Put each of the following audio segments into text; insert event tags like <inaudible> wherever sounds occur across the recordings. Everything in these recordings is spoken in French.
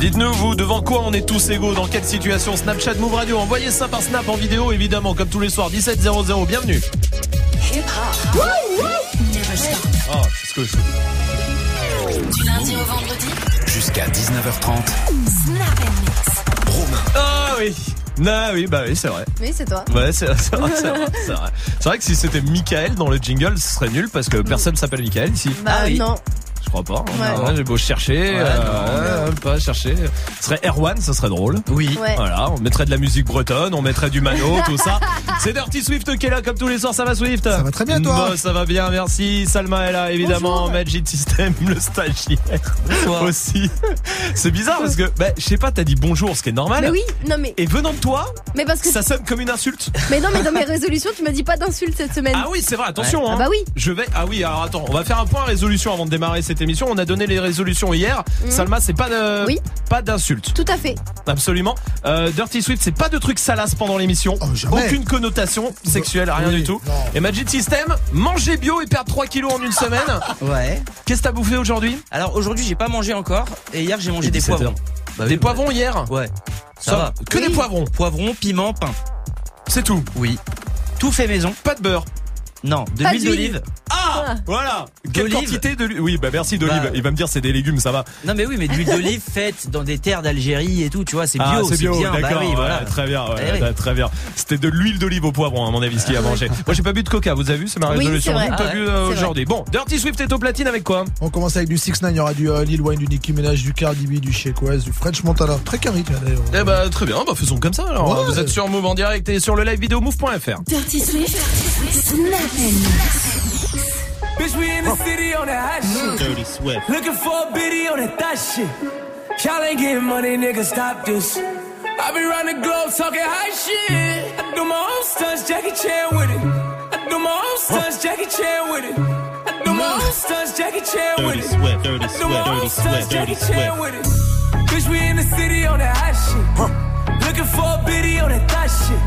Dites-nous, vous, devant quoi on est tous égaux Dans quelle situation Snapchat Move Radio Envoyez ça par Snap en vidéo, évidemment, comme tous les soirs, 1700. Bienvenue. Oh, c'est ce que je Du lundi au vendredi. Jusqu'à 19h30. Snap Mix. Ah oui ah oui, bah oui, c'est vrai. Oui, c'est toi. Ouais, c'est vrai, c'est vrai, c'est vrai. C'est vrai. C'est vrai que si c'était Michael dans le jingle, ce serait nul parce que personne s'appelle Michael ici. Bah non. Je crois pas. Ouais. Ouais, J'ai beau chercher, euh, ouais, pas chercher. Ce serait Erwan, ça serait drôle. Oui. Ouais. Voilà, on mettrait de la musique bretonne, on mettrait du mano, tout ça. <laughs> C'est Dirty Swift qui est là comme tous les soirs, ça va Swift Ça va très bien, toi Bah, Ça va bien, merci. Salma est là, évidemment. Bonjour. Magic System, le stagiaire aussi. C'est bizarre parce que, bah, je sais pas, t'as dit bonjour, ce qui est normal. Mais oui, non mais, Et venant de toi, mais parce que, ça sonne comme une insulte. mais non mais dans mes <laughs> résolutions, tu m'as dit pas d'insultes cette semaine. Ah oui, c'est vrai, attention. Ah hein. bah oui. Je vais. Ah oui, alors attends, on va faire un point résolution avant de démarrer cette émission. On a donné les résolutions hier. Salma, c'est pas de, Mhm. Oui. pas d'insultes. Tout à fait. Absolument. Euh, Dirty Swift, c'est pas de trucs salaces pendant l'émission. Oh. Aucune connotation sexuelle, rien Oui, du tout. non. Et Magic System, manger bio et perdre 3 kilos en une semaine. <laughs> Ouais. Qu'est-ce que t'as bouffé aujourd'hui? Alors aujourd'hui, j'ai pas mangé encore. Et hier, j'ai mangé Et des 17 poivrons. heures. Bah Des oui, poivrons hier? Ouais. Ça, Ça, va. Que des poivrons. Poivrons, piment, pain. C'est tout? Oui. Tout fait maison. Pas de beurre. Non, de l'huile d'olive. Ah, voilà. Quelle quantité de l'huile Oui, bah merci d'olive. Bah. Il va me dire c'est des légumes, ça va. Non mais oui, mais de l'huile d'olive faite dans des terres d'Algérie et tout, tu vois, c'est bio, Ah, c'est bio, bien. Bah d'accord. oui, ouais, voilà. Très bien, ouais, Eh oui. ouais, très bien. C'était de l'huile d'olive au poivron, à mon avis, ce qu'il a mangé. Moi, j'ai pas bu de coca, vous avez vu, c'est ma Oui, résolution. c'est vrai. Pas Ah bu euh, aujourd'hui. Bon, Dirty Swift est au platine avec quoi? On commence avec du 6 9 il y aura du euh, Lil Wayne, du Nicki Minaj, du Cardi B, du West, du French Montana. Très carré, d'ailleurs. Eh bah, très bien, bah faisons comme ça alors. Ouais. Vous êtes sur Move en direct et sur le live vidéo move.fr. Dirty Swift. Bitch, we in the city on that hot shit. Dirty Swift. Looking for a biddy on that thot shit. Y'all ain't getting money, nigga, stop this. I be round the globe talking high shit. I do my own stunts, Jackie Chan with it. I do my own stunts, Jackie Chan with it. I do my own stunts, Jackie Chan with it. Swift. Dirty I do my Swift. own Dirty Swift. Dirty Swift. with it. Bitch, we in the city on that hot shit. Looking for a biddy on that thot shit.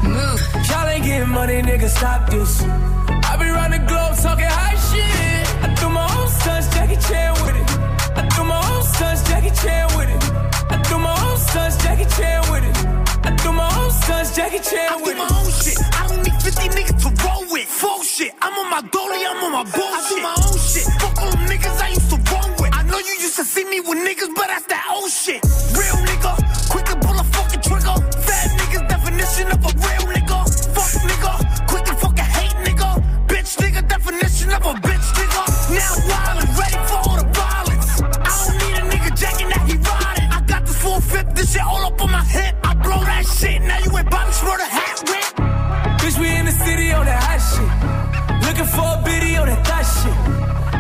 Y'all getting money, nigga, stop this. I be round the globe talking high shit. I do my own stunts, Jackie Chan with it. I do my own stunts, Jackie Chan with it. I do my own stunts, Jackie Chan with it. I do my own stunts, Jackie Chan with it. I do my own shit. I don't need 50 niggas to roll with. Full shit. I'm on my dolly, I'm on my bullshit. I do my own shit. Fuck all them niggas I used to roll with. I know you used to see me with niggas, but that's that old shit. Real nigga, quick to pull a fucking trigger. Fat niggas definition of a definition of a bitch nigga. Now wild and ready for all the violence. I don't need a nigga jacking that he riding. I got this full fifth, this shit all up on my hip. I blow that shit, now you ain't Bobby Schmurder hat whip. Bitch, we in the city on that hot shit. Looking for a biddy on that thot shit.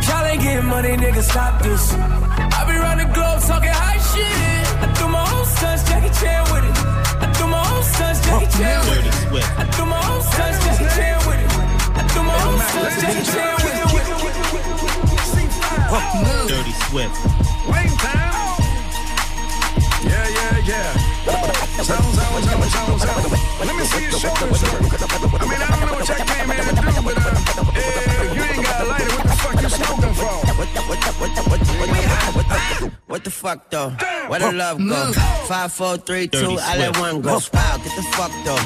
Y'all ain't getting money, nigga, stop this. I be round the globe talking high shit. I do my own stunts, Jackie Chan with it. I do my own stunts, Jackie Chan with it. I do my own stunts, Jackie Chan Dirty Swift. Wayne. Yeah, yeah, yeah. Zone, zone, zone, zone, zone. Let me see your shoulders. I mean, I don't know what y'all came here to do, but uh, yeah, for? What the fuck though? Where the love go? Five, four, three, two, I let one go. Wow, get the fuck though.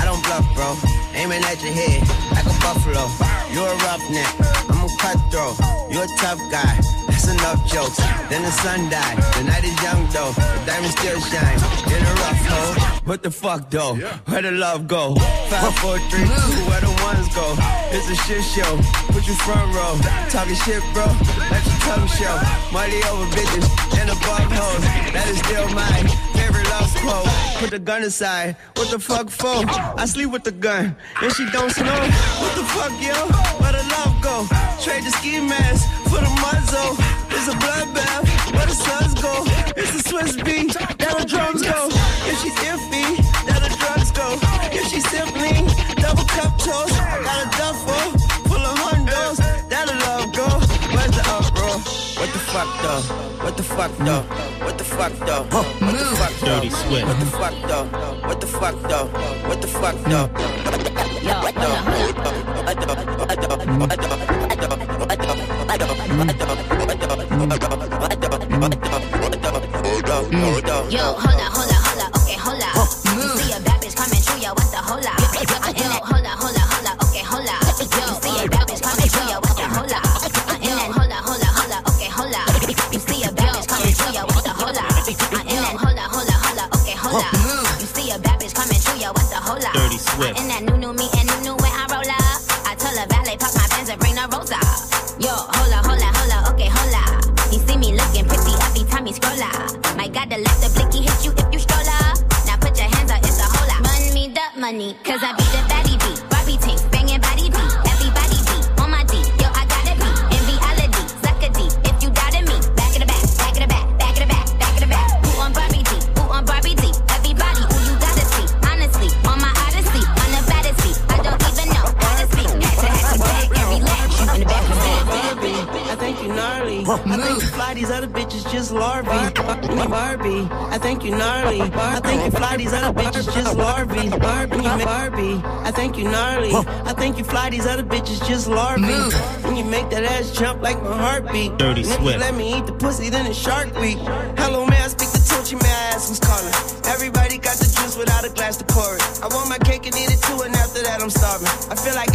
I don't bluff, bro. Aiming at your head like a buffalo. You're a roughneck. I'm a cutthroat. You're a tough guy. That's enough jokes. Then the sun died. The night is young though. The diamonds still shine. In a rough hole. What the fuck though? Where the love go? Five, four, three, two, where the ones go? It's a shit show. Put you front row. Talking shit, bro. Let tongue show. Money over bitches and above hoes. That is still my favorite love quote. Put the gun aside. What the fuck for? I sleep with the gun. And she don't snow. What the fuck, yo? Where the love go? Trade the ski mask for the muzzle. It's a bloodbath. Where the suns go? It's a Swiss beat. That the drums go. If she's iffy, that the drugs go. If she's simply double cup toast, got a fuck though? What the fuck though? What the fuck though? What the fuck though? Dirty Swift. What the fuck though? What the fuck though? What the fuck though? up, hold up. Yo, hold up, think you fly these other bitches just larvae. When you make that ass jump like my heartbeat. Dirty And if you let me eat the pussy, then it's shark week. Hello, may I speak to Tunchi? May I ask who's calling? Everybody got the juice without a glass to pour it. I want my cake and eat it too, and after that I'm starving. I feel like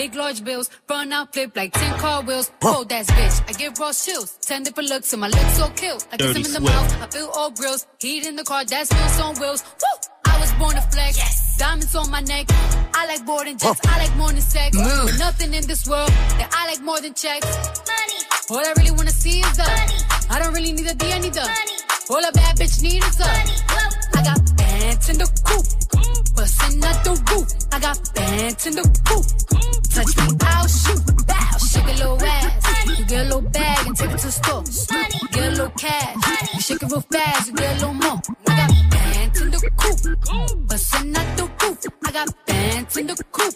big large bills. run out flip like 10 car wheels. Cold ass bitch, I get raw chills. 10 different looks and my lips so kill. I kiss Dirty him in the mouth, I feel all grills. Heat in the car, that's wheels on wheels. Woo! I was born to flex. Diamonds on my neck. I like boarding jets, I like more than sex. But nothing in this world that I like more than checks. Money. All I really wanna see is the. money. I don't really need a D, I need the. Money. All a bad bitch need is the. I got bands in the coop, bustin' out the roof. I got bands in the coop. Touch me, I'll shoot. Bow, shake a little ass. You get a little bag and take it to the store. You get a little cash. You shake it real fast, you get a little more. I got bands in the coop, bustin' out the roof. I got bands in the coop,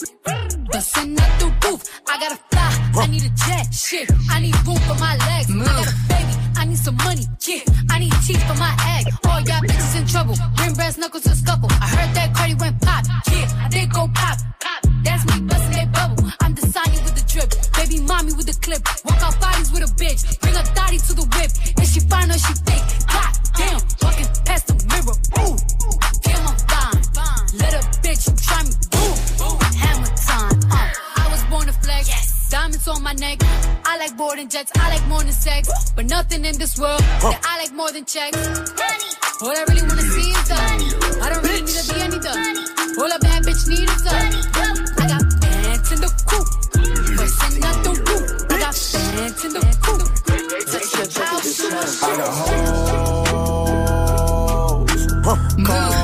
bustin' out the roof. I gotta fly, I need a jet. Shit, I need room for my legs. I got a baby, I need some money. Yeah, I need teeth for my egg. All y'all bitches in trouble. Bring brass knuckles and scuffle. I heard that Cardi went pop. Yeah, I did go pop. Pop. That's me busting that bubble. I'm Sonny with the drip. Baby mommy with the clip. Walk out bodies with a bitch. Bring a thotty to the whip. If she fine or she thick. God damn. Walking past the mirror. Ooh. Damn, I'm fine. Let a bitch try Diamonds on my neck. I like boarding jets. I like more than sex. But nothing in this world that I like more than checks. Money. All I really wanna see is the. money. I don't really need a D, I need the. All a bad bitch need is the. I got bands in the coop. Bustin' out the roof. I got bands in the coop. Touch your house. I got hoes. Dirty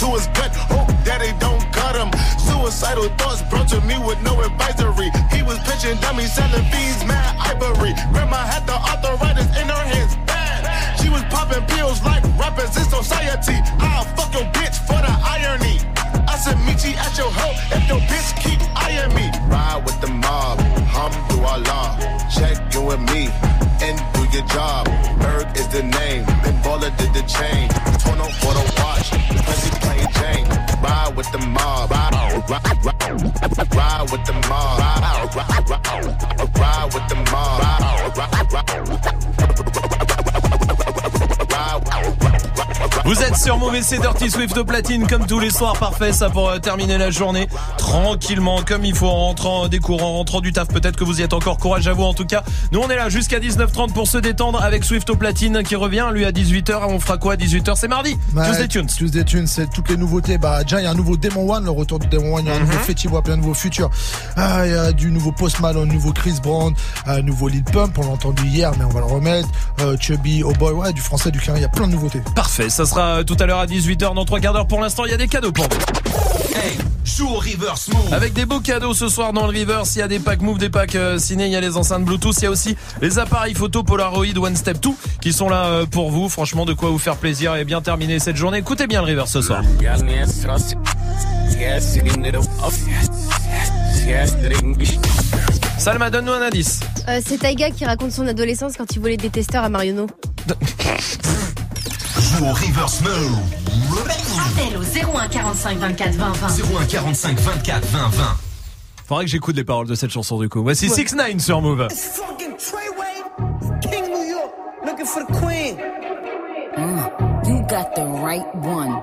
to his gut, hope daddy don't cut him. Suicidal thoughts brought to me with no advisory. He was pitching dummies, selling fees, mad ivory. Grandma had the arthritis in her hands, bad. She was popping pills like rappers in society. I'll fuck your bitch for the irony. I said, meet you at your hoe if your bitch keep eyeing me. Vous êtes sur Mauvais c'est Dirty Swift au platine comme tous les soirs, parfait ça pour euh, terminer la journée tranquillement comme il faut en rentrant des cours, en rentrant du taf. Peut-être que vous y êtes encore, courage à vous en tout cas. Nous on est là jusqu'à 19h30 pour se détendre avec Swift au platine qui revient lui à 18h. On fera quoi à 18h C'est mardi. Tuesday Tunes. Tuesday Tunes, c'est toutes les nouveautés. Bah, déjà, il y a un nouveau Demon One, le retour du Demon One. Il y a un Mhm. nouveau Fetty un nouveau Future. Ah, il y a du nouveau Post Malone, un nouveau Chris Brown, un nouveau Lil Pump. On l'a entendu hier, mais on va le remettre. Euh, Chubby, Oh Boy, ouais, du français, du carré. Il y a plein de nouveautés. Parfait, ça sera euh, tout à l'heure à 18h dans 3 quarts d'heure. Pour l'instant, il y a des cadeaux pour vous. Hey, joue au reverse move. Avec des beaux cadeaux ce soir dans le Reverse, il y a des packs Move, des packs euh, ciné, il y a les enceintes Bluetooth, il y a aussi les appareils photo Polaroid One Step 2 qui sont là euh, pour vous. Franchement, de quoi vous faire plaisir et bien terminer cette journée. Écoutez bien le Reverse ce soir. Salma, donne-nous un indice. Euh, c'est Taiga qui raconte son adolescence quand il volait des testeurs à Marionneau. <laughs> Joue au reverse. Appel au 01 45 24 20 20. 01 45 24 20 20. Faudrait que j'écoute les paroles de cette chanson du coup. Voici 6 9 sur Move. It's fucking Treyway, King New York, looking for the queen. Uh, you got the right one.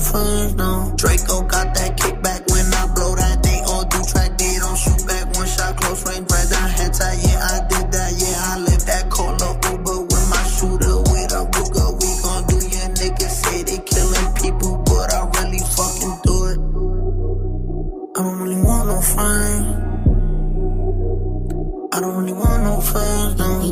Friends, no. Draco got that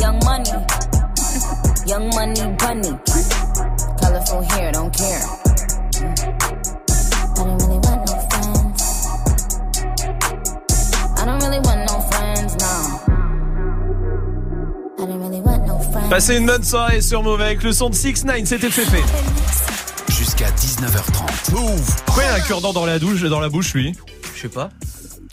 Young money, <laughs> young money bunny. Colorful hair, don't care. I don't really want no friends. I don't really want no friends, no. I don't really want no friends. Passez une bonne soirée sur Move avec le son de 6 9 c'était Féfé. Jusqu'à 19h30. Move. Pourquoi il a un cure-dent dans la douche, dans la bouche lui? Je sais pas.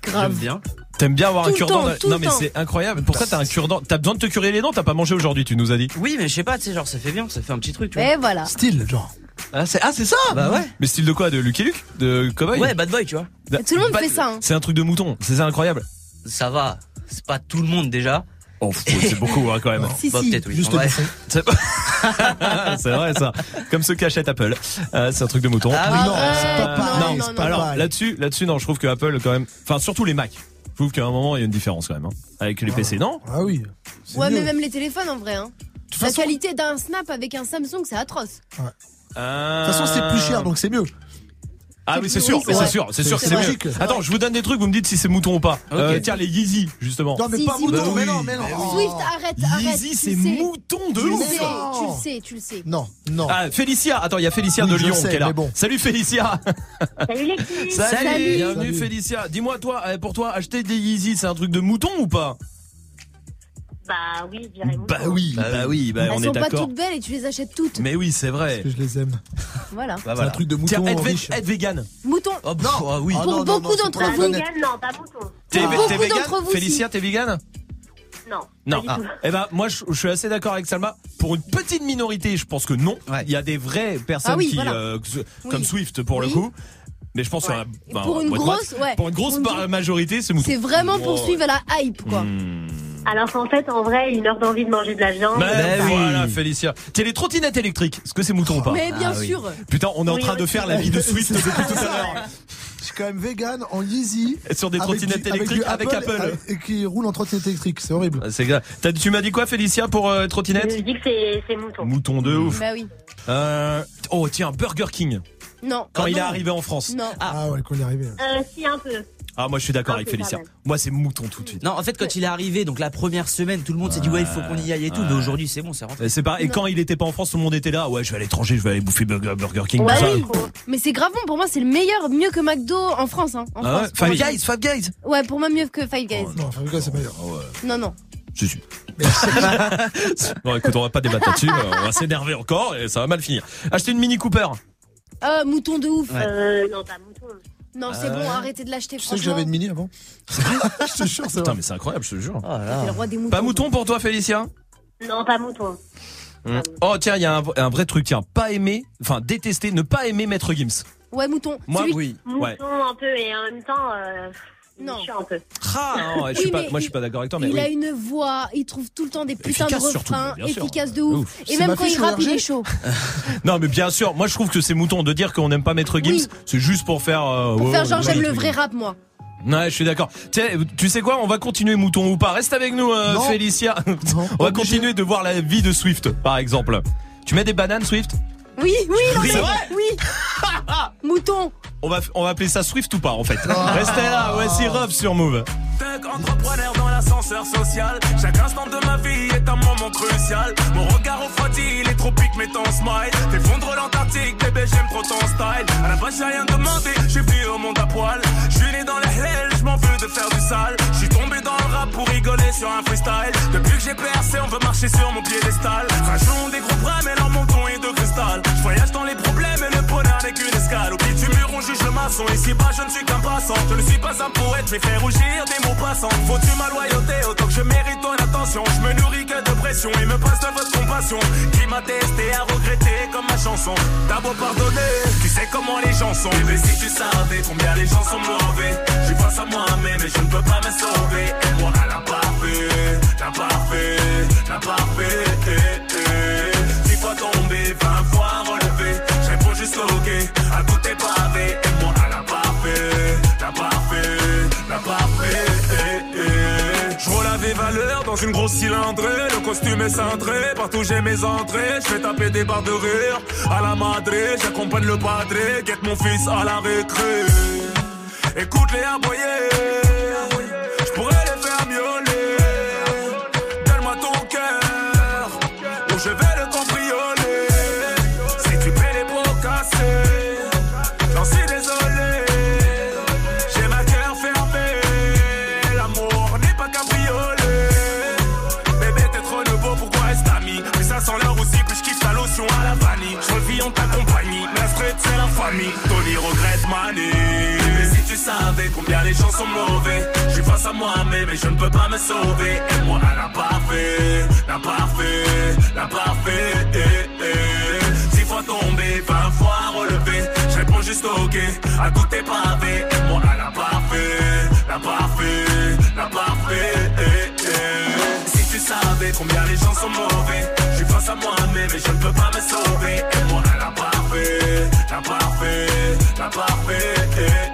Grave. J'aime bien. T'aimes bien avoir Tout un cure-dent dans- Non mais c'est incroyable. Pourquoi t'as un cure-dent? T'as besoin de te curer les dents? T'as pas mangé aujourd'hui, tu nous as dit. Oui, mais je sais pas, tu sais, genre ça fait bien, ça fait un petit truc, tu vois. Et voilà. Style, genre. Ah c'est ah, ça Bah ouais. Mais style de quoi? De Lucky Luke? De Cowboy? Ouais, bad boy, tu vois. Bah, Tout le monde fait ça. hein. C'est un truc de mouton, c'est ça incroyable. Ça va. C'est pas tout le monde déjà. Oh, c'est beaucoup hein, quand même. <laughs> Si, Bah, si. peut-être oui. Juste bouffon. <laughs> <laughs> C'est vrai ça. Comme ceux qui achètent Apple. Euh, c'est un truc de mouton. Ah oui. Non, c'est pas Euh, pareil. non, c'est non, pas non. Alors là-dessus, là-dessus, non, je trouve que Apple quand même, enfin surtout les Mac. Je trouve qu'à un moment il y a une différence quand même hein, avec les PC, non? Ah oui. c'est Ouais, mieux. mais même les téléphones en vrai. Hein. De toute La façon, qualité d'un Snap avec un Samsung, c'est atroce. de toute façon, c'est plus cher, donc c'est mieux. Ah oui, c'est sûr, Oui, c'est sûr, c'est sûr que C'est logique. Attends, je vous donne des trucs, vous me dites si c'est mouton ou pas. Euh, tiens, les Yeezy, justement. Non, mais Si, pas si, mouton, bah mais oui. non, mais non. Oh. Swift, arrête, arrête. Yeezy, c'est mouton de Tu le ouf. tu le sais, tu le sais. Non, non. Ah, Félicia, attends, il y a Félicia Oui, de Lyon sais, qui est là. bon. Salut Félicia. Salut Salut, bienvenue Salut. Félicia. Dis-moi toi, euh, pour toi, acheter des Yeezy, c'est un truc de mouton ou pas? Bah oui, je dirais Bah oui, bah oui, bah on Elles est sont pas d'accord. toutes belles et tu les achètes toutes. Mais oui, c'est vrai. Parce que je les aime. Voilà. Bah C'est voilà. un truc de Tiens, mouton vé- riche. être vegan. Mouton. Oh, pff, ah oui. Ah Pour non, non, beaucoup non, c'est d'entre vous. Vegan, non, pas mouton. T'es Pour t'es beaucoup vegan d'entre vous, Félicia, t'es vegan Non. Non. Pas du tout. Eh ben moi je, je suis assez d'accord avec Salma. Pour une petite minorité, je pense que non. Ouais. Il y a des vraies personnes Ah oui, qui voilà. euh, que comme Swift pour le Oui. coup. Mais je pense Ouais. que Et ben, pour une grosse, ouais. pour une grosse Pour une par- majorité, c'est mouton. C'est vraiment pour Oh. suivre la hype, quoi. Hmm. Alors qu'en fait, en vrai, une heure d'envie de manger de la viande. Ben, Ben oui. voilà, Félicia. Tiens, les trottinettes électriques, est-ce que c'est mouton ou pas Mais bien Ah oui. sûr. Putain, on est en Oui, train de faire la vie de <laughs> Swift depuis tout à l'heure. Je suis quand même vegan en Yeezy. Sur des trottinettes avec électriques avec Apple. Et qui roule en trottinette électrique. C'est horrible. Ah, C'est grave. Tu m'as dit quoi, Félicia, pour euh, Je trottinette dis que c'est mouton. Mouton de ouf. Bah oui. Euh, oh tiens, Burger King. Non. Quand Ah il est arrivé en France. Non. Ah, Ah ouais, qu'on y est arrivé. Euh, si, un peu. Ah, moi je suis d'accord Ah, avec Félicia. Moi c'est mouton tout de suite. Non, en fait, quand il est arrivé, donc la première semaine, tout le monde s'est dit ouais, il faut qu'on y aille et tout. Mais aujourd'hui, c'est bon, c'est rentré. Et C'est pareil. Et quand il était pas en France, tout le monde était là. Ouais, je vais à l'étranger, je vais aller bouffer Burger, Burger King. Bah oui. Mais c'est grave bon. Pour moi, c'est le meilleur, mieux que McDo en France. Hein, en Ah France, Five moi. Guys, Five Guys. Ouais, pour moi, mieux que Five Guys. Non, enfin, le gars, c'est meilleur. Non, non. Si, si. <laughs> bon, écoute, on va pas débattre là-dessus. euh, On va s'énerver encore et ça va mal finir. Acheter une Mini Cooper. Euh, mouton de ouf. Euh, non, pas mouton. Non, c'est Euh. bon, arrêtez de l'acheter, Tu sais que franchement. j'avais une mini avant <laughs> Je te jure, c'est Putain, mais c'est incroyable, je te jure. C'est le roi des moutons. Pas mouton pour toi, Félicia Non, pas mouton. Hmm. Oh, tiens, il y a un, un vrai truc, tiens. Pas aimer, enfin, détester, ne pas aimer Maître Gims. Ouais, mouton. Moi, oui. Ouais. Mouton un peu et en même temps, euh, Non. chiant un peu. Ah, non, <laughs> je suis Oui, pas, moi, je suis pas d'accord avec toi, mais il oui. a une voix, il trouve tout le temps des putains de Efficace surtout, refrains, efficaces de ouf. Ouf. Et même quand il rappe, il est chaud. <laughs> Non, mais bien sûr, moi, je trouve que c'est mouton de dire qu'on n'aime pas Maître Gims. Oui. C'est juste pour faire. euh, Pour ouais, faire genre, ouais, j'aime le vrai rap, moi. Ouais, je suis d'accord. Tiens, tu sais quoi On va continuer mouton ou pas? Reste avec nous, euh, Non. Félicia. <laughs> On va continuer de voir la vie de Swift, par exemple. Tu mets des bananes, Swift? Oui, oui, non, Oui, mais- c'est vrai? oui. Mouton. On va, on va appeler ça Swift ou pas, en fait. Restez là, voici Rob sur Move. Tech entrepreneur dans l'ascenseur social. Chaque instant de ma vie est un moment crucial. Mon regard refroidi, les tropiques met en smile. T'effondres l'Antarctique, bébé, j'aime trop ton style. À la base, j'ai rien demandé, j'ai pris au monde à poil. Je suis né dans la hell, je m'en veux de faire du sale. Je suis tombé dans le rap pour rigoler sur un freestyle. Depuis que j'ai percé, on veut marcher sur mon piédestal. Rajon des gros bras, mais leur menton est de cristal. Je voyage dans les problèmes et le bonheur n'est qu'une escale. Au pied du mur, on juge le maçon. Ici bas, je ne suis qu'un passant. Je ne suis pas un poète, mais fais rougir des mots passants. Faut-tu ma loyauté autant que je mérite ton attention? Je me nourris que de pression et me passe de votre compassion. Qui m'a testé à regretter comme ma chanson. T'as beau pardonner, tu sais comment les gens sont. Mais si tu savais combien les gens sont mauvais. Je face à moi-même mais je ne peux pas me sauver. Et moi, à la parfait, la parfait, la parfait. À tout est pavé. Et moi, la parfait, la parfait, la parfait. Eh, eh. Je à des valeurs dans une grosse cylindrée. Le costume est cintré, partout j'ai mes entrées. Je fais taper des barres de rire à la madré. J'accompagne le padré, guette mon fils à la récré. Écoute-les aboyer, je Tony regrette Mani. Mais si tu savais combien les gens sont mauvais, je suis face à moi-même et je ne peux pas me sauver. Et moi, à la parfait, la parfait, la parfait. Eh, eh. Six fois tombé, vingt fois relevé. Je réponds juste ok à tout est pavé. Et moi, à la parfait, la parfait, la parfait. Eh. Si tu savais combien les gens sont mauvais, je suis face à moi-même et je ne peux pas me sauver. Et moi, à la la parfait, la parfait.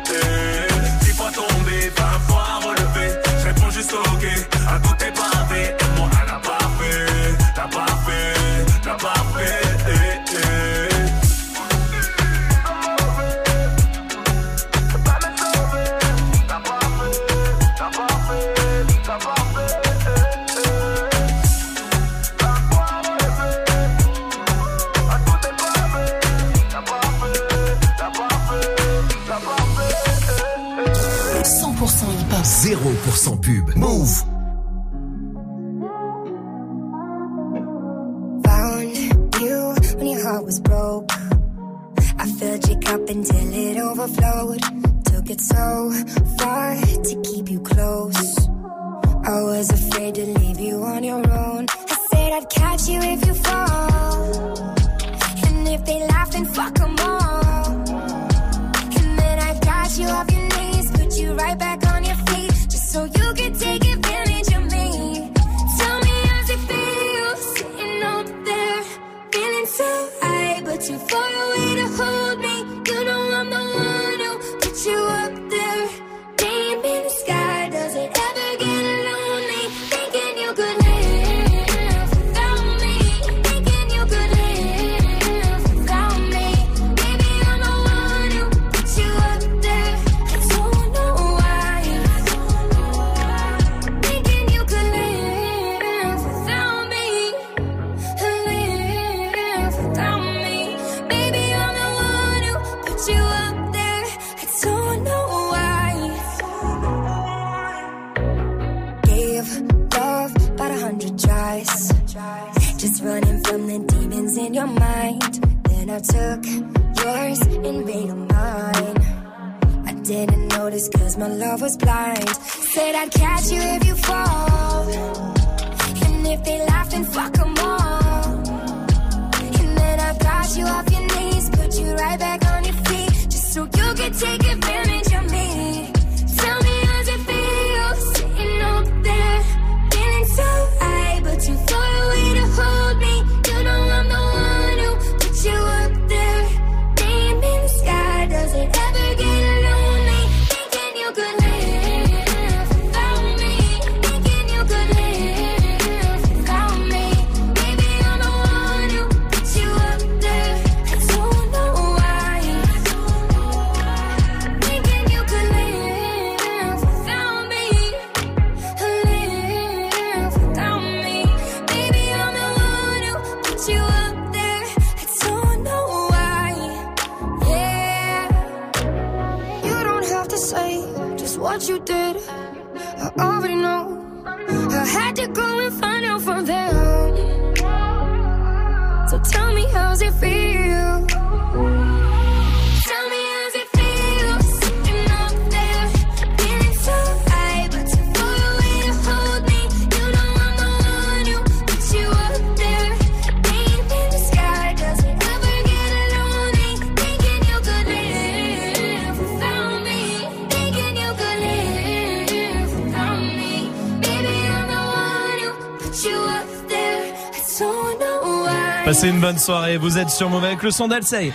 Passez une bonne soirée, vous êtes sur Move avec le son d'Alsey.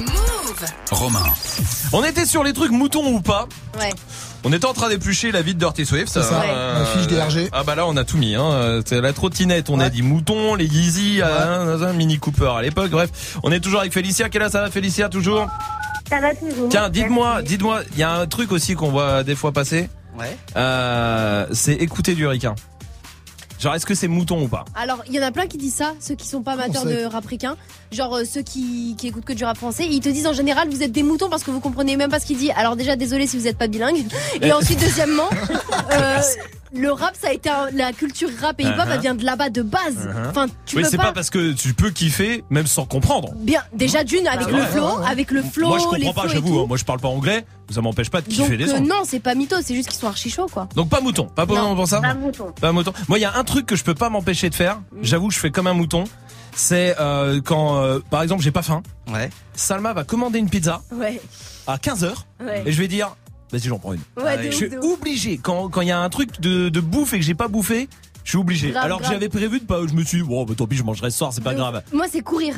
Move. Romain. On était sur les trucs moutons ou pas. Ouais. On était en train d'éplucher la vie de Dirty Swift. C'est ça, euh, la fiche des RG. Ah bah là on a tout mis. Hein. C'est la trottinette, on a dit mouton, les Yeezy, euh, un Mini Cooper à l'époque. Bref, on est toujours avec Félicia. Quelle heure ça va Félicia toujours? Ça va toujours. Tiens, dites-moi, dites-moi, il y a un truc aussi qu'on voit des fois passer. Ouais. Euh, c'est écouter du ricain. Genre est-ce que c'est mouton ou pas Alors, il y en a plein qui disent ça, ceux qui sont pas amateurs de rap ricain. Genre euh, ceux qui, qui écoutent que du rap français. Ils te disent en général, vous êtes des moutons parce que vous comprenez même pas ce qu'il dit. Alors déjà, désolé si vous êtes pas bilingue. Et ensuite, deuxièmement, <laughs> euh, le rap, ça a été un- la culture rap et hip-hop, Uh-huh. elle vient de là-bas de base. Uh-huh. Enfin, tu Oui, peux c'est pas. pas parce que tu peux kiffer même sans comprendre. Bien, déjà d'une avec Ah le ouais, flow, ouais, ouais. avec le flow, Moi je les comprends pas, j'avoue. hein. Moi je parle pas anglais, ça m'empêche pas de kiffer des euh, sons. non, c'est pas mytho, c'est juste qu'ils sont archi chauds quoi. Donc pas mouton, pas pour, Non, pour ça Pas mouton. Pas mouton. Moi, il y a un truc que je peux pas m'empêcher de faire. Mm. J'avoue, je fais comme un mouton. C'est euh, quand, euh, par exemple, j'ai pas faim. Ouais. Salma va commander une pizza Ouais. à 15 h Ouais. et je vais dire, vas-y, j'en prends une. Ouais, de je suis obligé quand quand il y a un truc de, de bouffe et que j'ai pas bouffé, je suis obligé. Grave, Alors que grave. j'avais prévu de pas, je me suis, dit, bon, bah, tant pis, je mangerai ce soir, c'est pas De grave. Moi, c'est courir.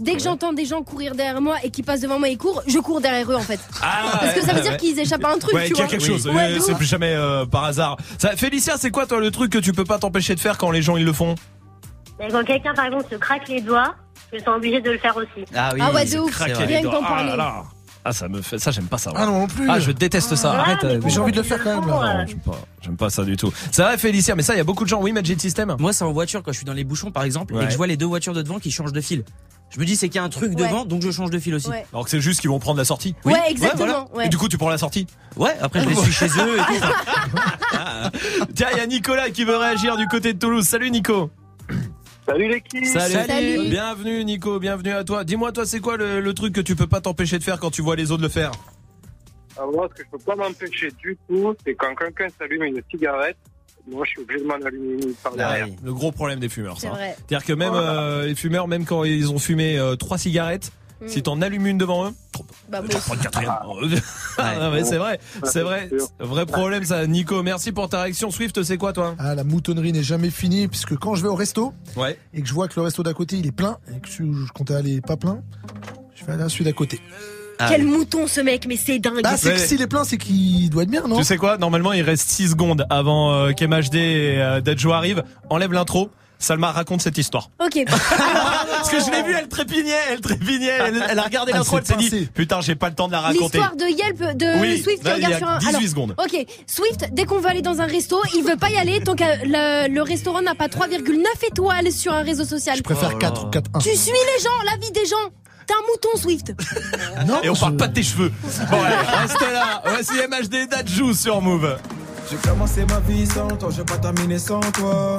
Dès que j'entends des gens courir derrière moi et qui passent devant moi et courent, je cours derrière eux en fait. Ah, Parce que ça veut dire qu'ils échappent à un truc, Ouais, tu qu'il y a vois. quelque chose. Ouais, Euh, de c'est ouf. plus jamais euh, par hasard. Ça, Félicia, c'est quoi toi le truc que tu peux pas t'empêcher de faire quand les gens ils le font? Mais quand quelqu'un, par exemple, se craque les doigts, je suis obligée de le faire aussi. Ah oui. Ah ouais, de c'est ouf. Rien que doigts. d'en Ah parler. là là. Ah ça me fait ça j'aime pas ça. Ah non, non plus. Ah je déteste ça. Arrête. mais euh, j'ai envie de le faire quand même, là. Non, j'aime pas, j'aime pas ça du tout. C'est vrai, Félicia, mais ça, il y a beaucoup de gens. Oui, Magic System. Moi, c'est en voiture quand je suis dans les bouchons, par exemple, Ouais. et que je vois les deux voitures de devant qui changent de fil. Je me dis, c'est qu'il y a un truc Ouais. devant, donc je change de fil aussi. Ouais. Alors que c'est juste qu'ils vont prendre la sortie. Oui. Ouais, exactement. voilà. ouais. Et du coup, tu prends la sortie. Ouais, après je les suis chez eux et tout. <laughs> Tiens, il y a Nicolas qui veut réagir du côté de Toulouse. Salut Nico. Salut l'équipe Salut. Salut. Bienvenue Nico, bienvenue à toi. Dis-moi, toi, c'est quoi le, le truc que tu peux pas t'empêcher de faire quand tu vois les autres le faire Alors, moi, ce que je peux pas m'empêcher du tout, c'est quand quelqu'un s'allume une cigarette, moi je suis obligé de m'en allumer une par derrière. Ah oui. Le gros problème des fumeurs, C'est ça. C'est-à-dire que même Voilà. euh, les fumeurs, même quand ils ont fumé euh, trois cigarettes, Mm. si t'en allumes une devant eux, Bah, moi t'en aussi. prends une quatrième. Ah, <laughs> non, mais c'est vrai, c'est vrai, vrai problème ça. Nico, merci pour ta réaction. Swift, c'est quoi toi? Ah, la moutonnerie n'est jamais finie, puisque quand je vais au resto, Ouais. et que je vois que le resto d'à côté il est plein, et que je je comptais aller pas plein, je vais aller à celui d'à côté. Ah Quel oui. mouton ce mec, mais c'est dingue. Ah, c'est que s'il est plein, c'est qu'il doit être bien, non? Tu sais quoi? Normalement, il reste 6 secondes avant euh, qu'MHD et euh, Dadjo arrivent. Enlève l'intro. Salma raconte cette histoire. Ok. <laughs> Parce que je l'ai vu, elle trépignait, elle trépignait, elle, elle a regardé Elle l'intro, elle s'est dit. Putain, j'ai pas le temps de la raconter. L'histoire de Yelp de Oui, Swift qui regarde a sur un. 18 secondes. Ok, Swift, dès qu'on veut aller dans un resto, il veut pas y aller tant que le, le restaurant n'a pas 3,9 étoiles sur un réseau social. Je préfère Oh. 4 4 1. Tu suis les gens, la vie des gens. T'es un mouton, Swift. <laughs> Non, Et on je- parle pas de tes cheveux. Bon, allez, restez là. Voici MHD Dadju sur Move. J'ai commencé ma vie sans toi, j'ai pas terminé sans toi.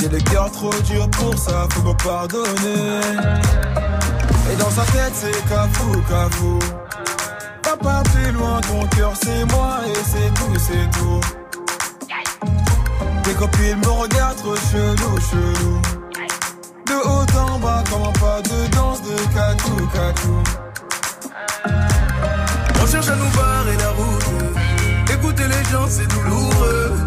J'ai le cœur trop dur pour ça, faut me pardonner. Et dans sa tête, c'est cafou, cafou. Papa, plus loin, ton cœur, c'est moi, et c'est tout, c'est tout. Tes copines me regardent trop chelou, chelou. De haut en bas, comme un pas de danse de catou, catou. On cherche à nous barrer la route. Écouter les gens, c'est douloureux.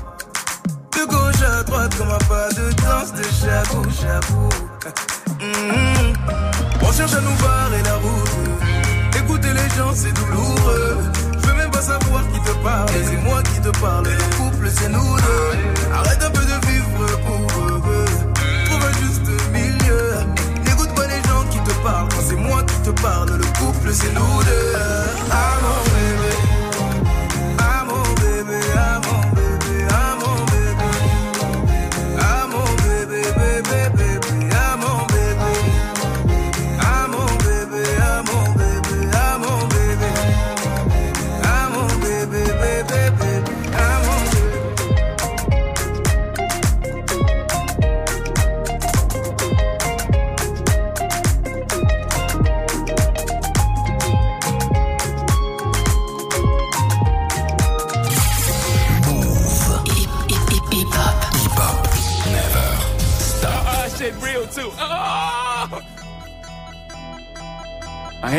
De gauche à droite comme un pas de danse de chabou, chabou. Hum, On cherche à nous barrer la route. Écouter les gens c'est douloureux. Je veux même pas savoir qui te parle. C'est moi qui te parle. Le couple c'est nous deux. Arrête un peu de vivre pour eux. Trouve un juste milieu. N'écoute pas les gens qui te parlent. C'est moi qui te parle, le couple c'est nous deux. Ah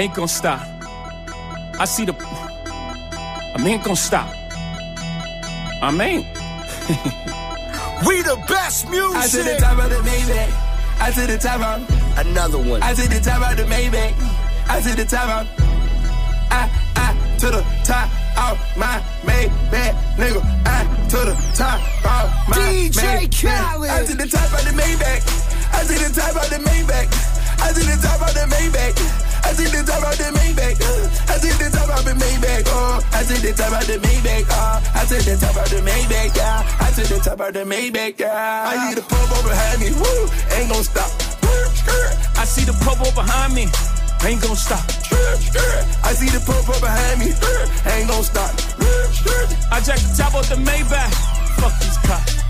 ain't gonna stop. I see the. I ain't gonna stop. I mean. We the best music. I to the top of the Maybach. I to the top of another one. I to the top of the Maybach. I to the top of I I to the top of my Maybach, nigga. I to the top of my DJ. Khaled. I to the top of the Maybach. I to the top of the Maybach. I to the top of the Maybach. I to the top of the Maybach. uh, I to the top of the Maybach. Oh, I to the top of the Maybach. Oh, I to the top of the Maybach. Yeah, I to the top of the Maybach. Yeah, I hear the purple behind me. Woo, ain't gonna stop. I see the purple behind me. Ain't gonna stop. I see the purple behind me. Ain't gonna stop. I jack the top of the Maybach. Fuck these cops.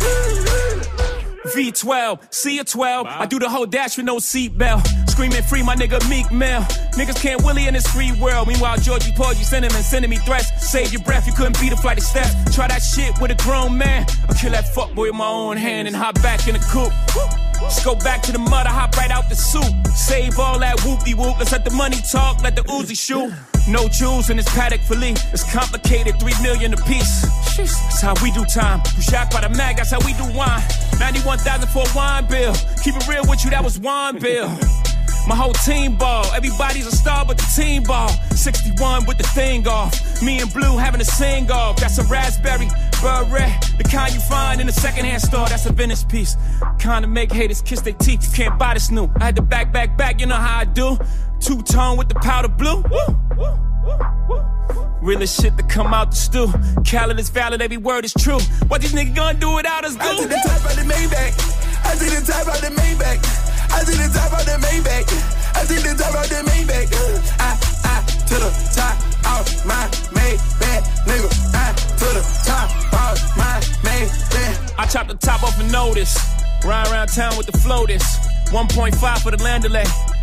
V12, C12. I do the whole dash with no seatbelt. Screaming free, my nigga Meek Mill. Niggas can't willy in this free world. Meanwhile, Georgie Porgy sending him and sending me threats. Save your breath, you couldn't beat a flight of steps. Try that shit with a grown man. I'll kill that fuckboy with my own hand and hop back in the coupe. Just go back to the mud, I hop right out the soup. Save all that whoopie whoop. Let's let the money talk, let the Uzi shoot. No jewels in this paddock for Lee. It's complicated, three million a piece. That's how we do time. You shocked by the mag, that's how we do wine. 91,000 for a wine bill. Keep it real with you, that was wine bill. My whole team ball. Everybody's a star, but the team ball. 61 with the thing off. Me and Blue having a sing off. That's a raspberry beret. The kind you find in a secondhand store. That's a Venice piece. Kind of make haters kiss their teeth. You can't buy this new. I had to back, back, back. You know how I do. Two tone with the powder blue. Woo. Realest shit to come out the stew. Khaled is valid, every word is true. What these niggas gonna do without us, I to goo? the top of the Maybach. I see the top out the Maybach. I see the top out the Maybach. I see the top out the Maybach. Uh, I, I, to the top of my Maybach, nigga. I, to the top of my Maybach. I chop the top off a notice. Ride around town with the floaters. 1.5 for the landolay.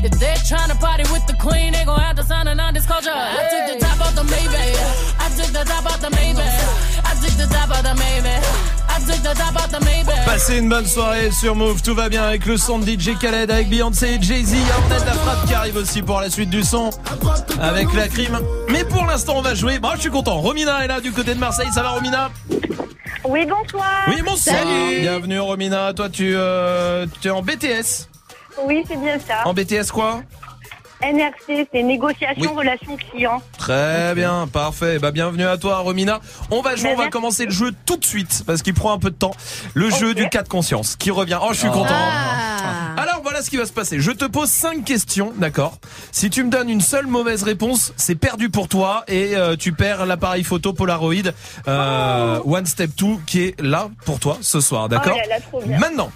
If they're trying to party with the queen, they gon' have to sign a non-disclosure. I took the top off the Maybach. I took the top off the Maybach. I took the top off the Maybach. I took the top off the Maybach. Passez une bonne soirée sur Move, tout va bien avec le son de DJ Khaled, avec Beyoncé et Jay-Z. Il y a peut-être la frappe qui arrive aussi pour la suite du son avec la crime. Mais pour l'instant, on va jouer. Bon, je suis content. Romina est là du côté de Marseille. Ça va, Romina? Oui, bonsoir. Oui, bonsoir. Bienvenue, Romina. Toi, tu, euh, tu es en BTS. Oui, c'est bien ça. En BTS quoi NRC, c'est négociation, Oui. relation client. Très bien, parfait. Bah bienvenue à toi, Romina. On va jouer, on va commencer le jeu tout de suite parce qu'il prend un peu de temps. Le jeu du cas de conscience qui revient. Oh, je suis content. Alors voilà ce qui va se passer. Je te pose cinq questions, d'accord Si tu me donnes une seule mauvaise réponse, c'est perdu pour toi et euh, tu perds l'appareil photo Polaroid euh, One Step 2 qui est là pour toi ce soir, d'accord Oh bien. Maintenant,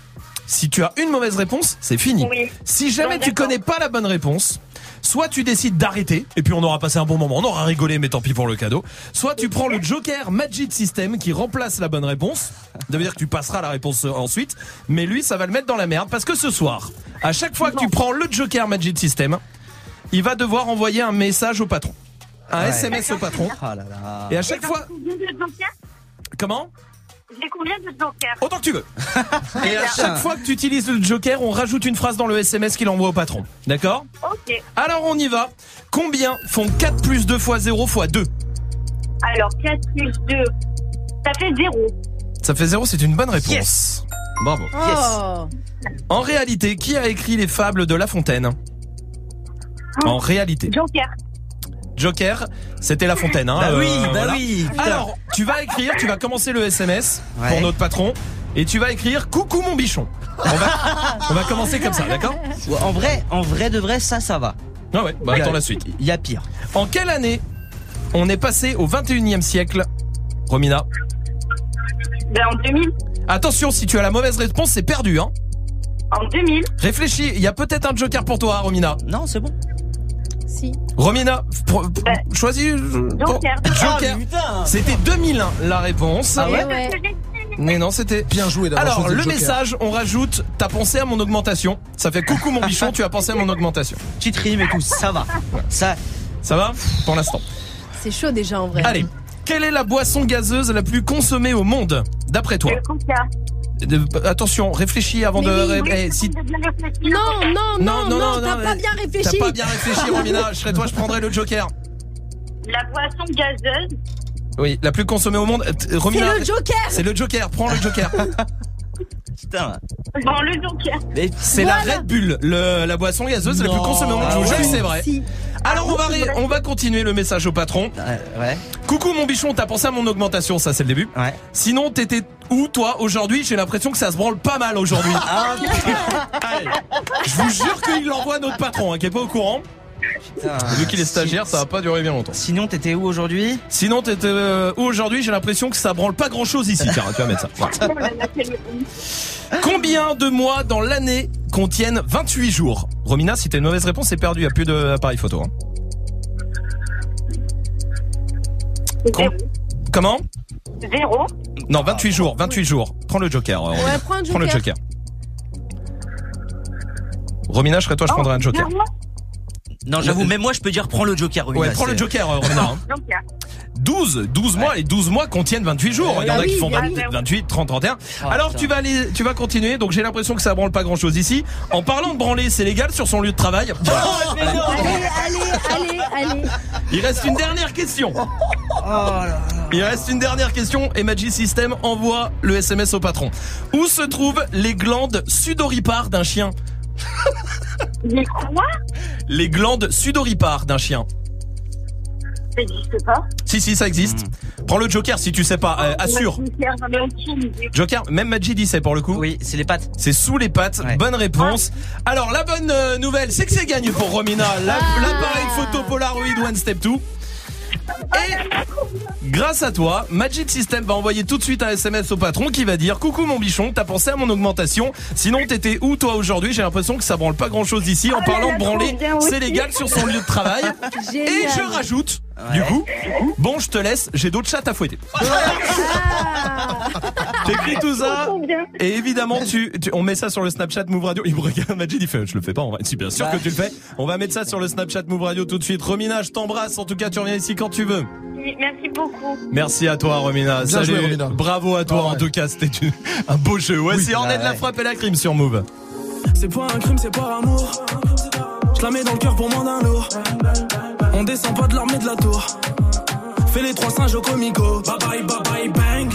si tu as une mauvaise réponse, c'est fini. Oui. Si jamais tu connais pas la bonne réponse, soit tu décides d'arrêter et puis on aura passé un bon moment, on aura rigolé mais tant pis pour le cadeau. Soit tu prends le Joker Magic System qui remplace la bonne réponse. Ça veut dire que tu passeras la réponse ensuite, mais lui ça va le mettre dans la merde parce que ce soir, à chaque fois que tu prends le Joker Magic System, il va devoir envoyer un message au patron. Un Ouais. SMS au patron. Oh là là. Et à chaque fois, comment? J'ai combien de jokers? Autant que tu veux. <laughs> Et à chaque fois que tu utilises le Joker, on rajoute une phrase dans le SMS qu'il envoie au patron. D'accord? Ok. Alors on y va. Combien font 4 plus 2 fois 0 fois 2 Alors, 4 plus 2, ça fait 0. Ça fait 0, c'est une bonne réponse. Yes. Bravo. Oh. En réalité, qui a écrit les fables de La Fontaine? En réalité. Joker. Joker, c'était La Fontaine. Hein, Bah oui, euh, bah voilà. oui, putain. Alors, tu vas écrire, tu vas commencer le SMS Ouais. pour notre patron. Et tu vas écrire Coucou mon bichon. On va, on va commencer comme ça, d'accord? En vrai, en vrai de vrai, ça, ça va. Ah ouais, bah a- attends la suite. Il y a pire. En quelle année on est passé au 21e siècle Romina? Ben, en 2000. Attention, si tu as la mauvaise réponse, c'est perdu, hein En 2000. Réfléchis, il y a peut-être un joker pour toi, Romina. Non, c'est bon. Si. Romina, choisis. euh, Joker. Joker. Ah, putain. C'était 2001 la réponse. Ah ouais ouais. Mais non, c'était. Bien joué d'avoir Alors, le Joker. message, on rajoute T'as pensé à mon augmentation. Ça fait coucou mon bichon, tu as pensé à mon augmentation. Petite rime et tout, ça va. Ça, Ça va Pour l'instant. C'est chaud déjà en vrai. Allez, quelle est la boisson gazeuse la plus consommée au monde, d'après toi? Le Coca. De- Attention, réfléchis avant Mais de. oui, ré- Oui, eh, si- réfléchi. Non, non, non, non, t'as eh, pas bien réfléchi. T'as pas bien réfléchi, Romina. Je serais toi, je prendrais le Joker. La boisson gazeuse. Oui, la plus consommée au monde. Romina, C'est le Joker. C'est le Joker. Prends le Joker. <laughs> putain. Bon, le Joker. Mais C'est la Red Bull, le- la boisson gazeuse la plus consommée au monde. Je vous Ah jure que ouais. c'est vrai. Si. Alors on va ré- on va continuer le message au patron. Ouais, ouais. Coucou mon bichon, t'as pensé à mon augmentation, ça c'est le début. Ouais. Sinon t'étais où toi aujourd'hui? J'ai l'impression que ça se branle pas mal aujourd'hui. Ah, <laughs> Allez. Je vous jure qu'il l'envoie à notre patron, hein, qui est pas au courant. Putain. Vu qu'il est stagiaire, ça va pas durer bien longtemps. Sinon, t'étais où aujourd'hui? Sinon t'étais euh, où aujourd'hui? J'ai l'impression que ça branle pas grand chose ici. Tiens, tu vas mettre ça. Voilà. <laughs> Oh Combien de mois dans l'année contiennent 28 jours? Romina, si t'as une mauvaise réponse, c'est perdu, il a plus d'appareil photo. hein. Com- Zéro. Comment? Zéro. Non, 28 jours, 28 jours. Prends le joker. euh, Romina. Ouais, prends un Prends le Joker. joker. Romina, je serais toi, je prendrais un joker. Non, j'avoue, même moi, je peux dire prends le Joker. Romina, Ouais, prends le joker, euh, <laughs> Romina. hein. Joker. 12, 12 mois, les 12 mois contiennent 28 jours. Il y en a bah qui font bah 20 oui. 28, 30, 31. Oh, Alors putain. tu vas aller, tu vas continuer. Donc j'ai l'impression que ça branle pas grand chose ici. En parlant de branler, c'est légal sur son lieu de travail. <laughs> Allez, allez, allez, allez. Il reste une dernière question. Il reste une dernière question et Magic System envoie le SMS au patron. Où se trouvent les glandes sudoripares d'un chien? <laughs> Les quoi? Les glandes sudoripares d'un chien. Ça n'existe pas? Si, si, ça existe. Prends le Joker si tu sais pas. euh, assure. Aucune idée. Joker, même Majid dit c'est pour le coup. Oui, c'est les pattes. C'est sous les pattes. Bonne réponse. Alors la bonne euh, nouvelle, c'est que c'est gagné pour Romina. La- L'appareil photo Polaroid One Step 2. Et grâce à toi, Magic System va envoyer tout de suite un SMS au patron qui va dire Coucou mon bichon, t'as pensé à mon augmentation? Sinon t'étais où toi aujourd'hui? J'ai l'impression que ça branle pas grand chose ici. En Oh parlant de branler, c'est légal sur son lieu de travail. <laughs> Et je rajoute, du coup, bon je te laisse, j'ai d'autres chats à fouetter. <laughs> T'écris tout ça et évidemment tu, tu- on met ça sur le Snapchat Move Radio. Il me regarde Majid il fait je le fais pas en vrai. Si bien sûr que tu le fais. On va mettre ça sur le Snapchat Move Radio tout de suite. Romina, je t'embrasse. En tout cas, tu reviens ici quand tu veux. Oui, Merci beaucoup. Merci à toi Romina. Bien Salut. joué, Romina. Bravo à toi en tout cas, c'était un beau jeu. Voici Oui. Ornette Ah la ouais. frappe et la crime sur Move. C'est pas un crime, c'est par amour. Je la mets dans le cœur pour moins d'un lourd. On descend pas de l'armée de la tour. Fais les trois singes au comico. Bye bye, bye bye, bang.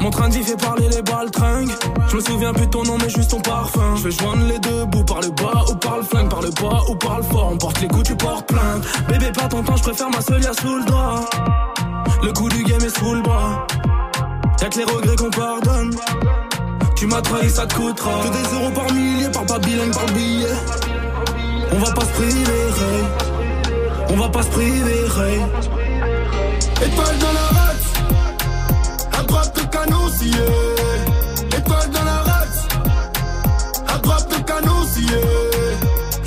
Mon train d'y fait parler les balles tringues. Je me souviens plus de ton nom, mais juste ton parfum. Je vais joindre les deux bouts par le bas ou par le flingue, par le bas ou par le fort. On porte les coups, tu portes plainte. Bébé, pas ton temps, je préfère ma seule sous le drap. Le coup du game est sous le bras. Y'a que les regrets qu'on pardonne. Tu m'as trahi, ça te coûtera. Que des euros par millier, par pas bilingue, par billet. On va pas se priver. On va pas se priver, hey. Étoile dans la race, à droite le canon scié. Étoile dans la race, à droite le canon scié.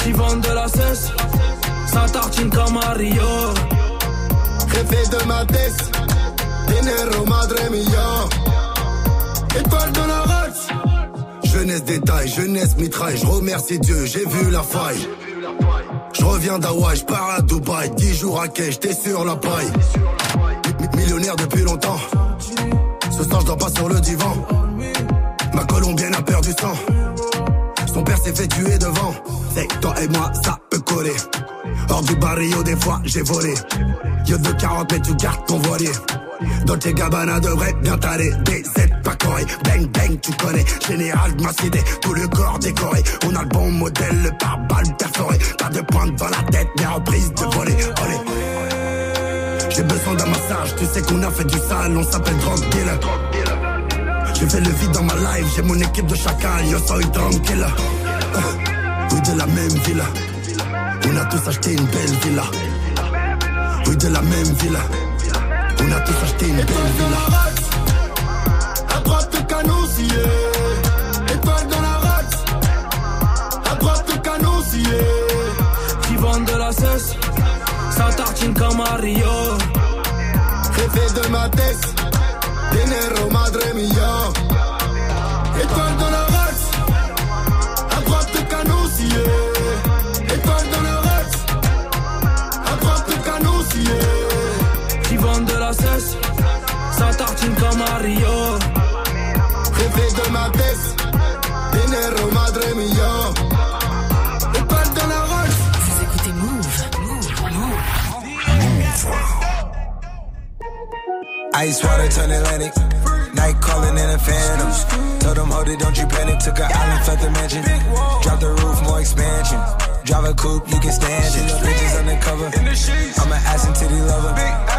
Qui vendent de la cesse, ça tartine comme à Rio. Jefe de ma tête, dinero madre mia. Étoile dans la race, jeunesse détail, jeunesse mitraille. Je remercie Dieu, j'ai vu la faille. Je reviens d'Hawaï, je pars à Dubaï, 10 jours à quai, j'étais sur la paille. Mi- Millionnaire depuis longtemps, ce soir je dors pas sur le divan. Ma colombienne a perdu sang, son père s'est fait tuer devant. C'est toi et moi, ça peut coller. Hors du barrio, des fois j'ai volé. Yo de 40 mais tu gardes ton voilier. Dans tes gabanas devrait bien t'aller. DZ pas coré, bang bang tu connais. Général de ma cité, tout le corps décoré. On a le bon modèle, le pare-balles perforé. Pas de pointe dans la tête, mais en prise de voler. Olé. J'ai besoin d'un massage, tu sais qu'on a fait du sale, on s'appelle drug dealer. J'ai fait le vide dans ma life, j'ai mon équipe de chacal, yo soy tranquille. <laughs> Oui, de la même villa. On a tous acheté une belle villa. Oui, de la même villa. On a tous acheté une belle villa. Ça tartine comme à Rio. Jefe de ma tête. Dinero madre mia. Étoile cesse, ça tartine comme à Rio. Jefe de ma tête. Dinero madre mia. Étoile dans la race. Vous écoutez Move. Ice water turn Atlantic. Night calling in a phantom. Told them, hold it, don't you panic. Took an island, fled the mansion. Drop the roof, more expansion. Drive a coupe, you can stand it. Bridges undercover. I'm an ass and titty lover.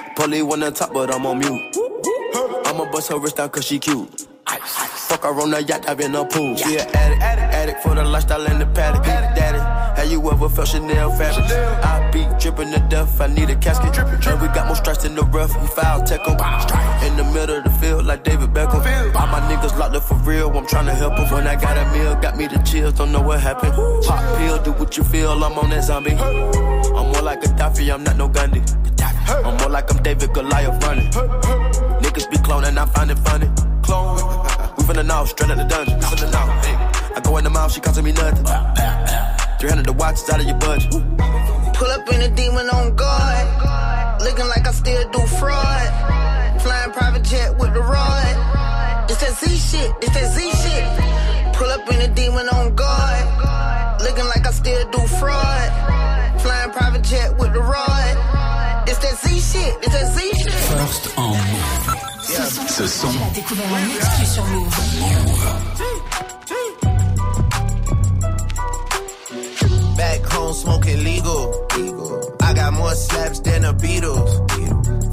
Polly on top, but I'm on mute. I'ma bust her wrist down cause she cute. Fuck her on the yacht, I've been a pool. She an addict, addict for the lifestyle and the paddock. Daddy, have you ever felt Chanel fabric? I be dripping to death, I need a casket. And we got more strikes in the rough, we foul tech 'em. In the middle of the field, like David Beckham. All my niggas locked up for real, I'm tryna help 'em. When I got a meal, got me the chills, don't know what happened. Pop pill, do what you feel, I'm on that zombie. I'm more like Gaddafi, I'm not no Gandhi. I'm more like I'm David Goliath running. Niggas be cloning, I find it funny. Clone. <laughs> We from the north, straight out the dungeon. From the hey. I go in the mouth, she costing me nothing. 300 the watches out of your budget. Pull up in a demon on guard. Looking like I still do fraud. Flying private jet with the rod. It's that Z shit. It's that Z shit. Pull up in a demon on guard. Looking like I still do fraud. Flying private jet with the rod. It's that Z shit. It's that Z shit. First en move. Ce son. Tu l'as découvert en exclu sur Move. Back home smoking legal. I got more slaps than the Beatles.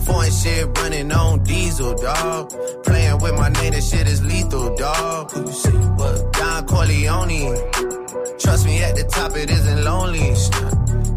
Foreign shit running on diesel, dog. Playing with my name, this shit is lethal, dog. Who you see? What? Don Corleone. Trust me, at the top it isn't lonely.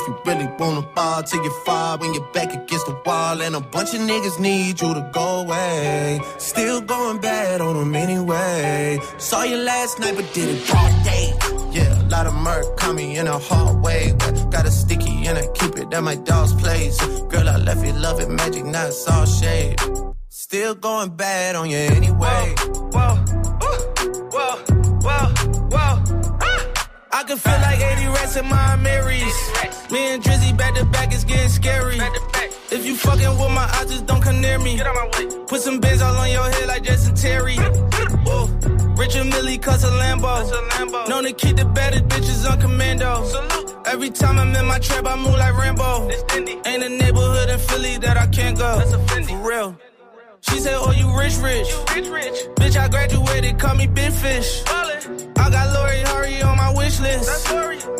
If you really wanna fall till you fall when you're back against the wall. And a bunch of niggas need you to go away. Still going bad on them anyway. Saw you last night, but did it broad day. Yeah, a lot of murk caught me in a hard way. But got a sticky and I keep it at my dog's place. Girl, I left you loving magic, not it's all shade. Still going bad on you anyway. Whoa, whoa, whoa, whoa. whoa. Ah! I can feel like 80 rats in my Marys. Me and Drizzy back to back it's getting scary. If you fucking with my eyes, just don't come near me. Put some bins all on your head like Jason Terry. Whoa. Richard Millie cuss a Lambo. Known to keep the baddest bitches on commando. Every time I'm in my trap, I move like Rambo. Ain't a neighborhood in Philly that I can't go. For real. She said, Oh, you rich, rich. rich rich Bitch, I graduated, call me Big Fish. I got Lori Hurry on my wish list.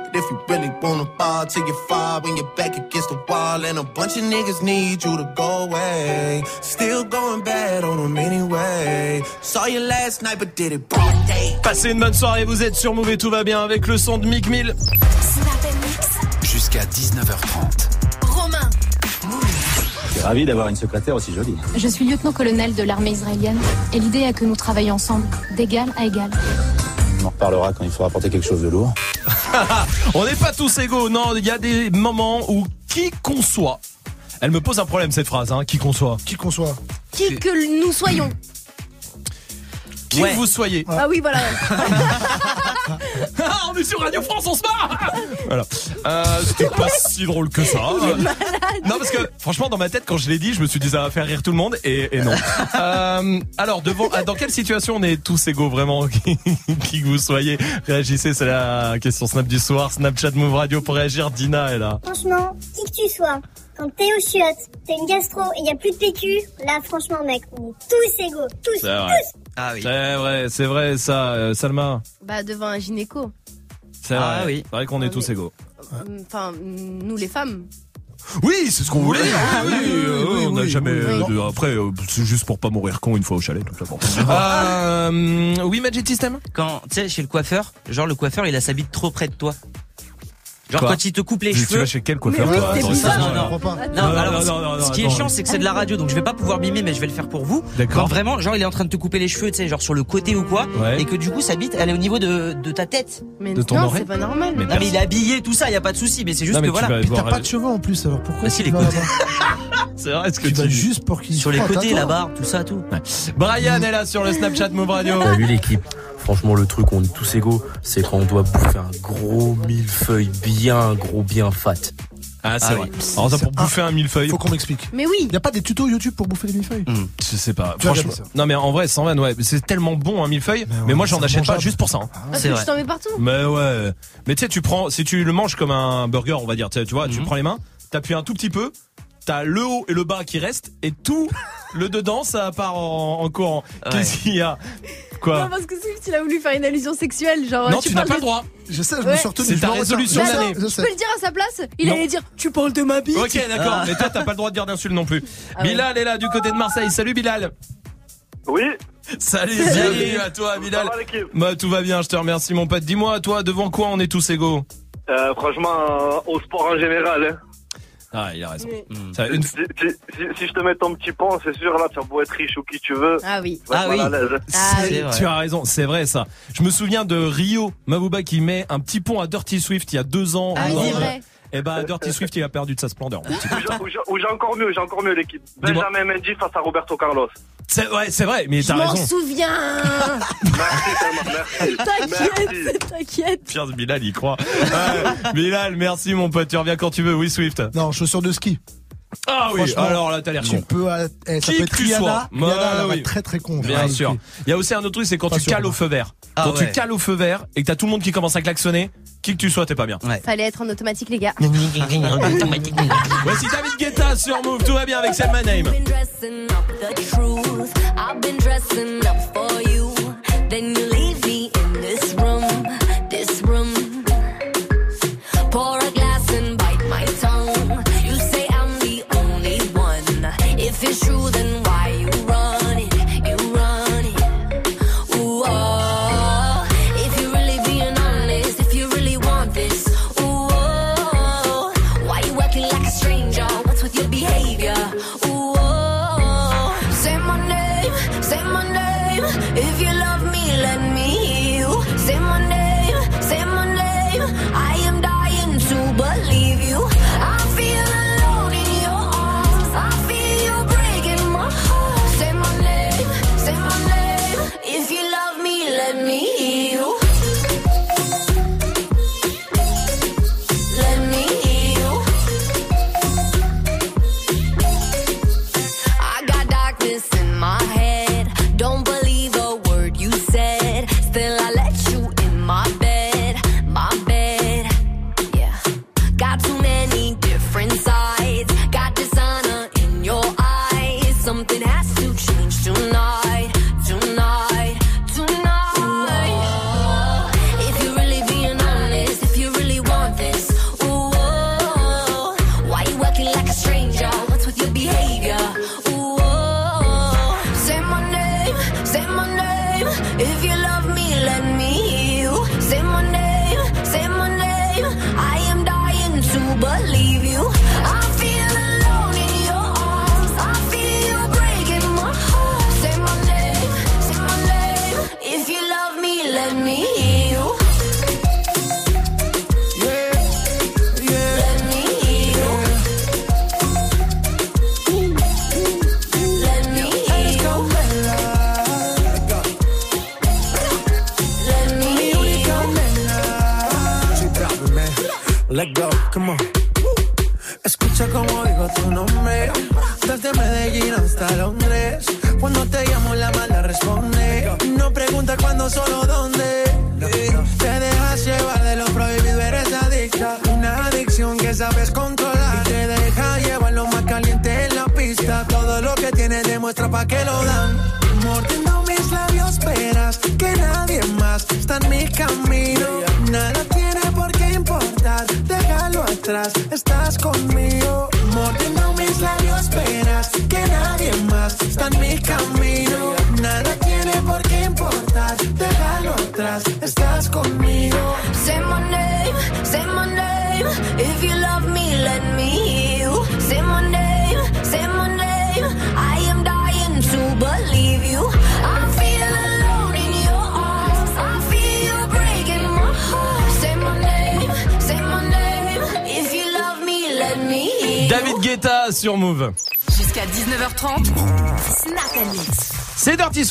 You really wanna till you fall when you're back against the wall. And a bunch of niggas need you to go away. Still going bad on them anyway. Saw you last night, but did it broad day. Passez une bonne soirée, vous êtes sur Move et tout va bien avec le son de Mick Mill. Jusqu'à 19h30. Romain. Je suis ravi d'avoir une secrétaire aussi jolie. Je suis lieutenant-colonel de l'armée israélienne et l'idée est que nous travaillions ensemble, d'égal à égal. On en reparlera quand il faudra porter quelque chose de lourd. <laughs> On n'est pas tous égaux, non, il y a des moments où qui qu'on soit. Elle me pose un problème cette phrase, hein, qui qu'on soit. Qui qu'on soit. Qui que nous soyons. Qui Ouais. vous soyez. Ah oui, voilà. <laughs> Ah, on est sur Radio France, on se marre Voilà. Euh, C'était pas si drôle que ça. Non, parce que franchement, dans ma tête, quand je l'ai dit, je me suis dit ça va faire rire tout le monde, et, et non. <laughs> Euh, alors, devant, ah, dans quelle situation on est tous égaux vraiment <laughs> qui, qui que vous soyez? Réagissez, c'est la question Snap du soir. Snapchat Move Radio pour réagir. Dina est là. Franchement, qui que tu sois, quand t'es au chiottes, t'as une gastro et y a plus de PQ, là franchement mec, on est tous égaux, tous, tous. Ah oui. C'est vrai, c'est vrai ça, euh, Salma. Bah, devant un gynéco. C'est Ah vrai. oui. C'est vrai qu'on est tous égaux. Enfin, nous les femmes. Oui, c'est ce qu'on voulait. Ah, Oui, oui, oui, euh, oui, on n'a oui, jamais. oui, oui. euh, après, euh, c'est juste pour pas mourir con une fois au chalet, tout simplement. <laughs> euh, oui, Magic System? Quand, tu sais, chez le coiffeur, genre le coiffeur, il a sa bite trop près de toi. Genre Quoi quand il te coupe les Tu- tu cheveux. vas chez quel coiffeur, Non, non, non, Non, alors, non, non, non, ce qui est chiant, c'est que c'est de la radio, donc je vais pas pouvoir mimer, mais je vais le faire pour vous. D'accord. Genre vraiment, genre il est en train de te couper les cheveux, tu sais, genre sur le côté ou quoi, Ouais. et que du coup sa bite, elle est au niveau de, de ta tête. Mais De ton non, oreille c'est pas normal. Mais non mais il est habillé, tout ça, y a pas de souci, mais c'est juste Non, mais que tu voilà. t'as pas de cheveux en plus, alors pourquoi Bah si, les côtés. là-bas <laughs> C'est vrai ce que Tu tu vas dis. juste pour qu'il Sur les côtés, la barbe, tout ça, tout. Brian est là sur le Snapchat Move Radio. Salut l'équipe. Franchement, le truc, on est tous égaux, c'est quand on doit bouffer un gros millefeuille bien gros, bien fat. Ah, c'est Ah vrai. oui. Alors, ça, pour bouffer un millefeuille. Faut qu'on m'explique. Mais oui. Y a pas des tutos YouTube pour bouffer les millefeuilles? Je sais pas. Tu Franchement. ça. Non, mais en vrai, sans vanne, ouais. C'est tellement bon un millefeuille. Mais ouais, Mais moi, j'en achète pas juste pour ça. hein. Parce C'est que vrai. tu t'en mets partout. Mais ouais. Mais tu sais, tu prends, si tu le manges comme un burger, on va dire, tu vois, tu Mhm. prends les mains, t'appuies un tout petit peu, t'as le haut et le bas qui restent et tout <laughs> le dedans ça part en, en courant. Qu'est-ce qu'il y a? Quoi? Non, parce que Swift, il a voulu faire une allusion sexuelle. Genre, Non, tu n'as pas de- le droit. Je sais, je Ouais. me suis retenu. C'est ta résolution l'année. Je peux le dire à sa place Il Non. allait dire Tu parles de ma bite Ok, d'accord. Mais toi, t'as pas le droit de dire d'insulte non plus. Bilal est là du côté de Marseille. Salut Bilal. Oui. Salut, Salut. bienvenue à toi Bilal. Ça va, l'équipe Bah tout va bien, je te remercie mon pote. Dis-moi, toi, devant quoi on est tous égaux? Euh, franchement, euh, au sport en général. Hein. Ah, il a raison. Ça, une... Si, si- si- si je te mets ton petit pont, c'est sûr, là, tu vas beau être riche ou qui tu veux. Ah oui. tu vas être mal à l'aise. C'est- Tu as raison, c'est vrai ça. Je me souviens de Rio Mabuba qui met un petit pont à Dirty Swift il y a deux ans. Ah oui, c'est vrai. Et bah Dirty Swift il a perdu de sa splendeur. petit Ou j'ai- encore mieux, j'ai encore mieux l'équipe. Benjamin Mendy face à Roberto Carlos. C'est ouais, c'est vrai, mais Je t'as m'en raison. souviens Merci tellement, merci. T'inquiète, t'inquiète. Pierre Bilal y croit. Bilal, merci mon pote, tu reviens quand tu veux. Oui Swift. Non, chaussures de ski. Ah oui, alors là t'as l'air Tu con. peux, euh, eh, ça Qui peut que être tu Rihanna. sois. Rihanna, Ouais, elle va oui. être très très con. Bien Ouais, sûr. Il y a aussi un autre truc, c'est quand Pas tu sûr, cales moi. au feu vert. Ah quand ouais. tu cales au feu vert et que t'as tout le monde qui commence à klaxonner, qui que tu sois, t'es pas bien. Fallait être en automatique, les gars. Voici David Guetta sur Move, tout va bien avec Selma Name. been dressing up the truth. I've been dressing up for you. Then you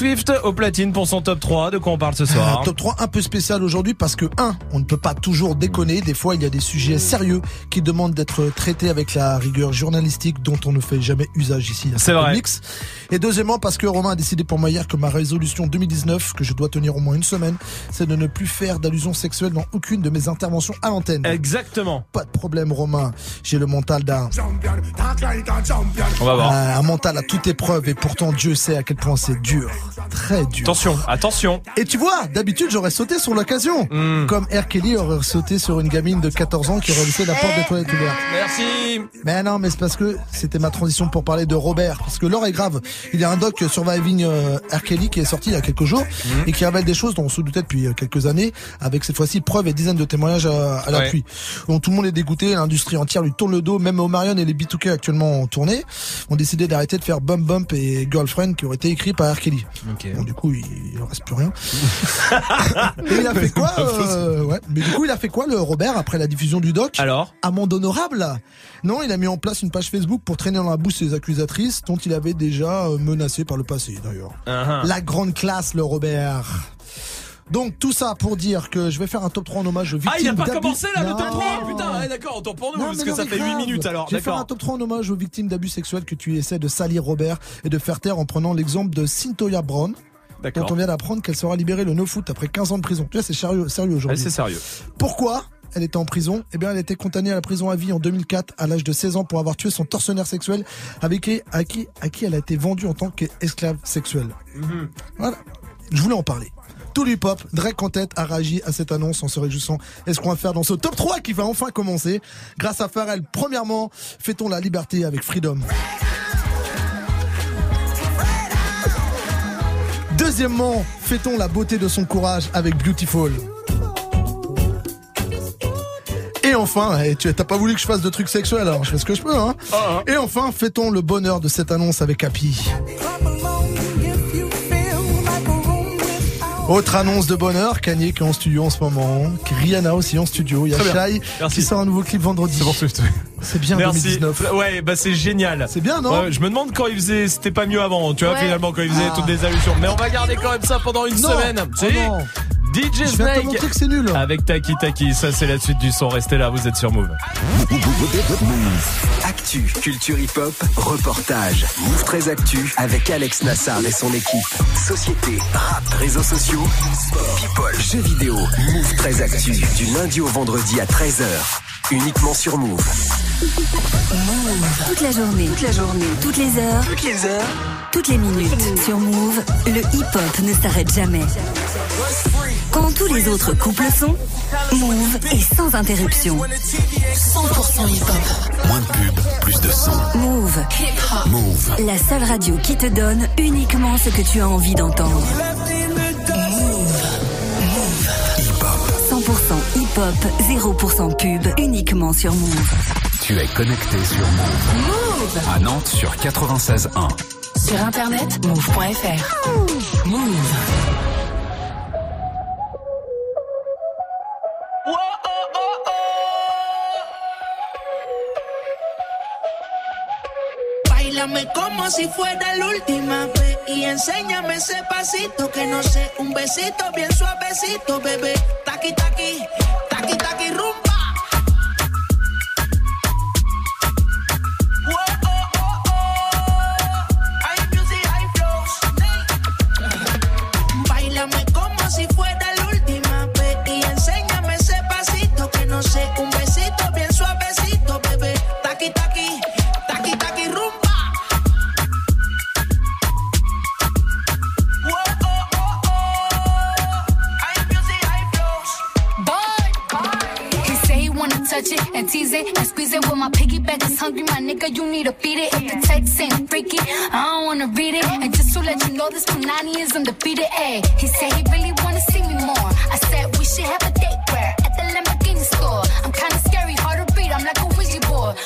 Swift au platine pour son top 3. De quoi on parle ce soir Un top 3 un peu spécial aujourd'hui parce que 1. On ne peut pas toujours déconner. Des fois, il y a des sujets sérieux qui demandent d'être traités avec la rigueur journalistique dont on ne fait jamais usage ici. à C'est vrai. Mix. Et deuxièmement, parce que Romain a décidé pour moi hier que ma résolution 2019, que je dois tenir au moins une semaine, c'est de ne plus faire d'allusion sexuelle dans aucune de mes interventions à l'antenne. Exactement. Pas de problème, Romain. J'ai le mental d'un On va voir. un mental à toute épreuve et pourtant Dieu sait à quel point c'est dur. Très dur. Attention, attention. Et tu vois, d'habitude j'aurais sauté sur l'occasion. Hmm. Comme R. Kelly aurait sauté sur une gamine de 14 ans qui aurait laissé la porte des toilettes ouverte. Merci. Mais non, mais c'est parce que c'était ma transition pour parler de Robert. Parce que l'or est grave. Il y a un doc Surviving euh, R. Kelly qui est sorti il y a quelques jours Hmm. et qui révèle des choses dont on se doutait depuis euh, quelques années, avec cette fois-ci preuves et dizaines de témoignages à, à l'appui. Donc tout le monde est dégoûté, l'industrie entière lui tourne le dos, même Omarion et les B2K actuellement en tournée ont décidé d'arrêter de faire Bump Bump et Girlfriend qui auraient été écrits par R. Kelly. Bon, du coup, il, en reste plus rien. <laughs> et il a fait quoi <laughs> euh, ouais. Mais du coup, il a fait quoi le Robert après la diffusion du doc Alors Amende honorable Non, il a mis en place une page Facebook pour traîner dans la bouche ses accusatrices dont il avait déjà euh, menacé par le passé d'ailleurs. Uh-huh. La grande classe, le Robert. Donc tout ça pour dire que je vais faire un top 3 en hommage aux victimes Ah, il a pas commencé là, le top 3 Putain, ouais, d'accord, autant pour nous, Non, parce que ça fait 8 grave. minutes alors. Je vais faire un top 3 en hommage aux victimes d'abus sexuels que tu essaies de salir Robert et de faire taire en prenant l'exemple de Cynthia Brown. Dont on vient d'apprendre qu'elle sera libérée le 9 août après 15 ans de prison. Tu vois, c'est sérieux, sérieux aujourd'hui. c'est sérieux. Pourquoi elle était en prison? Eh bien, elle était condamnée à la prison à vie en 2004 à l'âge de 16 ans pour avoir tué son tortionnaire sexuel avec qui, à qui, à qui elle a été vendue en tant qu'esclave sexuelle. Voilà. Je voulais en parler. Tout le hip-hop, Drake en tête a réagi à cette annonce en se réjouissant. Est-ce qu'on va faire dans ce top 3 qui va enfin commencer? Grâce à Pharrell, premièrement, fêtons la liberté avec Freedom. Deuxièmement, fêtons la beauté de son courage avec Beautiful. Et enfin, et tu t'as pas voulu que je fasse de trucs sexuels, alors je fais ce que je peux, hein. Et enfin, fêtons le bonheur de cette annonce avec Happy. Autre annonce de bonheur, Kanye qui est en studio en ce moment, Rihanna aussi en studio, il y a. Shai Merci. qui sort un nouveau clip vendredi. C'est bon, Swift. C'est bien Merci. 2019. Ouais, bah c'est génial. C'est bien, non Ouais, Je me demande quand il faisait, c'était pas mieux avant, tu vois, Ouais. finalement, quand il faisait Ah. toutes les allusions. Mais on va garder quand même ça pendant une Non. semaine. Oh. DJ Snake. montrer que c'est nul. Avec Taki Taki, ça c'est la suite du son. Restez là, vous êtes sur Move. Actu, culture hip-hop, reportage. Move très Actu avec Alex Nassar et son équipe. Société, rap, réseaux sociaux, sport, people, jeux vidéo. Move très Actu, du lundi au vendredi à 13h. Uniquement sur Move. Toute la journée, toute la journée, toutes les heures, Toutes les heures, toutes les minutes. Sur Move, le hip-hop ne s'arrête jamais. Quand tous les autres couples sont, Move est sans interruption. 100% hip-hop. Moins de pub, plus de son. Move, Move. la seule radio qui te donne uniquement ce que tu as envie d'entendre. 100% hip-hop, 0% pub, uniquement sur Move. Tu es connecté sur Move. Move À Nantes sur 96.1. Sur internet, move.fr. Move. Báilame como si fuera la última vez y enséñame ese pasito que no sé, un besito bien suavecito, bebé. Taqui taqui, taqui taqui rumba. Is undefeated. Ayy, he said he really wanna see me more. I said we should have a date where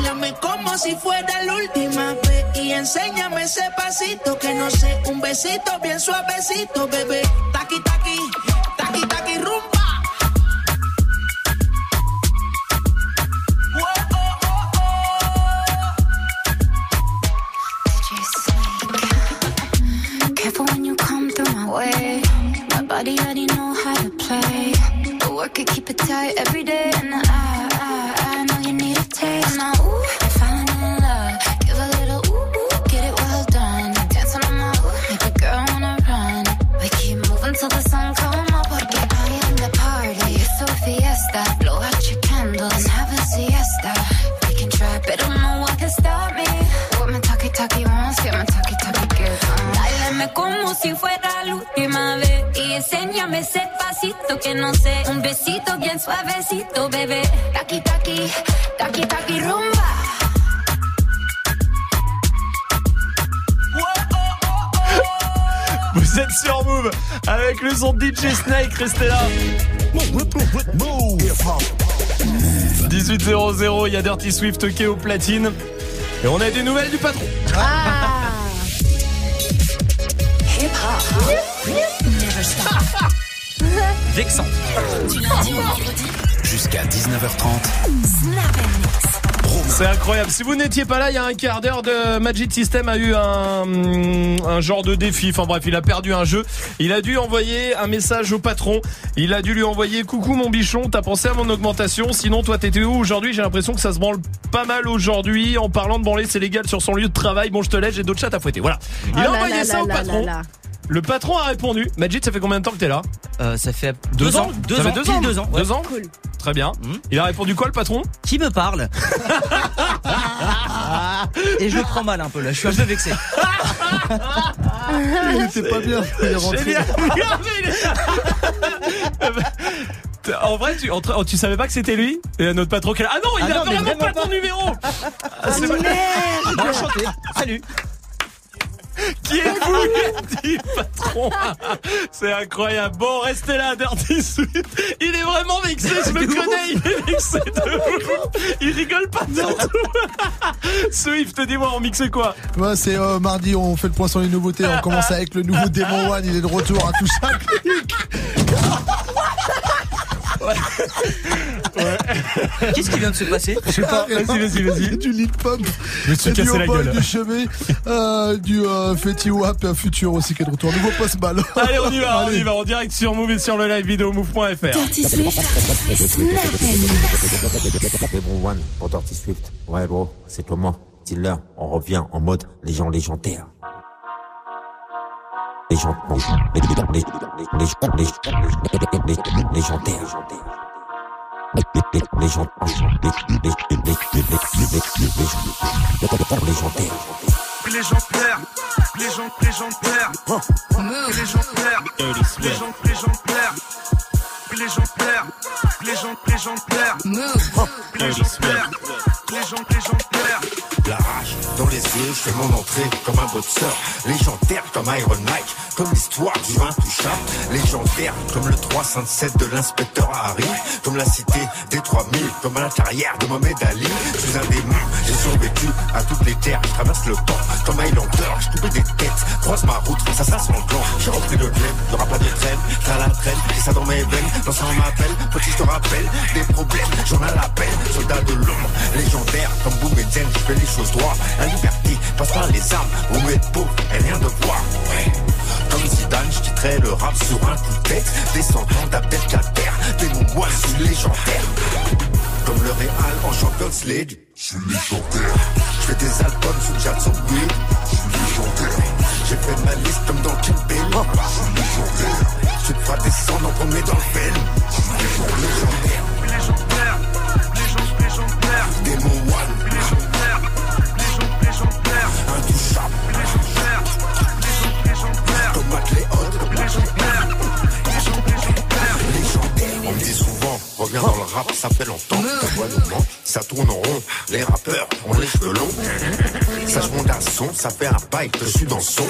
Bailame como si fuera la última vez y enséñame ese pasito que no sé, un besito bien suavecito, bebé. Taqui taqui, taqui taqui rumba. Careful when you come through my way. My body already know how to play. But work it, keep it tight every day. And I, taste. Now, ooh, I'm falling in love. Give a little ooh, ooh, get it well done. Dancing on my ooh, make a girl wanna run. We keep moving till the sun come up. Porque I am the party. It's a fiesta. Blow out your candles and have a siesta. We can try, but no one can stop me. What my talkie talkie wants, get my talkie talkie gives. Báilame como si fuera la última vez enséñame ese pasito que no sé, un besito bien suavecito, bebé. Taki taki, taki taki rumba. <laughs> Vous êtes sur Move avec le son de DJ Snake, restez là. 18.00, il y a Dirty Swift qui est au platine. Et on a des nouvelles du patron. <laughs> <laughs> Vexant. Du lundi au vendredi, Jusqu'à 19h30. C'est incroyable. Si vous n'étiez pas là, il y a un quart d'heure de Magic System a eu un, un genre de défi. Enfin bref, il a perdu un jeu. Il a dû envoyer un message au patron. Il a dû lui envoyer coucou mon bichon. T'as pensé à mon augmentation? Sinon, toi, t'étais où aujourd'hui? J'ai l'impression que ça se branle pas mal aujourd'hui. En parlant de branler, c'est légal sur son lieu de travail. Bon, je te laisse. J'ai d'autres chats à fouetter. Voilà. Il Oh a là envoyé là ça là au là patron. Le patron a répondu. Magic, ça fait combien de temps que t'es là Euh, ça fait Deux, deux, ans. ans. Deux Ça ans. fait deux ans. Deux ans. ouais. Deux ans. Très bien. Il a répondu quoi le patron Qui me parle <laughs> Et je le prends mal un peu là. Je suis un peu vexé. <laughs> Il était pas bien. Il est rentré. <laughs> Est- En vrai, tu, savais pas que c'était lui Et notre patron qui est là. Ah non, il Ah a non, vraiment, vraiment pas ton numéro Ah, c'est Bon, vrai. enchanté. Salut. Qui êtes-vous? Dit patron C'est incroyable. Bon, restez là, Dirty Swift. Il est vraiment vexé, je le connais, il est vexé de ouf. Il rigole pas du tout. Swift, dis-moi, on mixe quoi? Ouais, c'est euh, mardi, on fait le point sur les nouveautés. On commence avec le nouveau Demon One. Il est de retour à tout ça. Qu'est-ce qui vient de se passer Je sais pas, vas-y, vas-y, vas-y. Du lead pump. Je me suis Et cassé la gueule. Du chevet, euh, du euh, Fetty Wap, un futur aussi qui est de retour. Nouveau post ball. Allez, on y va, on y va, en direct sur Move et sur le live vidéo move.fr. Dirty Swift, One pour Dirty Swift. Ouais, gros, c'est comment Dis-leur, on revient en mode légende légendaire. Les, légendaire. Légendaire, légende, légendaire, légendaire, La rage dans les yeux, je fais mon entrée comme un boxeur. Légendaire comme Iron Mike, comme l'histoire du intouchable. Légendaire comme le 307 de l'inspecteur Harry. Comme la cité des 3000, comme à carrière de Mohamed Ali. Je suis un démon, j'ai survécu à toutes les terres. Je traverse le temps comme Highlander, je coupe des têtes. Croise ma route, ça ça son plan. J'ai repris le glaive, y'aura pas de trêve. T'as la traîne, j'ai ça dans mes veines. Dans ça on m'appelle, petit je te rappelle. Des problèmes, j'en ai la peine. Soldat de l'ombre, légendaire comme Zen, je fais les choses droit. La liberté passe par les armes, on met beau et rien de voir. Ouais. Comme Zidane, je quitterai le rap sur un coup de tête. Descendant d'Abdelkader, des mots je suis légendaire. Comme le Real en Champions League. Je suis légendaire. Je fais des albums sous Jackson Weed. Je suis légendaire. J'ai fait ma liste comme dans Kill Bill. Je suis légendaire. Je te ferai descendre en premier dans le film. Je suis légendaire. Légendaire, légendaire, Démon One. Reviens dans le rap, ça fait longtemps. Ta voix nous manque, ça tourne en rond. Les rappeurs ont les cheveux longs. Ça monte un son, ça fait un bail que je suis dans le son.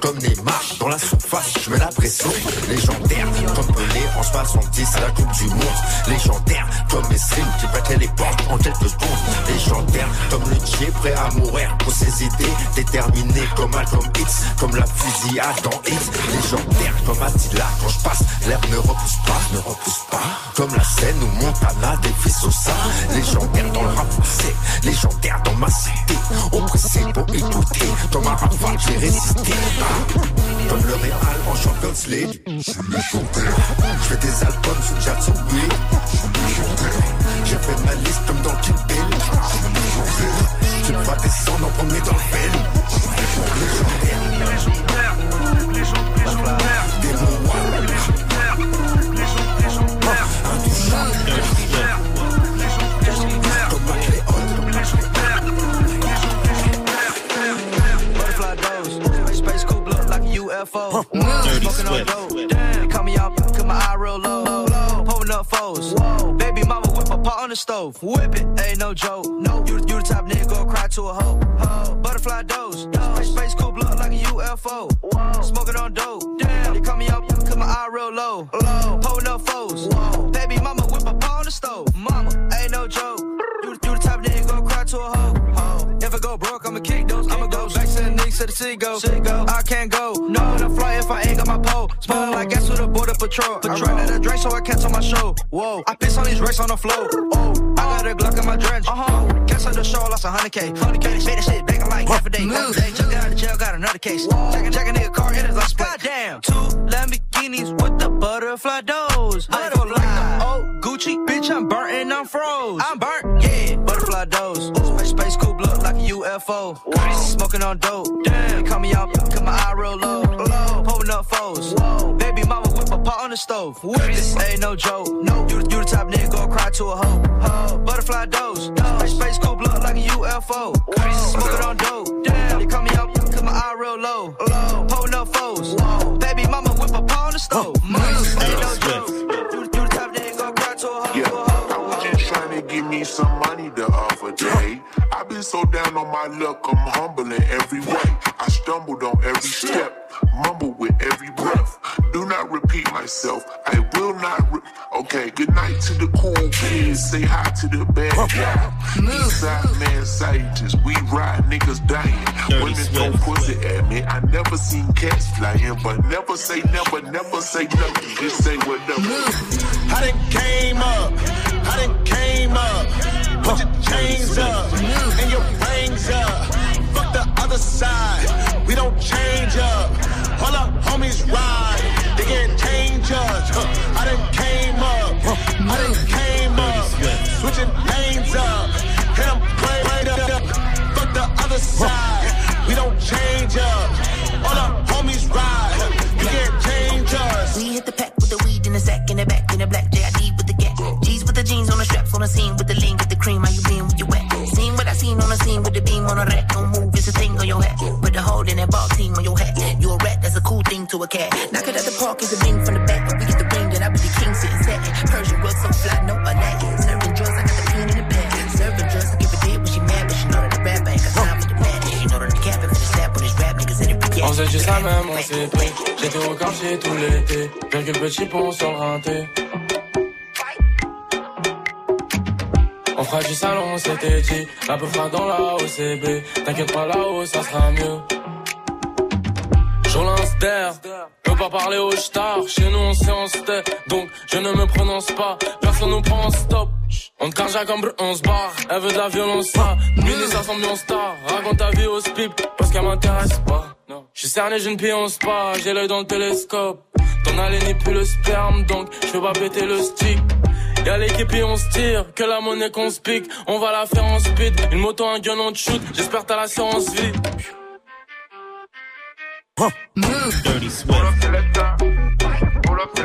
Comme Neymar dans la surface, je mets la pression. Légendaire, comme Pelé en 70 à la Coupe du Monde. Légendaire, comme Esrim qui battait les portes en quelques secondes. Légendaire, comme le Tché prêt à mourir pour ses idées. Déterminé comme Malcolm X, comme la fusillade dans X. Légendaire, comme Attila quand je passe, l'herbe ne repousse pas, ne repousse pas. Comme la scène ou Montana, des au sein. Légendaire dans le rap légendaire dans ma cité. Oppressé pour écouter, dans ma rafale j'ai résisté. Comme le Real en Champions League. Je suis légendaire. Je fais des albums sous Jackson Wade. Je suis légendaire. J'ai fait ma liste comme dans Kill Bill. Je suis légendaire. Tu vas descendre en premier dans le film. Je suis légendaire. UFO. Smoking on dope, damn. Call me out, cause my eye real low. Pulling up foes, baby mama whip a pot on the stove. Whip it, ain't no joke. No, you, you the type nigga go cry to a hoe. Butterfly doors, space, space coupe look like a UFO. Smoking on dope, damn. They call me out, cause my eye real low. Pulling up foes, baby mama whip a pot on the stove. Mama, ain't no joke. You, you the type nigga go cry to a hoe. Back to the city go. I can't go. No, to fly if I ain't got my pole. Smelling like gas with a border patrol. I ran out of drink, so I cancel my show. Whoa, I piss on these racks on the floor. Oh, I got a Glock in my drench. Uh huh. Cancel the show, lost a hundred K. Hundred K, say that shit back like half a day. Half a day. Just got out of jail, got another case. Check, check a nigga car, it is like Goddamn. Two Lamborghinis with the butterfly doors. Butterfly. like the old Gucci, bitch, I'm burnt and I'm froze. I'm burnt, yeah. Butterfly doors. Space, space coupe look like a UFO. Smoking on dope. Damn. Call me out, cause my eye real low. Pulling up foes. Baby mama whip a pot on the stove. Whip it, ain't no joke. No, you, you the type nigga go cry to a hoe. Butterfly doors. Space, space coupe look like a UFO. Smoking on dope. Damn. They call me out, cause my eye real low. Pulling up foes. Baby mama whip a pot on the stove. Ain't no joke. Yeah, I was just to give me some money the other day. I've been so down on my luck, I'm humble in every way. I stumbled on every step, mumble with every breath. Do not repeat myself, I will not. Re- okay, good night to the cool kids. Say hi to the bad guy. Eastside man scientists, we ride niggas dying. Women throw pussy at me. I never seen cats flying, but never say never, never say nothing. Just say whatever. I done came up, I done came up. Put your chains up and your rings up. Fuck the other side, we don't change up. All our homies ride, they get change us. I done came up, I done came up. Switching lanes up, and I'm playing up. Fuck the other side, we don't change up. All our homies ride, you get change us. We hit the pack with the weed in the sack, in the back, in the black JID jeans on the scene with the lean, get the cream. How you been? Where you at? Seen what I seen on the scene with the beam on the rack. Don't move, it's a thing on your hat. Put the hold in that ball team on your hat. You a rat, that's a cool thing to a cat. Knock it at the park, is a ring from the back. We get the ring, then I be the king sitting satin. Persian rug so fly, no lat. Serving drugs, I got the pin in the bag. Serving drugs, I give a dick when she mad, but she know that the rap ain't got time for the mad. She know that the cap for the snap on his rap niggas in the react. On faisait juste la même, on s'est pris. J'étais au quartier tout l'été. Bien que le petit pont sur le fera du salon, c'était dit. La peu fera dans la OCB. T'inquiète pas, là-haut, ça sera mieux. Je lance d'air, peux pas parler aux stars. Chez nous, on sait, on se. Donc, je ne me prononce pas. Personne nous prend en stop. On te comme brr, on se barre. Elle veut de la violence, ça. Mini, ça semble star. Raconte ta vie au spip, parce qu'elle m'intéresse pas. Je suis cerné, une pied en spa. J'ai l'œil dans le télescope. Ton haleine n'est plus le sperme, donc je peux pas péter le stick. Y'a l'équipe et on se tire, que la monnaie qu'on se pique, on va la faire en speed. Une moto, un gun, on te shoot, j'espère t'as l'assurance vie.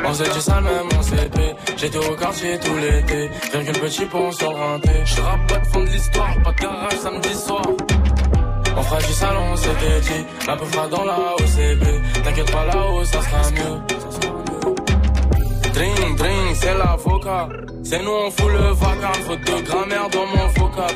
On s'est dit ça même, s'est pris. J'étais au quartier tout l'été, rien que le petit pont sur le rinté. Je pas de fond de l'histoire, pas de garage samedi soir. On fera du salon, c'était dit, la peu fera dans la OCB. T'inquiète pas là-haut, ça sera mieux. Drink, drink, c'est l'avocat. C'est nous, on fout le vacarme, faute de grammaire dans mon vocal.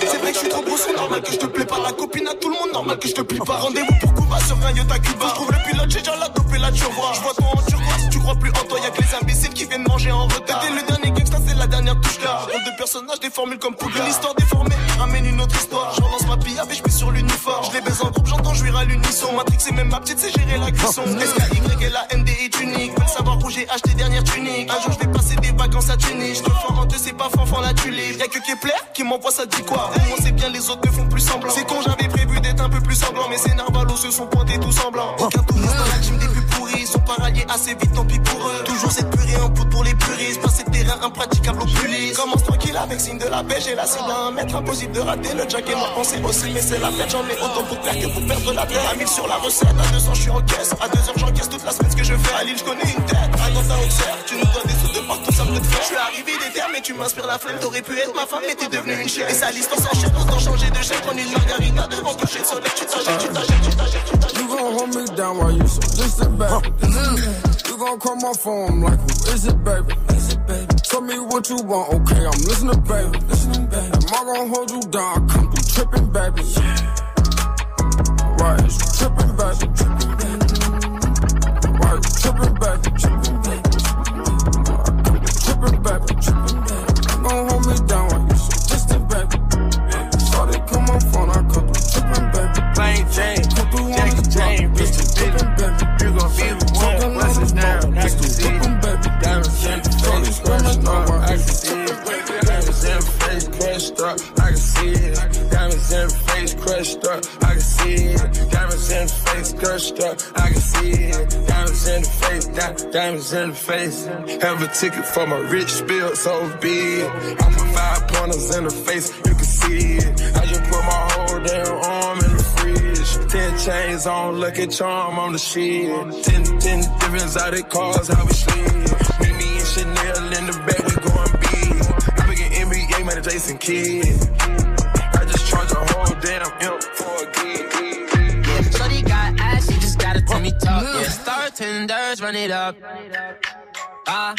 C'est vrai que je suis trop gros, c'est normal que je te plais pas. La copine à tout le monde, normal que je te plie pas. Rendez-vous pour Cuba sur un yacht à Cuba. Je trouve le pilote, j'ai déjà la dope et la turbo. Je vois toi en turquoise, tu crois plus en toi, y'a que les imbéciles qui viennent manger en retard. T'es le dernier gangsta, c'est la dernière touche là. Rôle de personnage, des formules comme Pouga. Une histoire déformée, ramène une autre histoire. Je relance ma pille, et je mets sur l'uniforme. Je les baise en groupe, j'entends jouir à l'unisson. Matrix, c'est même ma petite, c'est gérer la cuisson. SKY et la MD est unique? Veulent savoir où j'ai acheté dernière tunique. Un jour, je vais passer des vacances à Tunis. Je te fends en deux, c'est pas fanfan la tulipe. Y'a que Kepler qui m'envoie ça dit quoi? Moi, c'est bien, les autres ne font plus semblant. C'est con, j'avais prévu d'être un peu plus semblant. Mais ces narvalos se sont pointés tout semblants. Aucun touriste dans la team des plus pourris. Ils sont paralliés assez vite, tant pis pour eux. Toujours cette purée en poudre pour les puristes. Passer de terrain impraticable au plus lisse. Commence tranquille avec signe de la pêche et la cible à un mètre. Impossible de rater le jack et moi penser aussi. Mais c'est la fête, j'en ai autant pour perdre que pour perdre la tête. À 1000 sur la recette, à 200 je suis en caisse. À 2 heures j'encaisse toute la semaine ce que je fais à Lille, je connais une tête. À dans ta Auxerre, tu nous tu m'inspires la flemme. T'aurais pu être ma femme, mais t'es devenue une chaîne. Et sa liste, on s'achète, autant changer de chaîne. Prendre une margarita devant coucher de soleil. Tu t'achètes, tu t'achètes, tu t'achètes, tu t'achètes. You gon' hold me down while you so distant, baby. You gon' call my phone, I'm like, who? Is it, baby? Is it, baby? Tell me what you want, okay, I'm listening, baby. Listening, baby. Am I gon' hold you down? I come through tripping, baby. Right, you tripping, baby? Tripping, baby. Right, you tripping, baby. Tripping, baby? Up, I can see it. Diamonds in the face, di- diamonds in the face. Have a ticket for my rich spill, so be it. I put five pointers in the face, you can see it. I just put my whole damn arm in the fridge. Ten chains on, lucky charm on the shit. Ten, ten different exotic cars, how we slid. Meet me and Chanel in the back, we going big. I big an NBA man, Jason Kidd. Star tenders, run it up. Ah.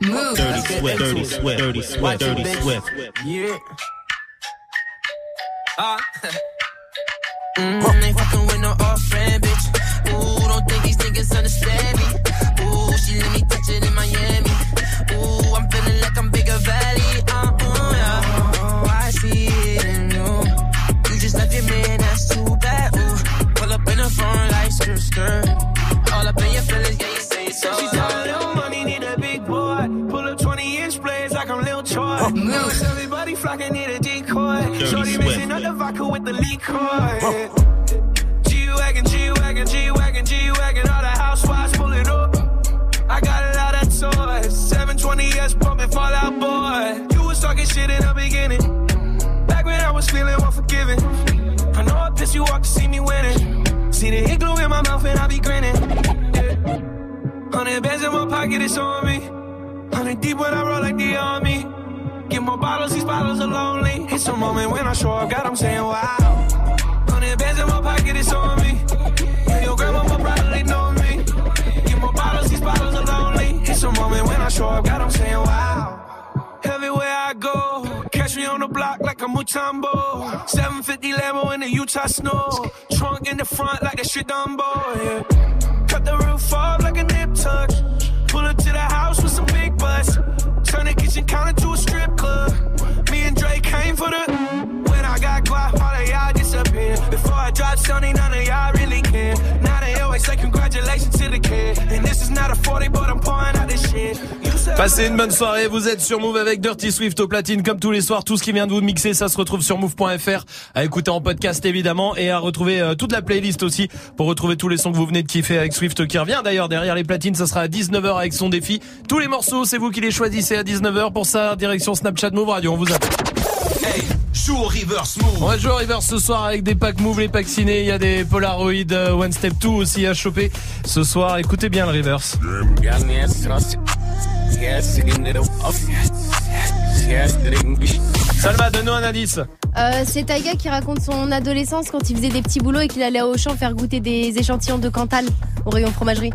Move. Dirty Swift, Dirty Swift, Dirty Swift, Dirty Swift. Yeah. Ah. <laughs> mm, ain't fucking with no off friend, bitch. Ooh, don't think these niggas understand me. Ooh, she let me touch it in Miami. Ooh, I'm feeling like I'm bigger valley. Uh, uh, yeah. Oh, I see it in you. You just left your man, that's too bad. Ooh, pull up in the front like skirt, skirt. Dirty Shorty Swift. up the vodka with the liquor. G-Wagon, G-Wagon, G-Wagon, G-Wagon. All the housewives pull it up. I got a lot of toys. 720S pumping Fallout Boy. You was talking shit in the beginning. Back when I was feeling unforgiving. I know I pissed you off to see me winning. See the hit glue in my mouth and I be grinning. Yeah. Hundred bands in my pocket, it's on me. Hundred deep when I roll like the army. Get more bottles, these bottles are lonely. It's a moment when I show up, God, I'm saying wow. Hundred bands in my pocket, it's on me. Your grandma will probably know me. Get more bottles, these bottles are lonely. It's a moment when I show up, God, I'm saying wow. Everywhere I go, catch me on the block like a Mutombo. 750 Lambo in the Utah snow. Trunk in the front like a shit Dumbo, yeah. Cut the roof off like a nip tuck. Pull up to the house with some big butts. Turn the kitchen counter to a strip club. Me and Drake came for the. When I got guap, all of y'all disappear. Before I drop Sony, none of y'all really care. Now they always say congratulations to the kid. And this is not a 40, but I'm pouring out this shit. Passez une bonne soirée, vous êtes sur Move avec Dirty Swift au platine comme tous les soirs. Tout ce qui vient de vous mixer, ça se retrouve sur move.fr à écouter en podcast évidemment et à retrouver euh, toute la playlist aussi pour retrouver tous les sons que vous venez de kiffer avec Swift qui revient d'ailleurs derrière les platines. Ça sera à 19h avec son défi. Tous les morceaux, c'est vous qui les choisissez à 19h pour ça. Direction Snapchat Move Radio, on vous attend. Joue au reverse move. On va jouer au reverse ce soir avec des packs Move, les packs ciné. Il y a des Polaroid euh, One Step 2 aussi à choper ce soir. Écoutez bien le reverse. Salma, donne-nous un indice. Euh, c'est Taiga qui raconte son adolescence quand il faisait des petits boulots et qu'il allait au champ faire goûter des échantillons de Cantal au rayon fromagerie.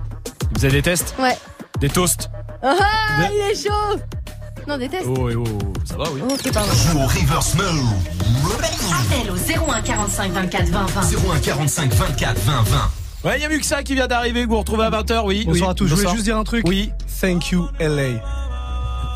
Vous avez des tests Ouais. Des toasts Ah, il est chaud Non, déteste. Oh, oh, oh, ça va, oui. Ok, pardon. Joue au reverse mode. Appel au 01 45 24 20 20. 01 45 24 20 20. Ouais, il y a Muxa qui vient d'arriver, que vous retrouvez à 20h, oui. Bonsoir oui. à tous. Je voulais Bonsoir. juste dire un truc. Oui. Thank you, LA.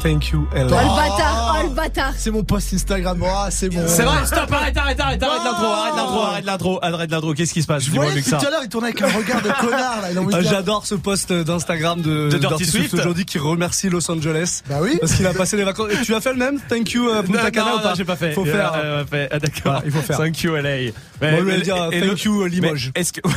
Thank you, LA. Oh, le bâtard, oh, le bâtard. C'est mon post Instagram. Ah, c'est bon. C'est vrai, stop, arrête, arrête, arrête, arrête l'intro, arrête l'intro, arrête l'intro, arrête l'intro. Qu'est-ce qui se passe Je voyais tout à l'heure, il tournait avec un regard de connard, là. Dire- J'adore ce post d'Instagram de, De Dirty Swift. aujourd'hui qui remercie Los Angeles. Bah oui. Parce qu'il a passé les vacances. Et tu as fait le même? Thank you euh, Punta Non, Cana ou pas? non, j'ai pas fait. Faut faire. Euh, euh, fait. Ah, d'accord. Il faut faire. Thank you, LA. Moi, je voulais dire, thank le- you, Limoges. Mais Est-ce que. <laughs>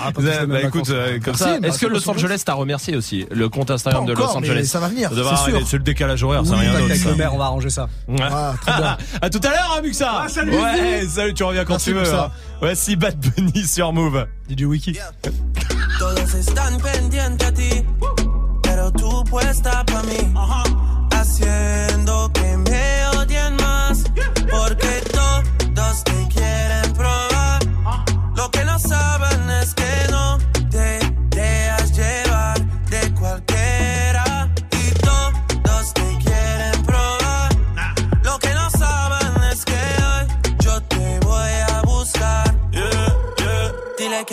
Ah, bah, écoute, euh, comme ça, est-ce que Los Angeles t'a remercié aussi Le compte Instagram de Los mais Angeles. ça va venir, arrêter, C'est le décalage horaire, rien avec ça. le maire, on va arranger ça. Ouais. Ah, très bien. <laughs> à tout à l'heure, hein, Muxa. Ah, salut, Ouais, salut, tu reviens quand Merci, tu veux. Muxa. hein. Voici Bad Bunny sur Move. DJ Wiki. Todos están pendientes a ti, pero tú puesta pa' mí, haciendo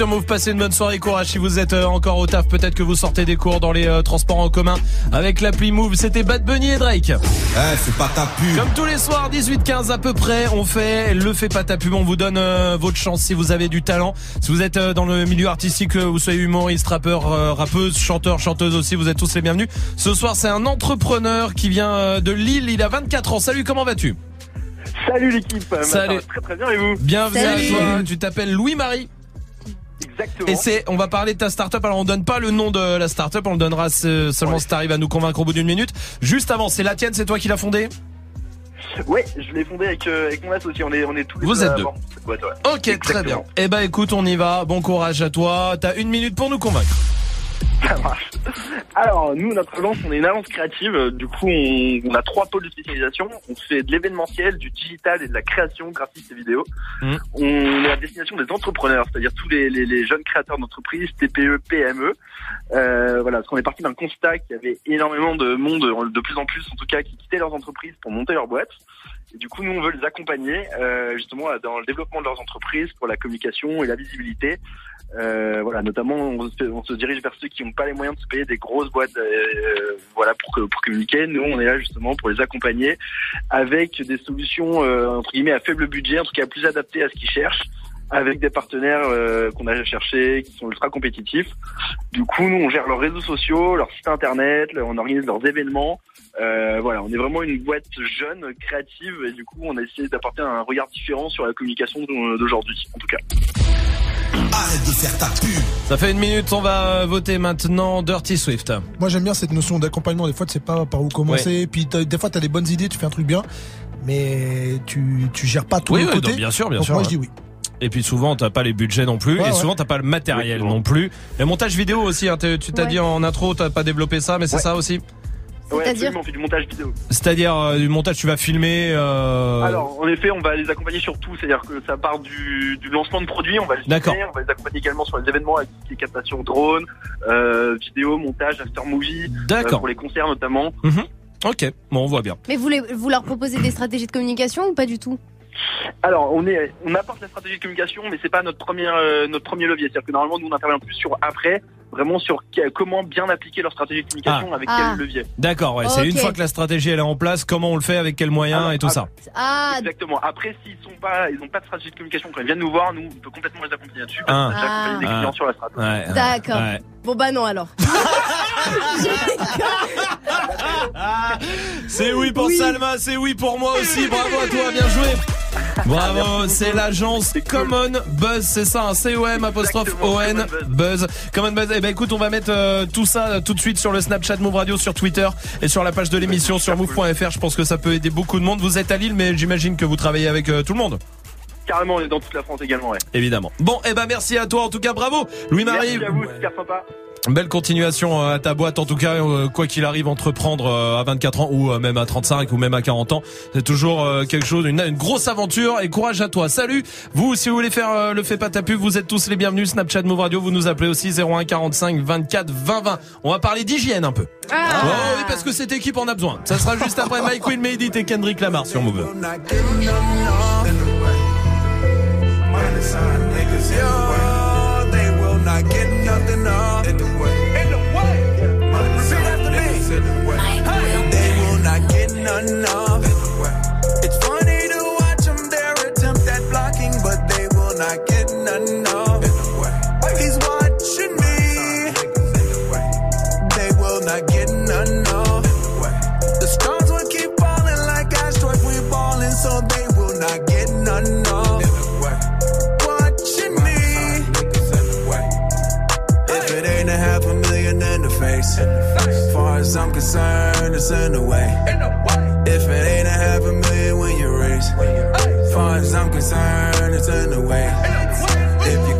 sur Move, passez une bonne soirée, courage. Si vous êtes euh, encore au taf, peut-être que vous sortez des cours dans les euh, transports en commun avec l'appli Move. C'était Bad Bunny et Drake. Eh, c'est pas ta pub. Comme tous les soirs, 18-15 à peu près, on fait le fait pas ta pub. On vous donne euh, votre chance si vous avez du talent. Si vous êtes euh, dans le milieu artistique, que vous soyez humoriste, rappeur, euh, rappeuse, chanteur, chanteuse aussi, vous êtes tous les bienvenus. Ce soir, c'est un entrepreneur qui vient euh, de Lille. Il a 24 ans. Salut, comment vas-tu? Salut l'équipe, Salut. très très bien et vous? Bienvenue à toi. Tu t'appelles Louis-Marie. Exactement. Et c'est, on va parler de ta startup. Alors on donne pas le nom de la startup, on le donnera seulement si t'arrives à nous convaincre au bout d'une minute. Juste avant, c'est la tienne, c'est toi qui l'as fondée? Ouais, je l'ai fondé avec, euh, avec mon associé, on est, on est tous les Vous deux êtes deux. Ouais. Ok, très bien. Eh ben écoute, on y va. Bon courage à toi. T'as une minute pour nous convaincre. <laughs> Ça marche. Alors, nous, notre agence, on est une agence créative. Du coup, on, on a trois pôles de spécialisation. On fait de l'événementiel, du digital et de la création graphique et vidéo. Mmh. On est à destination des entrepreneurs, c'est-à-dire tous les, les- les jeunes créateurs d'entreprises, TPE, PME. Euh, voilà, parce qu'on est parti d'un constat qu'il y avait énormément de monde, de plus en plus en tout cas, qui quittaient leurs entreprises pour monter leur boîte. Et du coup, nous, on veut les accompagner euh, justement dans le développement de leurs entreprises pour la communication et la visibilité. Euh, voilà, notamment, on se, dirige vers ceux qui n'ont pas les moyens de se payer des grosses boîtes, euh, voilà, pour, pour communiquer. Nous, on est là justement pour les accompagner avec des solutions euh, entre guillemets à faible budget, en tout cas plus adaptées à ce qu'ils cherchent, avec des partenaires euh, qu'on a cherchés, qui sont ultra compétitifs. Du coup, nous, on gère leurs réseaux sociaux, leur site internet, on organise leurs événements. Euh, voilà, on est vraiment une boîte jeune, créative, et du coup, on a essayé d'apporter un regard différent sur la communication d'aujourd'hui, en tout cas. Arrête de faire ta pub. Ça fait une minute, on va voter maintenant Dirty Swift. Moi j'aime bien cette notion d'accompagnement. Des fois tu sais pas par où commencer. Puis des fois t'as des bonnes idées, tu fais un truc bien, mais tu tu gères pas tout Oui, le oui, côté. donc, bien sûr, bien Donc sûr. Moi je dis oui. Et puis souvent t'as pas les budgets non plus, Ouais, et ouais. souvent t'as pas le matériel non plus. Le montage vidéo aussi, hein, tu t'as Ouais. dit en intro, t'as pas développé ça, mais c'est Ouais. ça aussi. Ouais, C'est-à-dire absolument, on fait du montage vidéo. C'est-à-dire euh, du montage, tu vas filmer. Euh... Alors, en effet, on va les accompagner sur tout, c'est-à-dire que ça part du, du lancement de produits, on va les filmer, on va les accompagner également sur les événements avec les captations drone, euh, vidéo, montage, after movie, euh, pour les concerts notamment. Mhm. Ok, bon, on voit bien. Mais vous, les- vous leur proposez des stratégies de communication ou pas du tout? Alors, on est, on apporte la stratégie de communication, mais c'est pas notre premier, euh, notre premier levier. C'est-à-dire que normalement, nous on intervient plus sur après, vraiment sur comment bien appliquer leur stratégie de communication Ah. avec Ah. quel levier. D'accord, ouais, c'est une fois que la stratégie elle est en place, comment on le fait, avec quels moyens et tout ah, ça. Ah, Exactement. Après, s'ils sont pas, ils n'ont pas de stratégie de communication quand ils viennent nous voir, nous on peut complètement les accompagner là-dessus. Parce Ah. qu'on a déjà des Ah. clients sur la stratégie. D'accord. ouais. Bon bah non alors. <laughs> C'est oui pour Salma, c'est oui pour moi aussi. Bravo à toi, bien joué. Bravo, c'est l'agence Common Buzz, c'est ça, un C-O-M apostrophe O-N. Buzz. Common Buzz. Eh ben écoute, on va mettre euh, tout ça euh, tout de suite sur le Snapchat Move Radio, sur Twitter et sur la page de l'émission sur move.fr. Je pense que ça peut aider beaucoup de monde. Vous êtes à Lille, mais j'imagine que vous travaillez avec euh, tout le monde. Carrément, on est dans toute la France également, ouais. Évidemment. Bon, eh ben merci à toi en tout cas, bravo Louis-Marie. Merci à vous, super sympa. Belle continuation euh, à ta boîte en tout cas euh, quoi qu'il arrive entreprendre euh, à 24 ans ou euh, même à 35 ou même à 40 ans. C'est toujours euh, quelque chose une, une grosse aventure et courage à toi. Salut. Vous si vous voulez faire euh, le fait pas ta pub vous êtes tous les bienvenus. Snapchat Move Radio vous nous appelez aussi 01 45 24 20 20 on va parler d'hygiène un peu. Ah. Oh oui parce que cette équipe en a besoin. Ça sera juste après Mike Will Made It et Kendrick Lamar sur Move none. It's funny to watch them their attempt at blocking, but they will not get none up. He's watching me. They will not get none up. The stars will keep falling like asteroids. We balling, so they will not get none up. Watching me. If it ain't a half a million in the face, far as I'm concerned, it's in the way. If it ain't a half a million when you raise, far as I'm concerned, it's in the way. If you're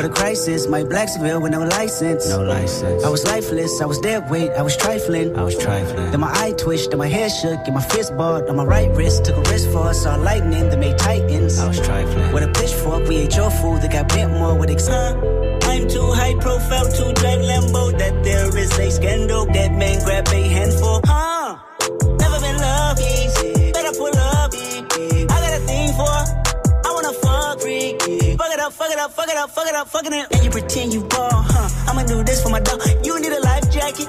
What a crisis, my Blacksville with no license. No license. I was lifeless, I was dead weight, I was trifling. I was trifling. Then my eye twitched, then my hair shook, and my fist balled on my right wrist. Took a risk for us, saw lightning that made titans. I was trifling. With a pitchfork, we ate your food that got bent more with ex- I'm too high profile to drive Lambo. That there is a scandal. That man grab a handful. Huh? Up, fuck it up, fuck it up, fuck it up, fucking it. Up. And you pretend you ball, huh? I'ma do this for my dog. You need a life jacket.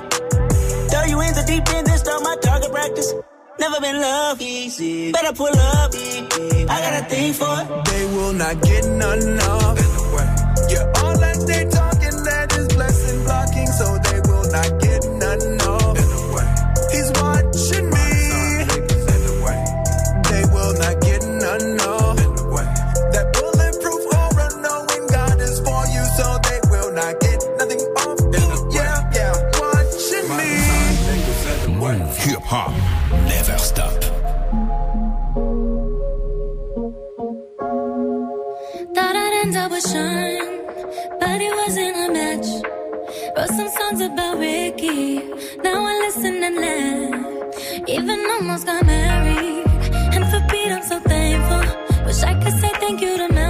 Throw you in the deep end, then start my target practice. Never been loved easy. Better pull up. I got a thing for it. They will not get none of. Yeah, all that they talking, hop never stop. Thought I'd end up with Sean, but it wasn't a match. Wrote some songs about Ricky, now I listen and laugh. Even almost got married, and for Pete I'm so thankful. Wish I could say thank you to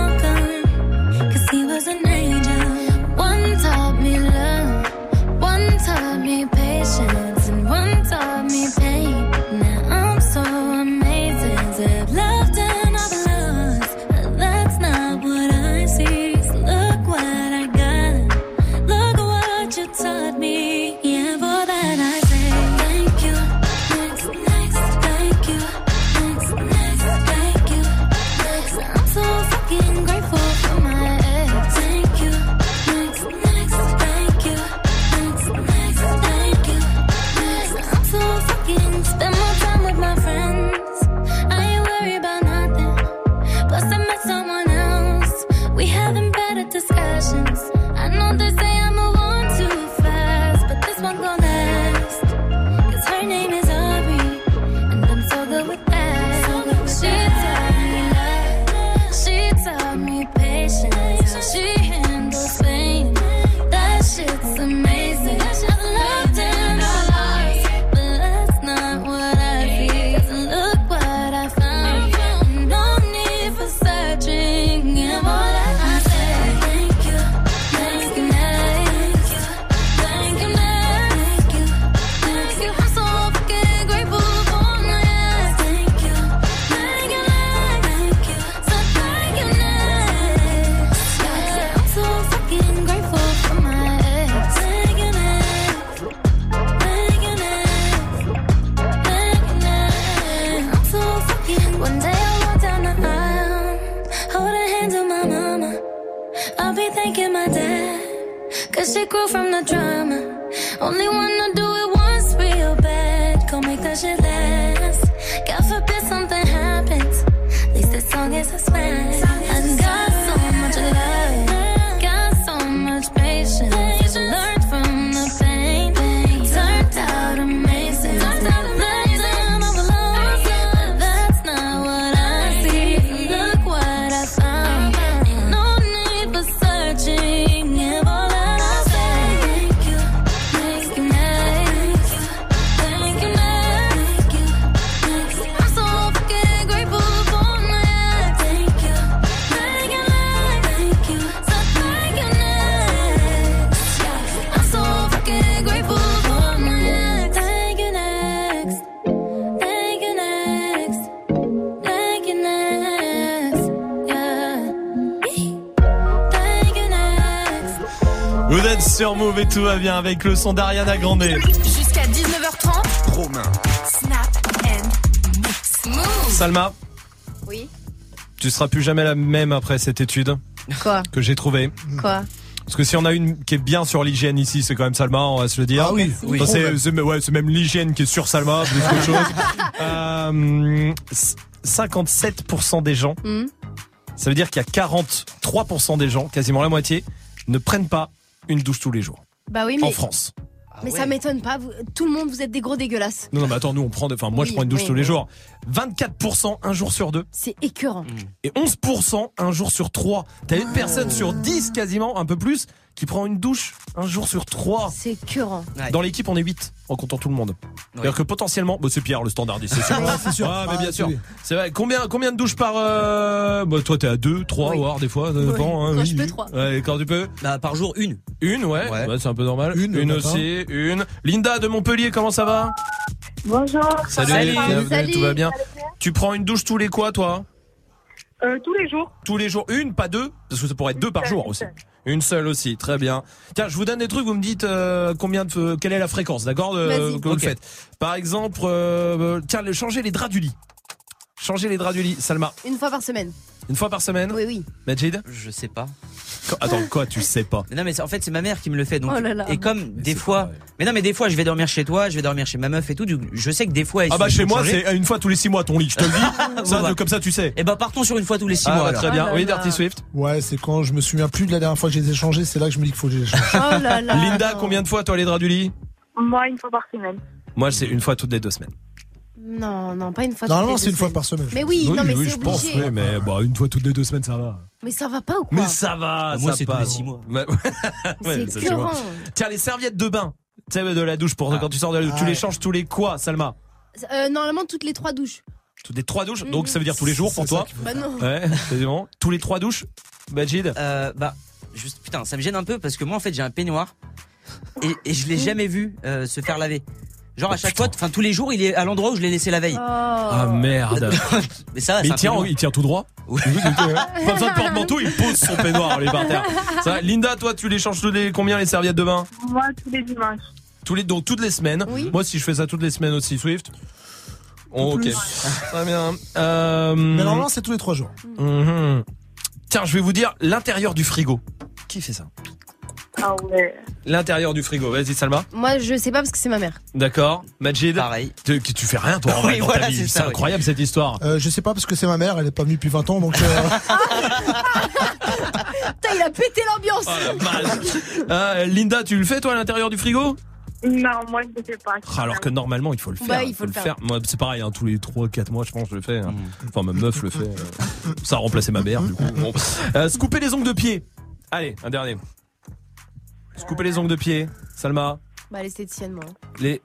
tout va bien avec le son d'Ariana Grande. Jusqu'à 19h30. Romain. Snap and mix. Move. Salma, Oui. tu seras plus jamais la même après cette étude Quoi que j'ai trouvée. Quoi Parce que si on a une qui est bien sur l'hygiène ici, c'est quand même Salma, on va se le dire. Ah oui, oui. Enfin, c'est, c'est- ouais, c'est même l'hygiène qui est sur Salma, plus qu'autre chose. <laughs> Euh, 57% des gens, Hmm. ça veut dire qu'il y a 43% des gens, quasiment la moitié, ne prennent pas une douche tous les jours. Bah oui, mais. En France. Mais ça m'étonne pas. vous- tout le monde, vous êtes des gros dégueulasses. Non, non, mais attends, nous on prend, enfin moi je prends une douche oui, tous les oui. jours. 24% un jour sur deux C'est écœurant. et 11% un jour sur trois. T'as une personne sur 10 quasiment, un peu plus, qui prend une douche un jour sur trois. C'est écœurant. Dans l'équipe, on est 8 en comptant tout le monde. C'est-à-dire que potentiellement, bah, c'est Pierre le standardiste, <laughs> c'est sûr. Ouais, c'est sûr. Ah, mais Ah, bien sûr. C'est vrai. Combien, combien de douches par. Euh... Bah, toi, t'es à 2, 3, voire des fois. Oui. dépend, hein, Quand oui, je peux, oui. trois. Ouais, quand tu peux. Bah, par jour, une. Une, ouais. Ouais. Ouais, c'est un peu normal. Une, Une, aussi, une. Linda de Montpellier, comment ça va? Bonjour. Salut, Salut. bienvenue, Salut. tout va bien. Tu prends une douche tous les quoi, toi? Euh, tous les jours. Tous les jours Une, pas deux? Parce que ça pourrait être deux par jour aussi. Une seule aussi, très bien. Tiens, je vous donne des trucs, vous me dites euh, combien de, quelle est la fréquence, d'accord, que vous faites. Par exemple, euh, tiens, changer les draps du lit. Changer les draps du lit, Salma. Une fois par semaine. Une fois par semaine Oui, oui. Majid Je sais pas. Qu- Attends, quoi, tu sais pas Mais non, mais c'est- en fait, c'est ma mère qui me le fait. Donc, Oh là là. Et comme des fois. vrai. Mais non, mais des fois, je vais dormir chez toi, je vais dormir chez ma meuf et tout. Je sais que des fois. Ah bah chez moi, c'est une fois tous les six mois ton lit, je te le dis. <laughs> ça, bah. comme ça, tu sais. Et bah, partons sur une fois tous les six Ah, mois. bah, très bien. Oh là oui. Dirty Swift. Ouais, c'est quand je me souviens plus de la dernière fois que je les ai changés, c'est là que je me dis qu'il faut que je les change. Oh là là. Linda, combien de fois toi les draps du lit? Moi, une fois par semaine. Moi, c'est une fois toutes les deux semaines. Non, non, pas une fois. Normalement, c'est une fois par semaine. Mais oui, non, mais oui, c'est je pense, obligé. oui, mais bah, une fois toutes les deux semaines, ça va. Mais ça va pas ou quoi Mais ça va, Moi, ça c'est tous les six mois. <laughs> Ouais, ouais, C'est. Tiens, les serviettes de bain. Tu sais, de la douche pour Ah. quand tu sors de la douche, tu Ah les ouais. changes tous les quoi, Salma Euh, normalement, toutes les trois douches. Toutes les trois douches, donc ça veut dire tous les jours pour toi Bah non. Ouais, c'est bon. Tous les trois douches Majid Euh, bah, juste, putain, ça me gêne un peu parce que moi, en fait, j'ai un peignoir et, et je l'ai jamais vu euh, se faire laver. Genre, à chaque fois, enfin, tous les jours, il est à l'endroit où je l'ai laissé la veille. Oh. Ah merde <laughs> Mais ça, va, Mais c'est il tient, il tient tout droit Oui. Pas besoin de porte-manteau, il pose son peignoir, lui, par terre. Ça Linda, toi, tu les changes tous les combien les serviettes de bain? Moi, tous les dimanches. tous les, Donc toutes les semaines. Oui. Moi, si je fais ça toutes les semaines aussi, Swift. Oh, ok. Très bien. Euh, Mais normalement, c'est tous les trois jours. mhm. Tiens, je vais vous dire l'intérieur du frigo. Qui fait ça? Ah ouais. L'intérieur du frigo. Vas-y, Salma. Moi, je sais pas parce que c'est ma mère. D'accord. Majid. Pareil. Tu, tu fais rien, toi, en vrai, Oui, dans voilà, vie. c'est C'est ça, oui. incroyable, cette histoire. Euh, je sais pas parce que c'est ma mère, elle est pas venue depuis 20 ans, donc euh, <laughs> Putain, il a pété l'ambiance. Oh la vache. Euh, Linda, tu le fais, toi, à l'intérieur du frigo? Non, moi, je ne sais pas. Ah, Alors que normalement, il faut le faire. Bah, il faut le faire. Moi, c'est pareil, hein, tous les 3-4 mois, je pense, je le fais. hein. Enfin, ma meuf le fait. euh, Ça a remplacé ma mère, du coup. Bon. Euh, se couper les ongles de pied. Allez, un dernier. Se couper les ongles de pied. Salma, Bah, l'esthéticienne, moi. les.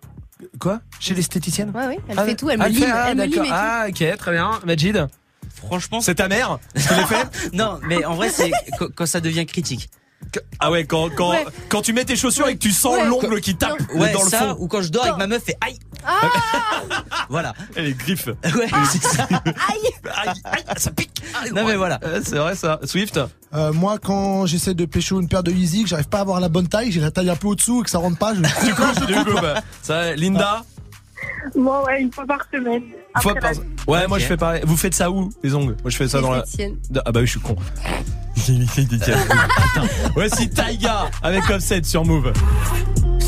Quoi? Chez l'esthéticienne? Ouais, oui, elle Ah, fait tout, elle me ah, lime, fait, ah, elle me lime d'accord. et tout. Ah, ok, très bien. Majid, Franchement, c'est ta mère? <laughs> Fait? Non, mais en vrai, c'est quand ça devient critique. Que- Ah ouais, quand, quand, Ouais. quand tu mets tes chaussures et que tu sens Ouais. l'ongle qui tape Ouais, dans le ça, fond. ou quand je dors avec ma meuf, fait aïe. <laughs> voilà. Et les griffes. Ouais, c'est ça. <laughs> Aïe, aïe, ça pique. Non, mais voilà. Ouais, c'est vrai ça. Swift euh, moi, quand j'essaie de pécho une paire de Yeezy, que j'arrive pas à avoir la bonne taille, j'ai la taille un peu au-dessous et que ça rentre pas, je <laughs> Du coup, du coup, bah, ça, Linda Moi, ouais, une fois par semaine. Une fois par- Ouais, moi je fais pareil. Vous faites ça où, les ongles? Moi je fais ça dans la. Ah bah oui, je suis con. <laughs> Voici Taiga avec Offset sur Move.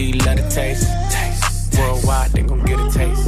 You let it taste? taste. Worldwide, they gon' get a taste.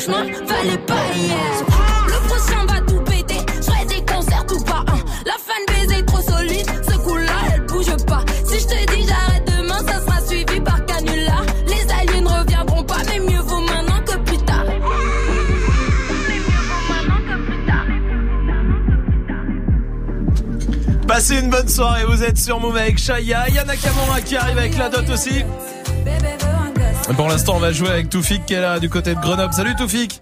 Chemin, fallait pas. Le prochain va tout péter, je ferai des concerts tout par un. La fan baiser trop solide, ce coup-là, elle bouge pas. Si je te dis j'arrête demain, ça sera suivi par canular. Les aliens ne reviendront pas, mais mieux vaut maintenant que plus tard. Passez une bonne soirée, vous êtes sur Move avec Shaya, Yana Kamura qui arrive avec la dot aussi. Et Pour l'instant, on va jouer avec Toufik qui est là du côté de Grenoble. Salut Toufik.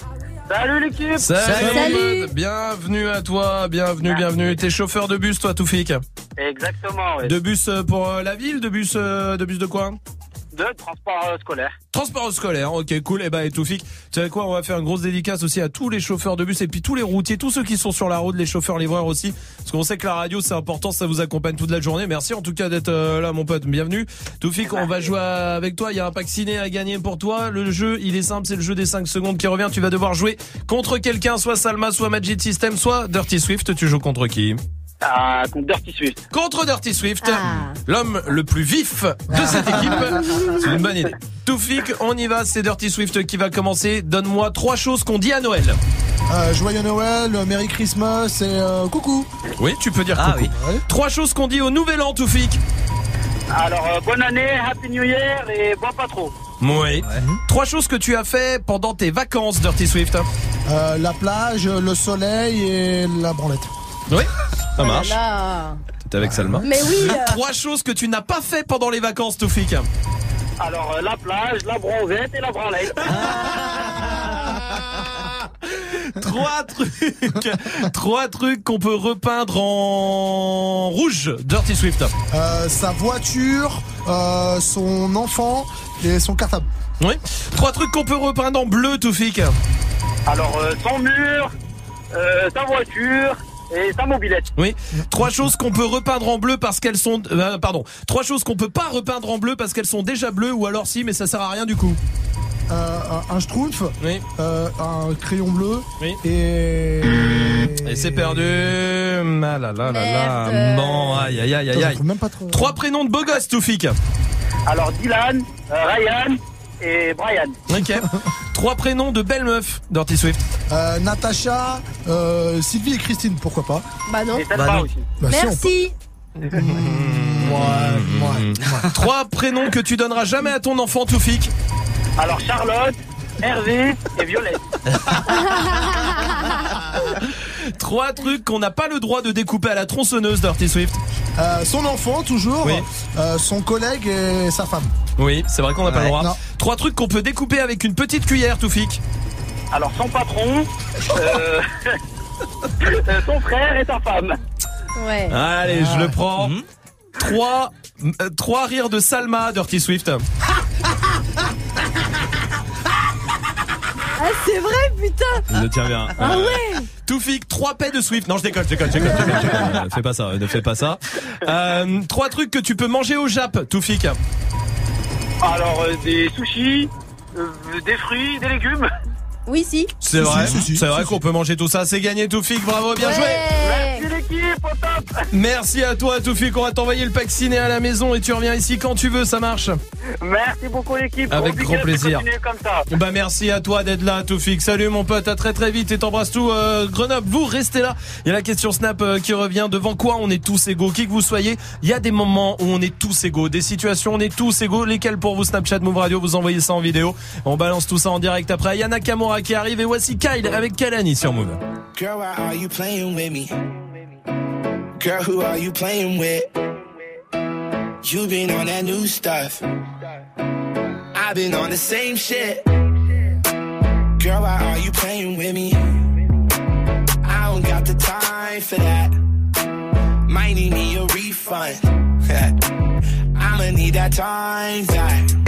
Salut l'équipe. Salut, Bienvenue à toi, bienvenue, bienvenue. T'es chauffeur de bus toi Toufik. Exactement, oui. De bus euh, pour euh, la ville, de bus euh, de bus de quoi? Transport euh, scolaire. Transport scolaire, ok cool. Et bah et Toufik, tu sais quoi, on va faire une grosse dédicace aussi à tous les chauffeurs de bus et puis tous les routiers, tous ceux qui sont sur la route, les chauffeurs livreurs aussi, parce qu'on sait que la radio c'est important, ça vous accompagne toute la journée. Merci en tout cas d'être euh, là mon pote, bienvenue. Toufik, on va jouer avec toi, il y a un pack ciné à gagner pour toi. Le jeu, il est simple, c'est le jeu des 5 secondes qui revient. Tu vas devoir jouer contre quelqu'un, soit Salma, soit Magic System, soit Dirty Swift. Tu joues contre qui? Ah, contre Dirty Swift. Contre Dirty Swift, l'homme le plus vif de cette équipe. <laughs> C'est une bonne idée. Toufik, on y va, c'est Dirty Swift qui va commencer. Donne-moi trois choses qu'on dit à Noël. Euh, joyeux Noël, Merry Christmas et euh, coucou. Oui, tu peux dire Ah coucou. Trois choses qu'on dit au Nouvel An, Toufik. Alors, euh, bonne année, Happy New Year et bois pas trop. Oui. Trois choses que tu as fait pendant tes vacances, Dirty Swift. Euh, la plage, le soleil et la branlette. Oui, ça marche. Oh Là. T'es avec Salma. Mais oui, euh. <laughs> Trois choses que tu n'as pas fait pendant les vacances, Toufik. Alors, euh, la plage, la bronzette et la branlette. <laughs> Trois trucs, trois trucs qu'on peut repeindre en rouge, Dirty Swift. Euh, sa voiture, euh, son enfant et son cartable. Oui. Trois trucs qu'on peut repeindre en bleu, Toufik. Alors, euh, son mur, euh, sa voiture et sa mobilette. Oui. Trois choses qu'on peut repeindre en bleu parce qu'elles sont, euh, pardon. Trois choses qu'on peut pas repeindre en bleu parce qu'elles sont déjà bleues ou alors si, mais ça sert à rien du coup. Euh, un, un schtroumpf, Oui. euh, un crayon bleu Oui. et... Et c'est perdu. Ah là là là là. Bon, aïe aïe aïe aïe aïe. même pas trop. Trois prénoms de beaux gosses, Toufik. Alors, Dylan, euh, Ryan et Brian. Ok. Trois prénoms de belles meufs, Dirty Swift. Euh, Natacha, euh, Sylvie et Christine, pourquoi pas Bah non. Et Selma Bah non. aussi. Bah, si, on Merci. peut- <laughs> Ouais, ouais, ouais. Trois prénoms que tu donneras jamais à ton enfant, Toufik. Alors, Charlotte, Hervé et Violette. <laughs> Trois trucs qu'on n'a pas le droit de découper à la tronçonneuse, Dirty Swift. Euh, son enfant, toujours. Oui. Euh, son collègue et sa femme. Oui, c'est vrai qu'on n'a pas le droit. non. Trois trucs qu'on peut découper avec une petite cuillère, Toufik. Alors, son patron, euh, <laughs> son frère et sa femme. Ouais. Allez, je Ah. le prends. Trois, euh, trois rires de Salma, Dirty Swift. Ah, c'est vrai, putain. Le tien bien. Ah ouais. Toufik, trois paix de Swift. Non, je déconne, je déconne, je déconne, je déconne, je déconne. Ne fais pas ça, ne fais pas ça. Euh, trois trucs que tu peux manger au Jap, Toufik. Alors, euh, des sushis, euh, des fruits, des légumes. Oui, si. C'est vrai, si, si, c'est vrai si, qu'on peut manger tout ça. C'est gagné, Toufik. Bravo, bien joué. Merci l'équipe, au top. Merci à toi, Toufik. On va t'envoyer le pack ciné à la maison et tu reviens ici quand tu veux. Ça marche. Merci beaucoup l'équipe. Avec Bon grand plaisir. continuez comme ça. Bah merci à toi d'être là, Toufik. Salut mon pote, à très très vite et t'embrasse tout euh, Grenoble. Vous restez là. Il y a la question Snap euh, qui revient. Devant quoi on est tous égaux? Qui que vous soyez, il y a des moments où on est tous égaux, des situations où on est tous égaux. Lesquelles pour vous Snapchat Move Radio? Vous envoyez ça en vidéo. On balance tout ça en direct après. Il y qui arrive et voici Kyle avec Kalani sur Move. Girl, why are you playing with me? Girl, who are you playing with? You been on that new stuff. I've been on the same shit. Girl, why are you playing with me? I don't got the time for that. Might need me a refund. <laughs> I'ma need that time back.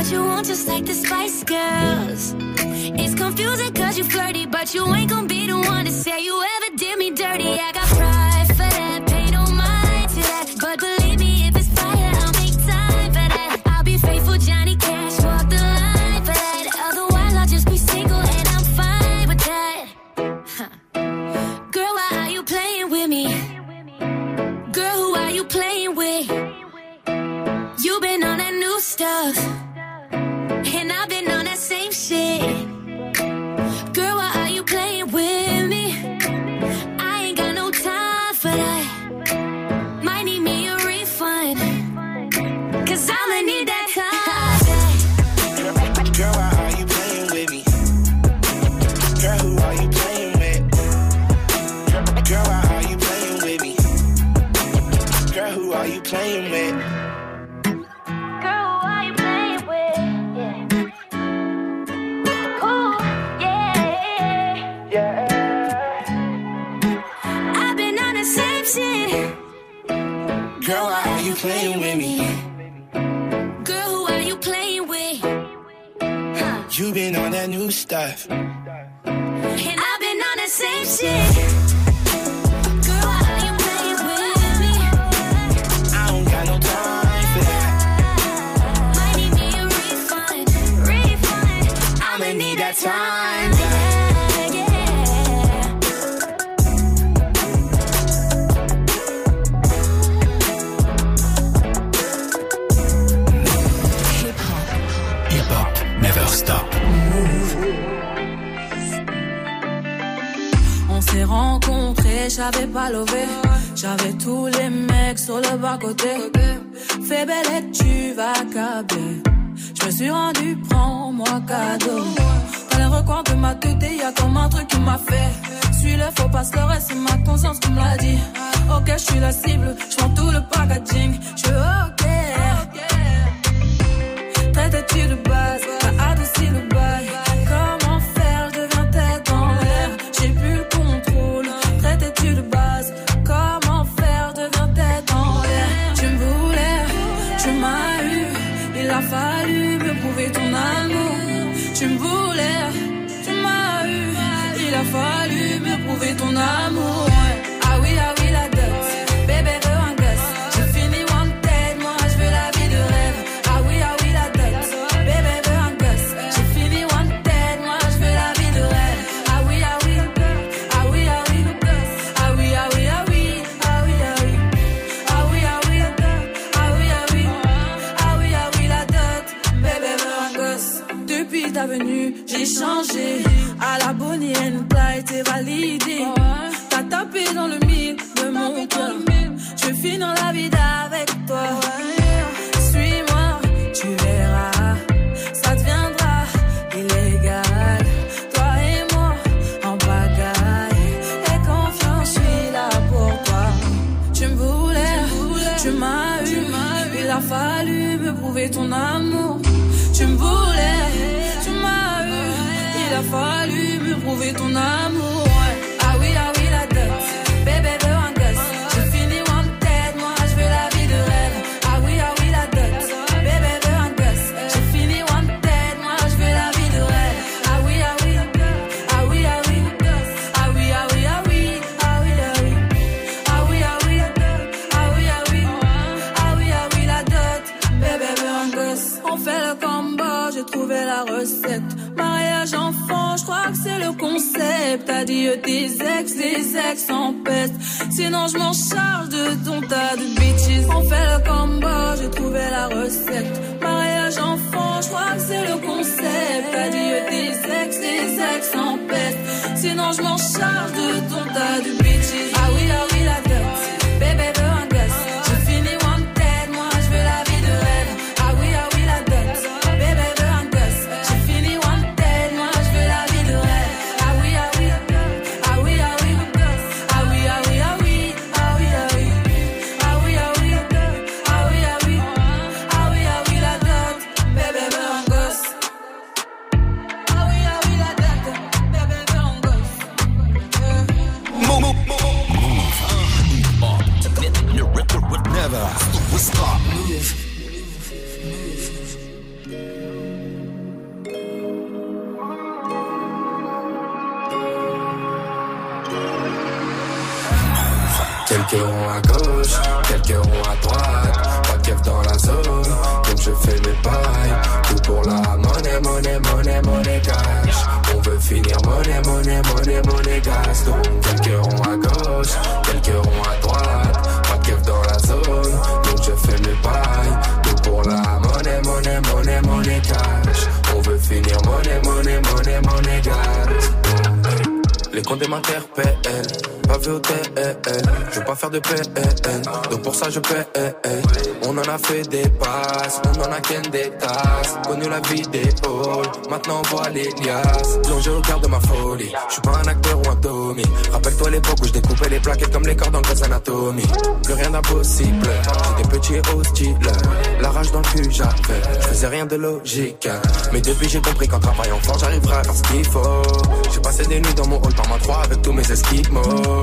what you want, just like the Spice Girls. It's confusing cause you flirty, but you ain't gonna be the one to say you ever did me dirty. I got pride for that, pay no mind to that. But believe me, if it's fire, I'll make time for that. I'll be faithful, Johnny Cash, walk the line for that. Otherwise, I'll just be single and I'm fine with that. Huh. Girl, why are you playing with me? Girl, who are you playing with? You been on that new stuff, same shit. Quelques ronds à gauche, quelques ronds à droite. Pas de dans la zone, donc je fais mes pailles. Tout pour la monnaie, monnaie, monnaie, monnaie cash. On veut finir monnaie, monnaie, monnaie, monnaie gaz. Les comptes m'interpellent. Eh, eh. Je veux pas faire de PN, eh, donc pour ça je paie. On en a fait des passes, on en a qu'un des tasses. Connu la vidéo, maintenant on voit les liasses. Plongé au cœur de ma folie, je suis pas un acteur ou un Tommy. Rappelle-toi l'époque où je découpais les plaquettes comme les cordes en Grey's Anatomy. Plus rien d'impossible, j'étais petit et hostile. La rage dans le cul j'avais, je faisais rien de logique. Mais depuis j'ai compris qu'en travaillant fort j'arriverai à faire ce qu'il faut. J'ai passé des nuits dans mon hall par ma 3 avec tous mes esquimaux.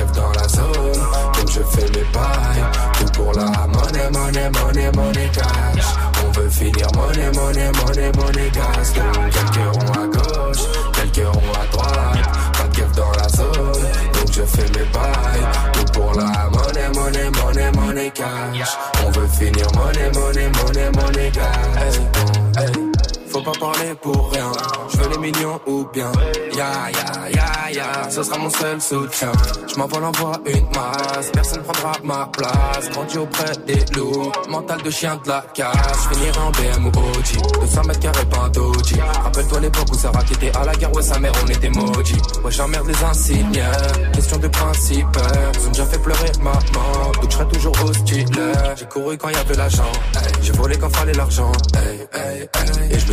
Keuf dans la zone, donc je fais mes bails. Tout pour la monnaie, monnaie, monnaie, monnaie cash. On veut finir monnaie, monnaie, monnaie, monnaie gas. Quelques ronds à gauche, quelques ronds à droite. Pas de keuf dans la zone, donc je fais mes bails. Tout pour la monnaie, monnaie, monnaie, monnaie cash. On veut finir monnaie, monnaie, monnaie, monnaie gas. Hey, hey. Faut pas parler pour rien. Je veux les millions ou bien. Ya ya ya ya, ce sera mon seul soutien. Je m'envole envoie une masse, personne prendra ma place. Grandi auprès des loups, mental de chien de la casse. Je finirai en BM ou OG, 200 mètres carrés pas un. Rappelle-toi l'époque où Sarah qui était à la guerre, ouais sa mère on était maudits. Ouais j'emmerde les insignes, question de principe. Ils ont déjà fait pleurer maman, donc je serai toujours hostile. J'ai couru quand y avait l'argent, j'ai volé quand fallait l'argent. Et je me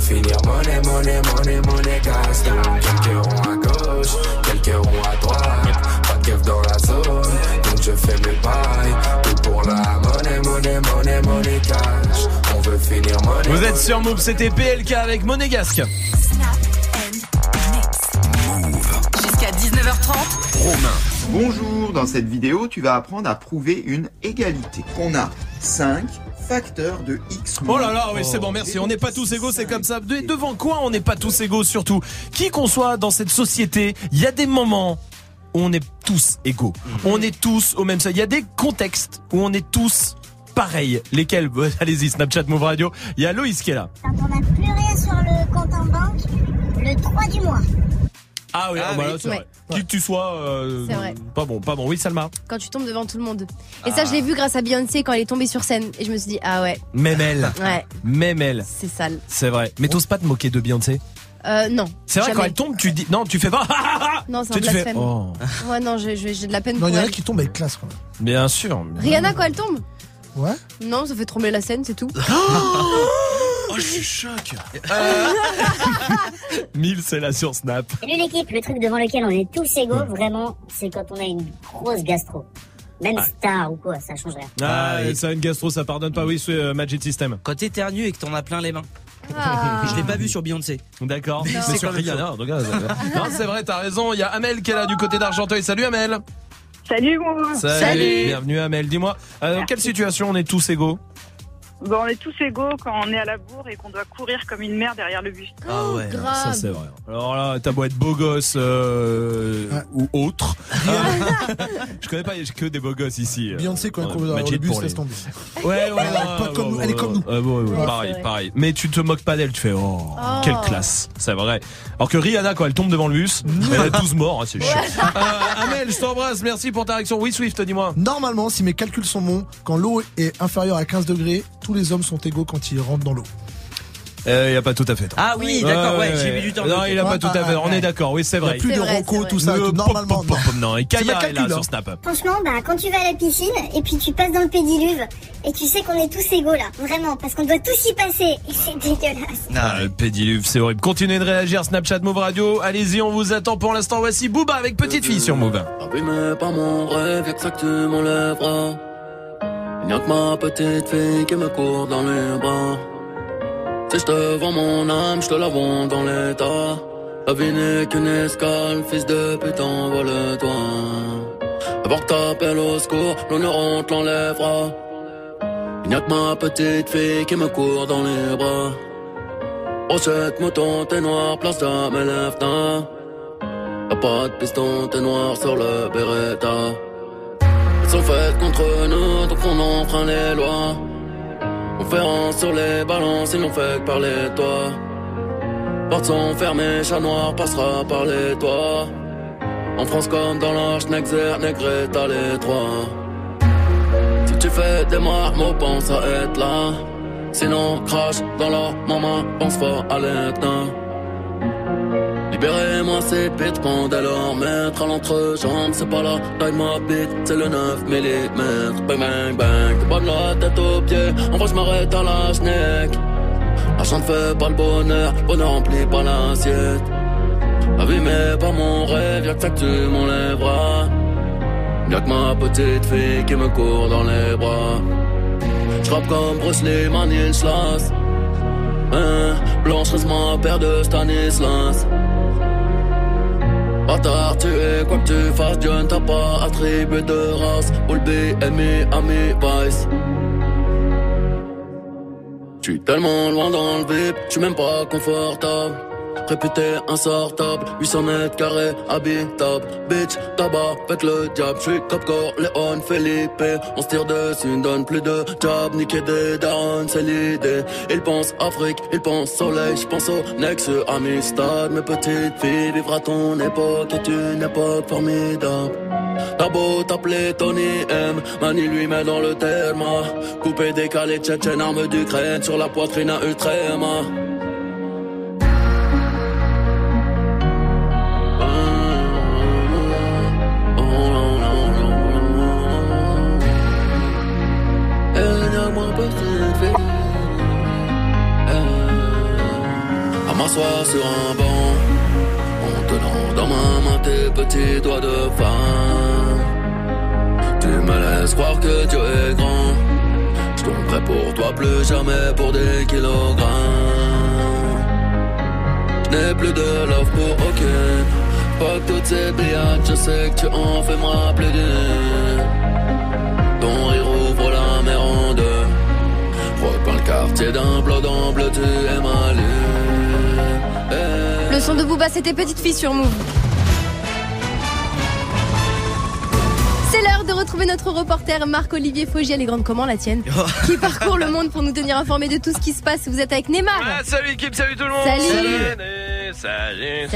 Finir monnaie, monnaie, monnaie, monnaie gas. Donc quelques ronds à gauche, quelques ronds à droite. Pas de keuf dans la zone, donc je fais mes bails. Tout pour la monnaie, monnaie, monnaie, monnaie cash. On veut finir monnaie. Vous êtes sur Move, c'était PLK avec Monégasque. Jusqu'à 19h30. Romain. Bonjour, dans cette vidéo, tu vas apprendre à prouver une égalité. On a 5 facteurs de x. Oh là là, oui, c'est bon, merci. On n'est pas tous égaux, c'est comme ça. De- devant quoi on n'est pas tous égaux, surtout? Qui qu'on soit dans cette société, il y a des moments où on est tous égaux. On est tous au même seuil. Il y a des contextes où on est tous pareils. Lesquels? <laughs> Bah, Allez-y, Snapchat Move Radio. Il y a Loïs qui est là. Quand on n'a plus rien sur le compte en banque, le 3 du mois. Ah oui, Ah ah bah oui. c'est Ouais. vrai. Qui que tu sois, euh, C'est vrai. pas bon, pas bon. Oui, Salma. Quand tu tombes devant tout le monde. Et ça, Ah. je l'ai vu grâce à Beyoncé quand elle est tombée sur scène. Et je me suis dit, ah ouais, Même elle. ouais, Même elle. c'est sale. C'est vrai. Mais t'oses pas te moquer de Beyoncé? Euh, non. C'est vrai, jamais. quand elle tombe, tu dis. Non, tu fais pas. <laughs> Non, c'est un tu fais, blasphème. oh. Ouais, non, j'ai de la peine Non, pour il y en a qui tombent avec classe, quoi. Bien sûr. Rihanna, quand elle tombe? Ouais. Non, ça fait trembler la scène, c'est tout. <gasps> <laughs> Oh, je suis choc. <laughs> Mille, c'est là sur Snap. Salut l'équipe, le truc devant lequel on est tous égaux, vraiment, c'est quand on a une grosse gastro. Même Ah. star ou quoi, ça change rien. Ah, ça, une gastro, ça pardonne pas. Oui, c'est euh, Magic System. Quand t'éternues et que t'en as plein les mains. Ah. Je l'ai pas vu sur Beyoncé. D'accord. C'est sur Rihanna, chaud. en tout cas, ça- <laughs> Non, c'est vrai, t'as raison. Il y a Amel qui est là du côté d'Argenteuil. Salut Amel. Salut, moi. Bienvenue Amel. Dis-moi, euh, dans quelle situation on est tous égaux? Bon, on est tous égaux quand on est à la bourre et qu'on doit courir comme une mère derrière le bus. Ah ouais, ça c'est vrai. Alors là, t'as beau être beau gosse euh, ou autre. <laughs> je connais pas, il y a que des beaux gosses ici. Beyoncé, quand elle Ouais, court dans Magic le bus, laisse les- tomber. Ouais, ouais, est pas ouais, comme ouais, nous, elle est ouais, comme nous. pareil, pareil. Mais tu te moques pas d'elle, tu fais oh, Oh. quelle classe, c'est vrai. Alors que Rihanna, quand elle tombe devant le bus, elle a 12 morts, hein, c'est chiant. Euh, Amel, je t'embrasse, merci pour ta réaction. Oui, Swift, dis-moi. Normalement, si mes calculs sont bons, quand l'eau est inférieure à 15 degrés, tous les hommes sont égaux quand ils rentrent dans l'eau. Euh, il a pas tout à fait. Ah oui, d'accord, ouais, j'ai mis du temps. Non, il a pas tout à fait. On est d'accord, oui, c'est Il y a vrai. plus de vrai, c'est tout ça. Normalement, pop, pop, pop, non. Et Kaya est là sur hein. Snap. Franchement, bah, quand tu vas à la piscine et puis tu passes dans le pédiluve et tu sais qu'on est tous égaux là, vraiment, parce qu'on doit tous y passer et <laughs> c'est dégueulasse. Ah, le pédiluve, c'est horrible. Continuez de réagir, Snapchat Move Radio. Allez-y, on vous attend pour l'instant. Voici Booba avec Petite Fille sur Move. Abîmé par mon rêve, m'enlèveras. Y'a que ma petite fille qui me court dans les bras. Si je te vends mon âme, je te la vends dans l'état. La vie n'est qu'une escale, fils de pute, envole-toi. Avant que t'appelles au secours, l'honneur on te l'enlèvera. Y'a que ma petite fille qui me court dans les bras. Brochette, mouton, t'es noir, place de mes lèvres, Y'a pas de piston, t'es noir sur le Beretta. Sont faites contre nous, donc on enfreint les lois. On Conférence sur les balances, ils n'ont fait que parler de toi. Portes sont fermées, chat noir passera par les toits. En France comme dans l'Arche, Nexer, Negreta, les trois. Si tu fais des marmots, pense à être là. Sinon, crache dans la maman, pense fort à l'éteint. Libérez-moi ces bêtes, pendant leur maître à l'entrejambe, c'est pas la taille ma bite, c'est le 9 mm. Bang bang bang, t'es de la tête aux pieds, en vrai je m'arrête à la schneck. L'argent ne fait pas le bonheur, bonheur remplit pas l'assiette. Mais pas mon rêve, y'a que ça que tu m'enlèveras. Y'a que ma petite fille qui me court dans les bras. J'rappe comme Bruce Lee, Stanislas. Hein, Blanche ma paire de Stanislas. Bâtard, tu es quoi que tu fasses, Dieu ne t'a pas attribué de race. All B, Ami, Ami, Vice. J'suis tellement loin dans le vip, j'suis même pas confortable. Réputé insortable, 800 mètres carrés, habitable. Bitch, tabac, avec le diable. J'suis Cop Léon, Felipe. On se tire dessus, ne donne plus de job. Niquer des darons, c'est l'idée. Ils pensent Afrique, ils pensent soleil. J'pense au Nex, Amistad. Mes petites filles, vivre ton époque est une époque formidable. T'as beau t'appeler Tony M, Mani lui met dans le terme. Coupé, décalé, tchétchène, arme d'Ukraine sur la poitrine à Ultrema. Sur un banc, en tenant dans ma main tes petits doigts de femme. Tu me laisses croire que Dieu est grand. Je tomberai pour toi plus jamais pour des kilogrammes. Je n'ai plus de love pour aucune. Fuck toutes ces billades, je sais que tu en fais moi plus. Ton rire ouvre la mer en deux. Repeins le quartier d'un bleu, tu es ma lune. Eh. Le son de Booba, c'était Petite Fille sur Move. C'est l'heure de retrouver notre reporter Marc-Olivier Fogiel, les grandes comment la tienne, <laughs> qui parcourt le monde pour nous tenir informés de tout ce qui se passe. Vous êtes avec Neymar. Ah, salut équipe, salut tout le monde Salut. Salut, salut, Salut.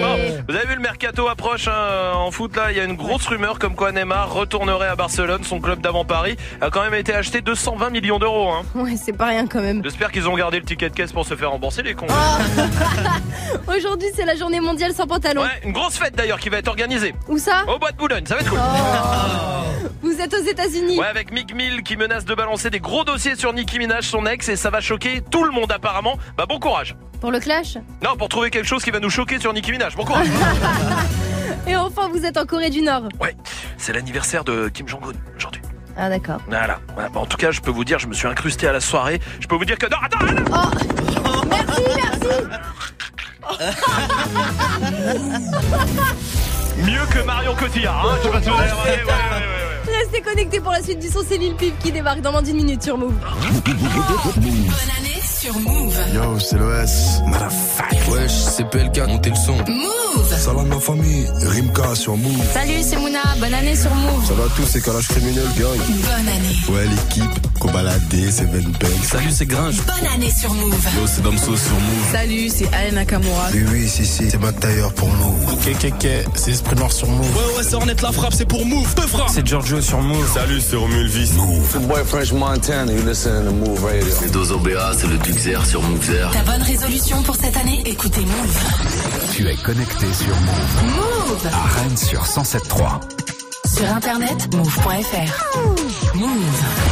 Bon, vous avez vu le mercato approche hein, en foot là, il y a une grosse rumeur comme quoi Neymar retournerait à Barcelone, son club d'avant Paris a quand même été acheté 220 millions d'euros. Hein. Ouais, c'est pas rien quand même. J'espère qu'ils ont gardé le ticket de caisse pour se faire rembourser les cons. <laughs> Aujourd'hui, c'est la journée mondiale sans pantalon. Ouais, une grosse fête d'ailleurs qui va être organisée. Où ça? Au bois de Boulogne, ça va être cool. Vous êtes aux États-Unis. Ouais, avec Mick Mill qui menace de balancer des gros dossiers sur Nicki Minaj, son ex, et ça va choquer tout le monde apparemment. Bah bon courage. Pour le clash Non, pour trouver quelque chose qui va nous choquer sur Nicki Minaj. Bon courage. <laughs> Et enfin, vous êtes en Corée du Nord. ouais, c'est l'anniversaire de Kim Jong-un aujourd'hui. Ah, d'accord. Voilà. Voilà. Bah, en tout cas, je peux vous dire, je me suis incrusté à la soirée. Je peux vous dire que non, attends, attends. Oh Merci, merci <laughs> Mieux que Marion Cotillard. Hein je sais pas si vous avez remarqué. Ouais, ouais, ouais, ouais. Restez connectés pour la suite du son, c'est Lil Peep qui débarque dans moins d'une minute sur Move. Bonne <laughs> année sur Move. Yo, c'est l'OS. Wesh, c'est PLK, montez le son. Move. Salam ma famille, Rimka sur Move. Salut, c'est Mouna. Bonne année sur Move. Ça va tous, c'est calage criminel, gang. Bonne année. Ouais, l'équipe, Kobalade, c'est Ben Bang. Salut, c'est Gringe. Bonne année sur Move. Yo, c'est Damso sur Move. Salut, c'est Nakamura. Oui, oui, si, si, c'est Matt Taylor pour Move. Ok, ok, ok, c'est Esprit Noir sur Move. Ouais, ouais, c'est Ornette la frappe, c'est pour Move. Peu frappe. C'est Giorgio sur Move. Salut, c'est Romuald Vis. Move. boy French Montana, you listen to Move Radio. C'est Dozo BA, c'est le Duxer sur Move. Ta bonne résolution pour cette année Écoutez Move. Tu es connecté sur Move. Move. À Rennes sur 107.3. Sur internet, move.fr. Move.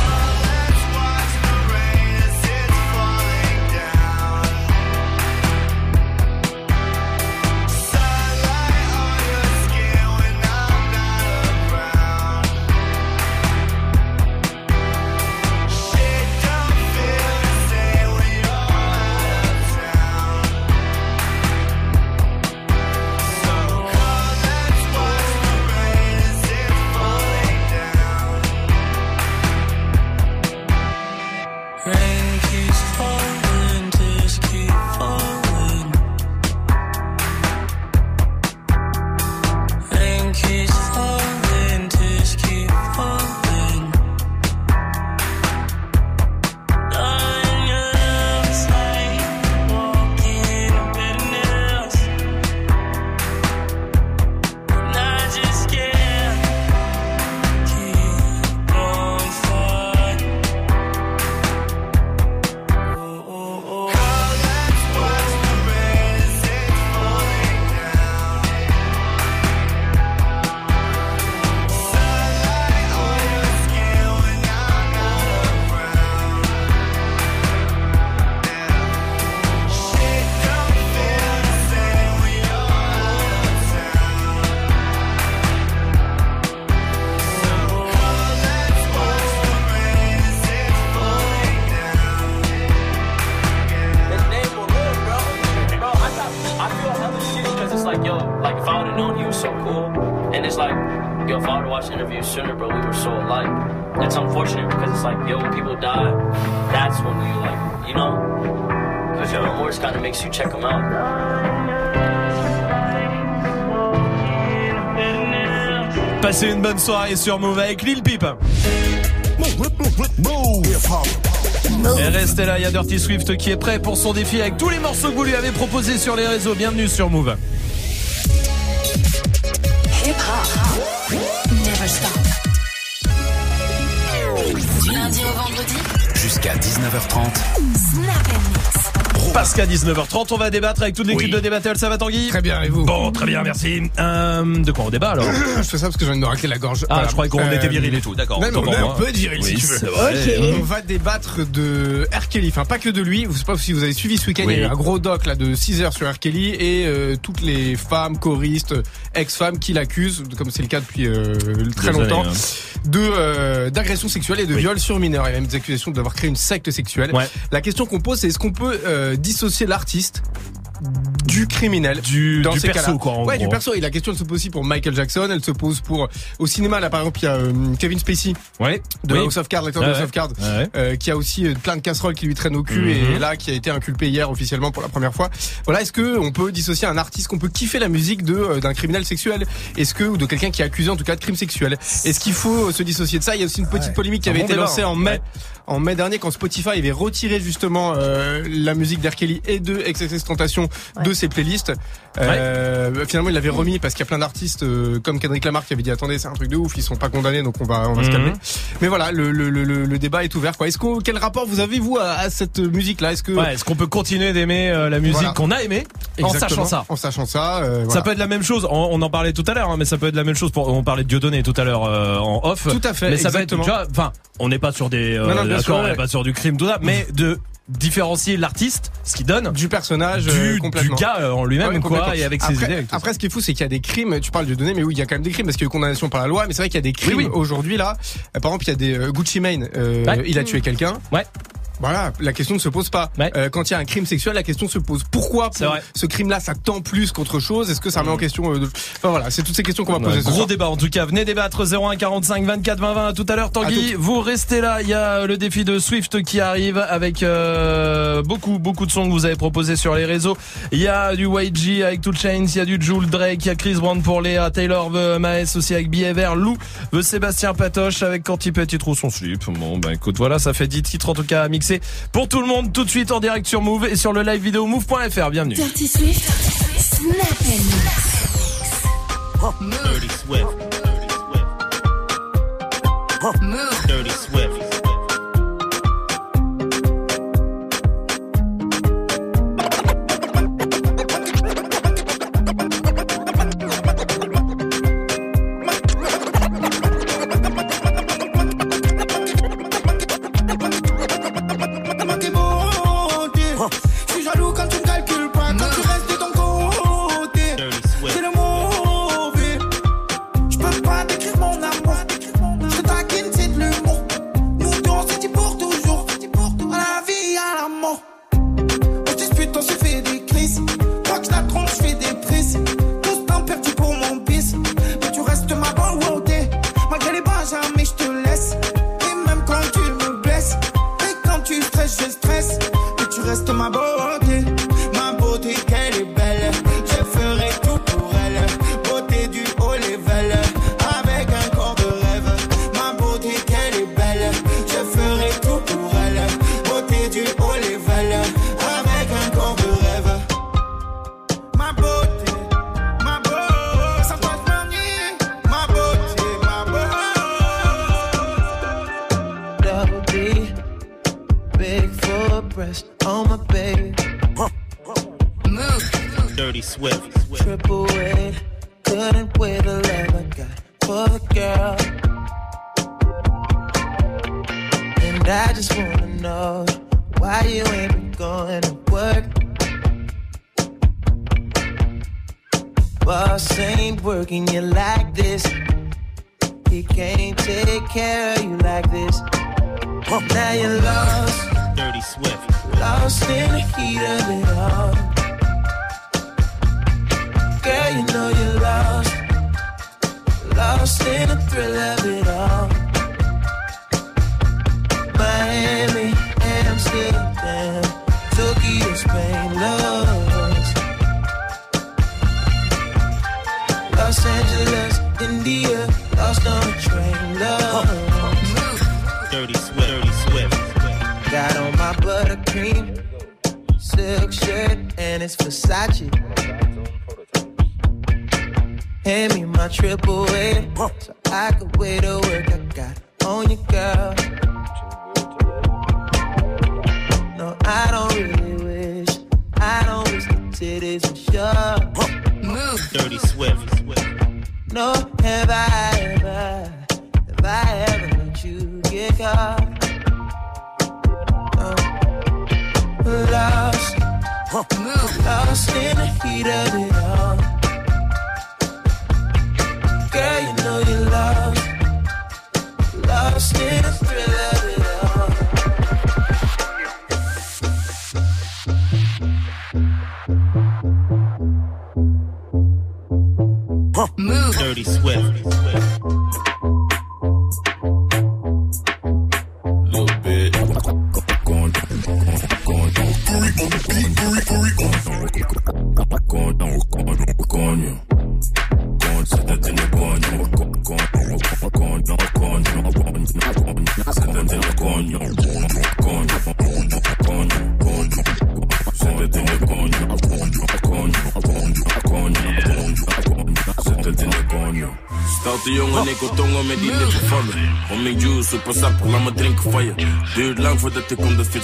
Bonne soirée sur Move avec Lil Peep. Et restez là, il y a Dirty Swift qui est prêt pour son défi avec tous les morceaux que vous lui avez proposés sur les réseaux. Bienvenue sur Move. Parce qu'à 19h30, on va débattre avec toute l'équipe Oui. de Débattle. Ça va Tanguy? Très bien, et vous? Bon, très bien, merci. Euh, de quoi on débat alors? <coughs> Je fais ça parce que j'ai envie de me racler la gorge. Ah, je croyais qu'on Euh, était viril et tout, d'accord. On, peut être viril Oui, si tu veux. On va débattre de R. Kelly. Enfin, pas que de lui. Je sais pas si vous avez suivi ce week-end. Oui. Il y a eu un gros doc là de 6 heures sur R. Kelly et euh, toutes les femmes, choristes, ex-femmes qui l'accusent, comme c'est le cas depuis euh, très longtemps, hein. De euh, d'agression sexuelle et de viol sur mineurs. Il y a même des accusations d'avoir créé une secte sexuelle. Ouais. La question qu'on pose, c'est est-ce qu'on peut euh, dissocier l'artiste du criminel Du- dans du ces perso, quoi, en ouais, du perso. Et la question elle se pose aussi pour Michael Jackson. Elle se pose pour au cinéma. Là, par exemple, il y a euh, Kevin Spacey Ouais. de Oui. House of Cards, l'acteur Ouais, de House of Cards, Ouais, ouais. euh, qui a aussi euh, plein de casseroles qui lui traînent au cul Mhm. et là qui a été inculpé hier officiellement pour la première fois. Voilà, est-ce que on peut dissocier un artiste qu'on peut kiffer la musique de euh, d'un criminel sexuel? Est-ce que ou de quelqu'un qui est accusé en tout cas de crime sexuel? Est-ce qu'il faut se dissocier de ça? Il y a aussi une petite Ouais. polémique qui Un avait été lancée en mai. En mai dernier quand Spotify avait retiré justement euh, la musique d'R. Kelly et de XXX Tentation de ses playlists. Euh, Finalement, il l'avait remis parce qu'il y a plein d'artistes euh, comme Kendrick Lamar qui avait dit attendez, c'est un truc de ouf, ils sont pas condamnés donc on va on va se Mhm. calmer. Mais voilà, le, le, le, le- débat est ouvert quoi. Est-ce que quel rapport vous avez vous à, à cette musique là Est-ce que Ouais, est-ce qu'on peut continuer d'aimer euh, la musique Voilà. qu'on a aimée? En Exactement, sachant ça En sachant ça, euh, Ça voilà. peut être la même chose. On, on en parlait tout à l'heure, hein, mais ça peut être la même chose. Pour, on parlait de Dieudonné tout à l'heure euh, en off. Tout à fait, Mais ça peut exactement. être. Enfin, on n'est pas sur des. euh, Non, non, bien sûr, d'accord, on ouais. n'est pas sur du crime tout ça, mais de différencier l'artiste, ce qu'il donne, du personnage du, euh, du gars euh, en lui-même Ouais, quoi, et avec ses après, idées. avec tout après, ce qui est fou, c'est qu'il y a des crimes. Tu parles de données, mais oui, il y a quand même des crimes parce qu'il y a eu condamnation par la loi. Mais c'est vrai qu'il y a des crimes Oui, oui. aujourd'hui là. Par exemple, il y a des euh, Gucci Mane. euh, Ouais. Il a tué quelqu'un. Ouais. Voilà, la question ne se pose pas. Ouais. Euh, quand il y a un crime sexuel, la question se pose. Pourquoi pour ce crime-là, ça tend plus qu'autre chose? Est-ce que ça remet en question euh, de- Enfin voilà, c'est toutes ces questions qu'on va Ouais, poser. ce gros soir. débat en tout cas. Venez débattre 01 45 24 20 20 à tout à l'heure. Tanguy, À vous restez là. Il y a le défi de Swift qui arrive avec euh, beaucoup beaucoup de sons que vous avez proposés sur les réseaux. Il y a du YG avec Two Chains, il y a du Jules Drake, il y a Chris Brown pour Léa, Taylor veut Maes aussi avec Behavior, Lou veut Sébastien Patoche avec Quand il Petit Trou son slip. Bon bah écoute voilà, ça fait 10 titres en tout cas à mixer pour tout le monde tout de suite en direct sur Move et sur le live vidéo move.fr. Bienvenue. Dirty Swift. Snap and mix. Dirty Swift.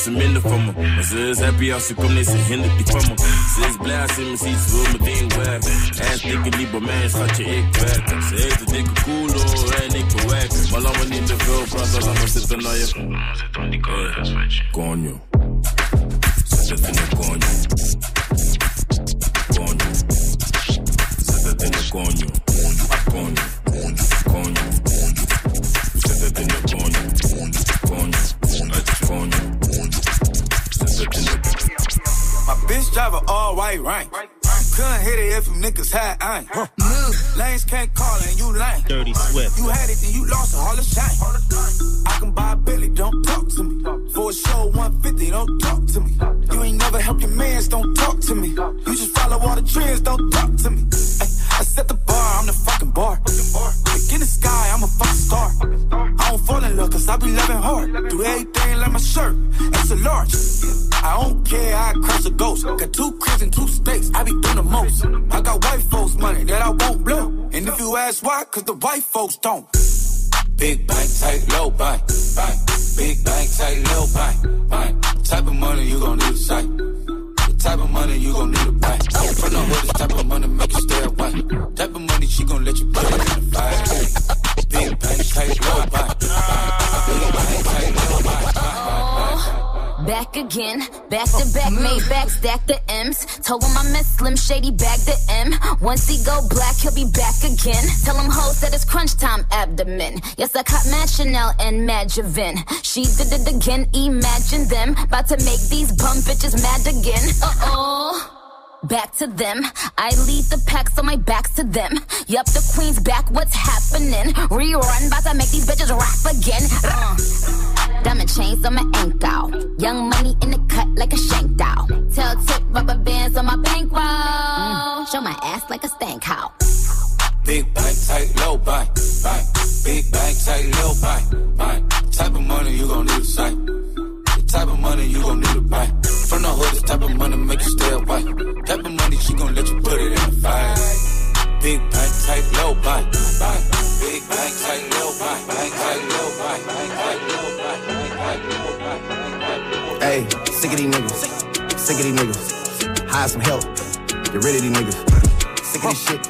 Ze minder van me. Maar ze is happy als ze komt, nee, ze hindert niet van me. Ze is blij als ze me ziet, ze wil meteen werken. En stikken niet bij mij, schatje, ik werk. Ze heeft een dikke koelo en ik werken. Maar laat me niet te veel praten, laat me zitten naar je. Zit aan die Coño. Zet het in de. Zet het in de coño. Drive a all white rank. Couldn't hit it if you niggas had ain't. Move. Lanes can't call and you lame. Dirty Swift. You had it, then you lost all the shine. I can buy a Billy, don't talk to me. For a show 150, don't talk to me. You ain't never help your mans, don't talk to me. You just follow all the trends, don't talk to me. Ay, I set the bar, I'm the fucking bar. I be loving hard. Do everything like my shirt, it's a large. I don't care, I cross a ghost. Got two cribs and two states, I be doing the most. I got white folks money that I won't blow. And if you ask why, cause the white folks don't. Big bank, tight, low bank, bank. Big bank, tight, low bank, bank. Type of money you gon' need a sight. The type of money you gon' need a bank. From the hood, this type of money make you stay away. Type of money she gon' let you put it in the fight. Big bank, tight, low bank. Back again, back to back, made back, stack the M's. Told him I'm met Slim Shady, bag the M. Once he go black, he'll be back again. Tell him hoes that it's crunch time abdomen. Yes, I caught Mad Chanel and Mad Javin. She did it again, imagine them. About to make these bum bitches mad again. Uh oh. Back to them. I lead the pack, so my back's to them. Yup, the queen's back, what's happening? Rerun, about to make these bitches rap again. Uh. Diamond chains on my ankle. Young money in the cut like a shank doll. Tell tip rubber bands on my bankroll. Show my ass like a stank cow. Big bank, tight, low bank, bank. Big bank, tight, low bank, bank. Type of money you gon' need a sight. The type of money you gon' need a bank. From the hood, this type of money make you stay away. Type of money she gon' let you put it in the fight. Big bank, tight, low bank, bank. Big bank, tight, low bank, bank, tight, low bank, bank, tight, low bank, bank, tight, low bank, bank, tight, low bank. Hey, sick of these niggas. Sick of these niggas. Hire some help. Get rid of these niggas. Sick of this shit.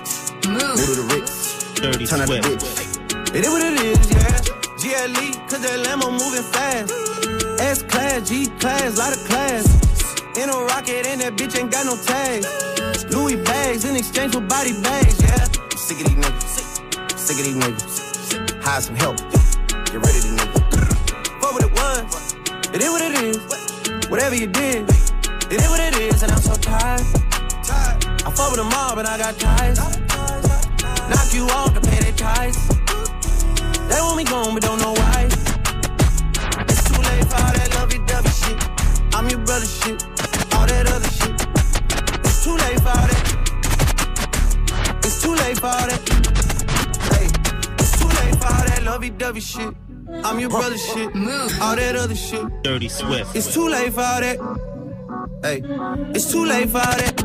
Move to the rich. Turn out the bitch. It is what it is, yeah. GLE, cause that Lambo moving fast. S class, G class, lot of class. In a rocket, and that bitch ain't got no tags. Louis bags in exchange for body bags, yeah. I'm sick of these niggas. Sick of these niggas. Hire some help. Get rid of these niggas. What what it was, it is what it is. Whatever you did, it is what it is, and I'm so tired. I fuck with them all, but I got ties. Knock you off to pay their ties. They want me gone, but don't know why. It's too late for all that lovey-dovey shit. I'm your brother shit. That other shit. It's too late for that. It's too late for that. Hey, it's too late for all that lovey-dovey shit. I'm your brother shit. All that other shit. Dirty Swift. It's too late for all that. Hey, it's too late for all that.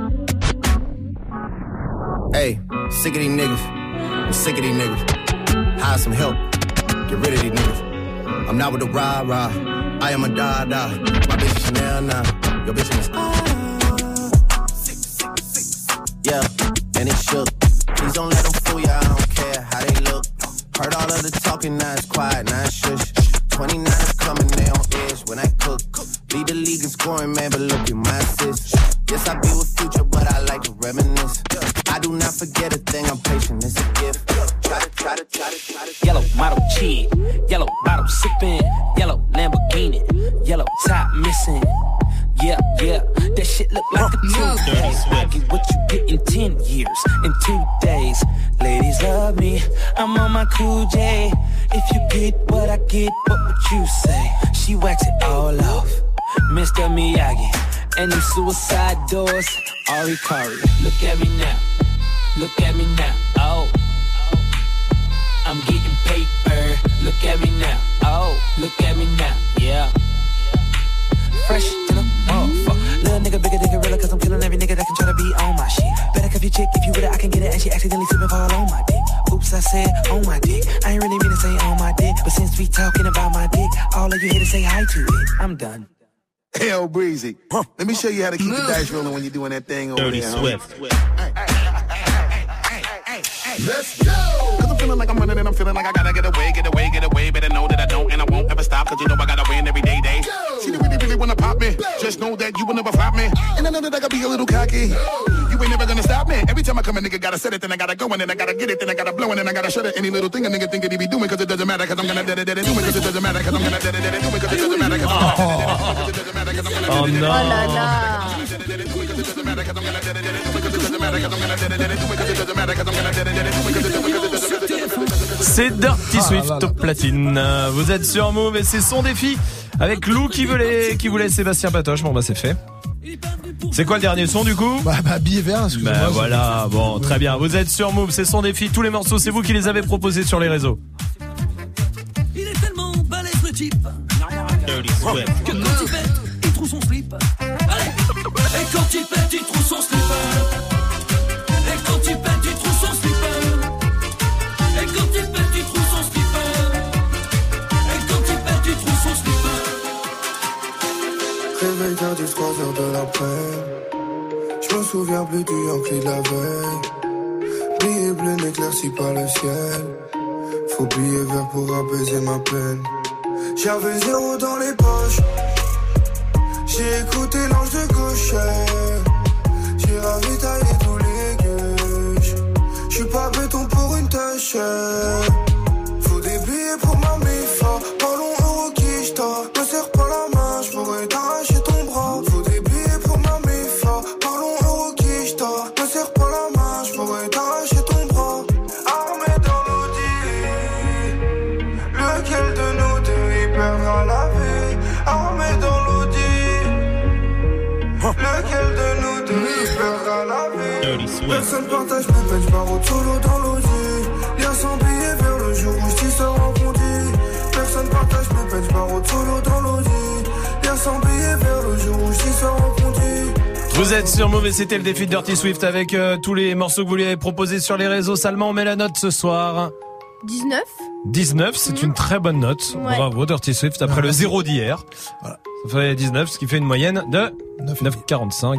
Hey, sick of these niggas. I'm sick of these niggas. Hire some help. Get rid of these niggas. I'm not with the rah rah. I am a da da. My bitch is Chanel now. Your bitch is. Ah. Yeah, and it shook. Please don't let them fool ya. I don't care how they look. Heard all of the talking, now it's quiet, now it's shush. 29 is coming, they on edge when I cook. Lead the league in scoring, man, but look at my assist. Yes, I be with future, but I like to reminisce. I do not forget a thing, I'm patient, it's a gift. Try to, try to, try to, try to. Yellow model chick, yellow bottle sipping, yellow Lamborghini, yellow top missing. Yeah, yeah, that shit look like a two I get what you get in 10 years, in two days. Ladies love me, I'm on my cool J. If you get what I get, what would you say? She wax it all off, Mr. Miyagi. And them suicide doors, Ari Kari. Look at me now, look at me now, oh. I'm getting paper. Look at me now. Oh, look at me now. Yeah. Fresh nigga, bigger than gorilla, cause I'm killing every nigga that can try to be on my shit. Better cuff your chick if you with it, I can get it. And she accidentally slip and fall on my dick. Oops, I said on my dick. I ain't really mean to say on my dick. But since we talking about my dick, all of you here to say hi to it. I'm done. Hell, Breezy. Let me show you how to keep the dice rolling when you're doing that thing over Dirty there. Swift. Let's go! Cause I'm feeling like I'm running and I'm feeling like I gotta get away, get away, get away. Better know that I don't and I won't ever stop. Cause you know I gotta win every day, day really wanna pop me. Just know that you will never flop me. And I know that I gotta be a little cocky. You ain't never gonna stop me. Every time I come, a nigga gotta set it, then I gotta go, and then I gotta get it, then I gotta blow, it, then I gotta shut it. Any little thing a nigga think that he be doing, cause it doesn't matter, cause I'm gonna dead it, dead it, do it, cause it doesn't matter, cause I'm gonna dead it, dead it, do it, cause it doesn't matter, cause I'm gonna dead it, do it, cause it doesn't matter, cause I'm gonna dead it, dead it, do it, cause it doesn't matter, cause I'm gonna dead it, dead it, do it, cause it doesn't matter, cause I'm gonna dead it, dead it, do it, cause it doesn't matter, cause I'm gonna dead it, dead it, do it, cause it doesn't matter, cause I'm gonna dead it, dead it, do it, cause it doesn't matter, cause I'm gonna dead it, dead it, do it, cause it doesn't matter, cause I'm gonna dead it, dead it, do it, cause it doesn't matter, cause I'm gonna dead it, dead it, do it, cause it doesn't matter, cause I'm gonna dead it, dead it, do it, cause it doesn't matter, cause I'm gonna dead it, dead it, do it, cause it doesn't matter, cause I'm gonna dead it, dead it, do it, cause it doesn't matter, cause I'm gonna dead it, dead it, do it, cause it doesn't matter, cause I'm gonna dead it, dead it, do it, cause it doesn't matter, cause I'm gonna dead it, dead it, C'est Dirty Ah Swift là là. au platine. Vous êtes sur Move et c'est son défi avec Lou qui voulait, qui voulait Sébastien Patoche. Bon bah c'est fait. C'est quoi le dernier son du coup Bah, bah billet vert, excusez-moi. Bah voilà, bon très bien. Vous êtes sur Move, c'est son défi. Tous les morceaux, c'est vous qui les avez proposés sur les réseaux. Il est tellement balèze le type que quand il pète, il trouve son slip. Allez Et quand il pète, il trouve son slip. 3 heures de. Je me souviens plus du Yankee de la veille. Billet bleu éclairci par le ciel. Faut billet vert pour apaiser ma peine. J'avais zéro dans les poches. J'ai écouté l'ange de gauche. J'ai ravitaillé tous les gueuches. J'suis pas béton pour une tâche. Faut des billets pour ma mifa. Personne partage mes peines, j'barre solo dans l'audi. Lien sans billet vers le jour où j't'y sors en condi. Personne partage mes peines, j'barre solo dans l'audi. Lien sans billet vers le jour où j't'y sors en condi. Vous êtes sur et c'était le défi de Dirty Swift avec euh, tous les morceaux que vous lui avez proposés sur les réseaux. Salman, on met la note ce soir. 19 19, c'est une très bonne note. Ouais. Bravo Dirty Swift après le zéro d'hier. Ça fait 19, ce qui fait une moyenne de 9,45.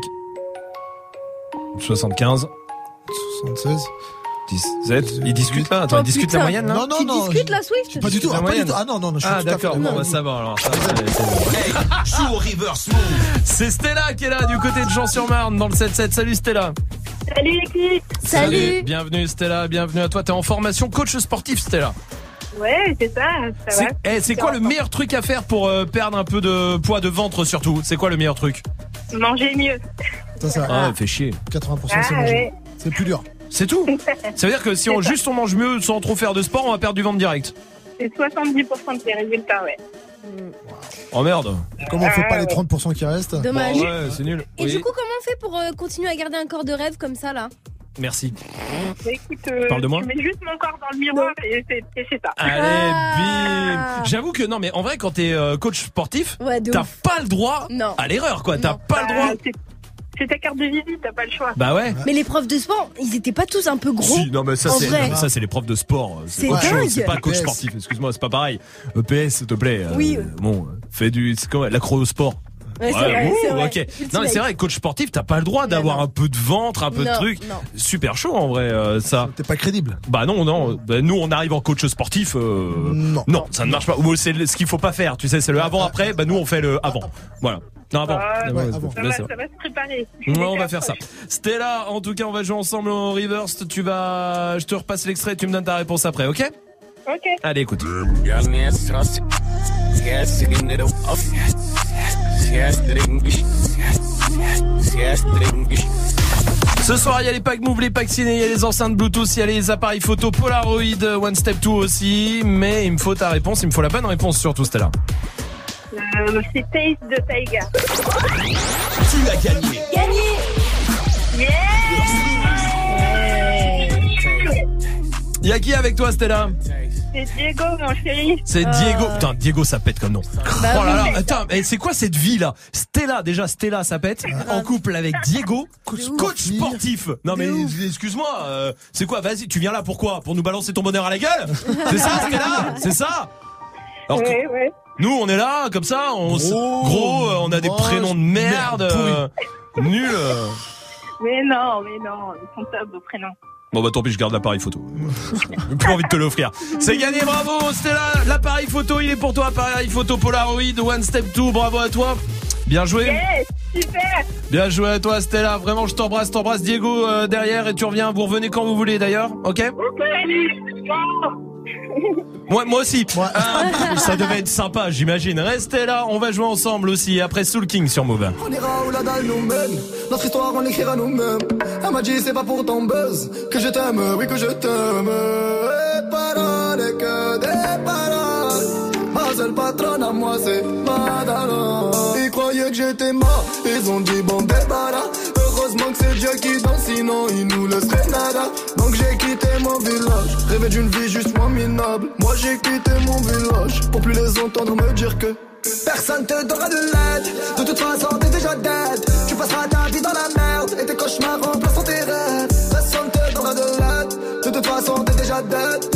75. 76. 17. Il discute pas Attends, Oh, il discute la moyenne là Non, non, non. discutes la Swift Pas du tout. La Ah, pas du moyenne. tout. Ah non, non, non, je suis Ah d'accord, bon bah ça va alors. ça, c'est- c'est bon. <laughs> reverse C'est Stella qui est là du côté de Jean-sur-Marne dans le 7-7. Salut Stella. Salut l'équipe Salut Bienvenue Stella, bienvenue à toi. T'es en formation coach sportif Stella. Ouais, c'est ça, ça va. C'est eh, c'est quoi le meilleur truc à faire pour euh, perdre un peu de poids de ventre surtout? C'est quoi le meilleur truc? Manger mieux. Ça, ça. Ah, fait chier. 80% Ah, c'est manger. ouais. C'est plus dur. C'est tout <laughs> Ça veut dire que si on juste on mange mieux sans trop faire de sport, on va perdre du ventre direct. C'est 70% de tes résultats, ouais. Oh merde. Comment on fait pas Ah, les ouais. 30% qui restent? Dommage. Bon, ouais, c'est nul. Et Oui. du coup, comment on fait pour euh, continuer à garder un corps de rêve comme ça là? Merci. Mais écoute, euh, Parle de moi. tu mets juste mon corps dans le miroir et c'est et c'est ça. Allez, Ah. bim J'avoue que non, mais en vrai, quand t'es euh, coach sportif, Ouais, t'as pas le droit Non. à l'erreur, quoi. T'as pas le droit. C'est- ta carte de visite, t'as pas le choix. Bah ouais. Mais les profs de sport, ils étaient pas tous un peu gros Si, non mais ça c'est ça c'est les profs de sport. C'est autre chose, dingue. C'est pas coach EPS. sportif. Excuse-moi, c'est pas pareil. EPS, s'il te plaît. euh, Oui. Bon, fais du c'est comme l'acro-sport. Ouais, c'est vrai, ouh, c'est vrai. ok. Non mais c'est vrai, coach sportif, t'as pas le droit d'avoir un peu de ventre, un peu de Non, truc. non. Super chaud en vrai, euh, ça. T'es pas crédible. Bah non, non. Bah, nous, on arrive en coach sportif. euh, Non. Non, ça ne marche pas. Ou C'est le- ce qu'il faut pas faire. Tu sais, c'est le avant-après. Bah nous, on fait le avant. Voilà. Non, avant. Ah, Ouais, avant. Ça là, va, c'est ça va se préparer. Ouais, on va faire ça. Stella, en tout cas, on va jouer ensemble au reverse. Tu vas, je te repasse l'extrait. Tu me donnes ta réponse après, ok? Ok. Allez, écoute. Ce soir, il y a les packs Move, les packs ciné, il y a les enceintes Bluetooth, il y a les appareils photo Polaroid, One Step 2 aussi. Mais il me faut ta réponse, il me faut la bonne réponse surtout, Stella. Euh, c'est Taste de Taiga. Tu as gagné. Gagné Yeah Il y a qui avec toi, Stella? C'est Diego, mon chéri. C'est Ah. Diego. Putain, Diego, ça pète comme nom. Bah oh là là, oui. attends, mais c'est quoi cette vie là? Stella, déjà, Stella, ça pète. En couple avec Diego, <laughs> coach, sportif. sportif. Non mais excuse-moi, euh, c'est quoi? Vas-y, tu viens là pourquoi Pour nous balancer ton bonheur à la gueule? C'est ça, Stella? C'est ça? Alors Ouais, ouais. nous, on est là, comme ça, on Gros, gros, euh, on a des moche, prénoms de merde, merde, euh, euh. Mais non, mais non, ils sont top vos prénoms. Bon bah tant pis, je garde l'appareil photo. J'ai plus envie de te l'offrir. C'est gagné, bravo Stella. L'appareil photo, il est pour toi. Appareil photo Polaroid, One Step 2, bravo à toi. Bien joué. Yes, super. Bien joué à toi Stella. Vraiment, je t'embrasse, t'embrasse Diego euh, derrière et tu reviens. Vous revenez quand vous voulez d'ailleurs, ok? Moi, moi aussi. Ah, <laughs> ça devait être sympa, j'imagine. Restez là, on va jouer ensemble aussi après Soul King sur Move. On ira où la dalle nous mène. Notre histoire, on l'écrira nous-mêmes. Elle m'a dit, c'est pas pour ton buzz que je t'aime, oui que je t'aime. Et paroles, et que des paroles. Ma seule patronne à moi, c'est Madonna. Ils croyaient que j'étais mort, ils ont dit bon débarras. Heureusement que c'est Dieu qui danse, sinon il nous laisserait nada. Donc j'ai quitté mon village, rêvé d'une vie juste moins minable. Moi j'ai quitté mon village pour plus les entendre me dire que Personne te donnera de l'aide. De toute façon, t'es déjà dead. Tu passeras ta vie dans la merde. Et tes cauchemars remplaceront tes rêves. Personne te donnera de l'aide. De toute façon, t'es déjà dead.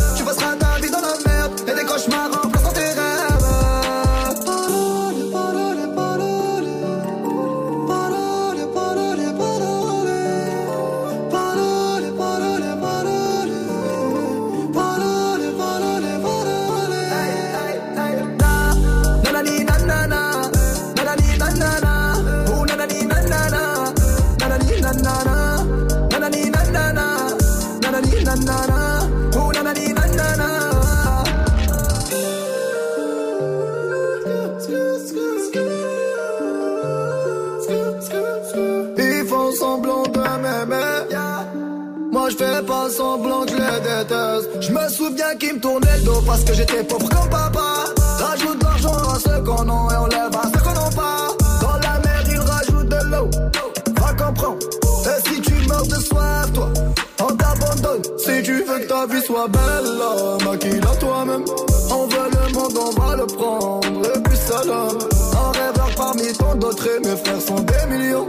Je fais pas semblant que je les déteste. Je me souviens qu'ils me tournaient le dos parce que j'étais pauvre comme papa. Rajoute l'argent à ceux qu'on a et on lève à ceux qu'on n'a pas. Dans la mer ils rajoutent de l'eau. Va comprendre. Et si tu meurs de soif, toi, on t'abandonne. Si tu veux que ta vie soit belle, là, maquille-la toi-même. On veut le monde, on va le prendre. Et puis salam. Un rêveur parmi tant d'autres et mes frères sont des millions.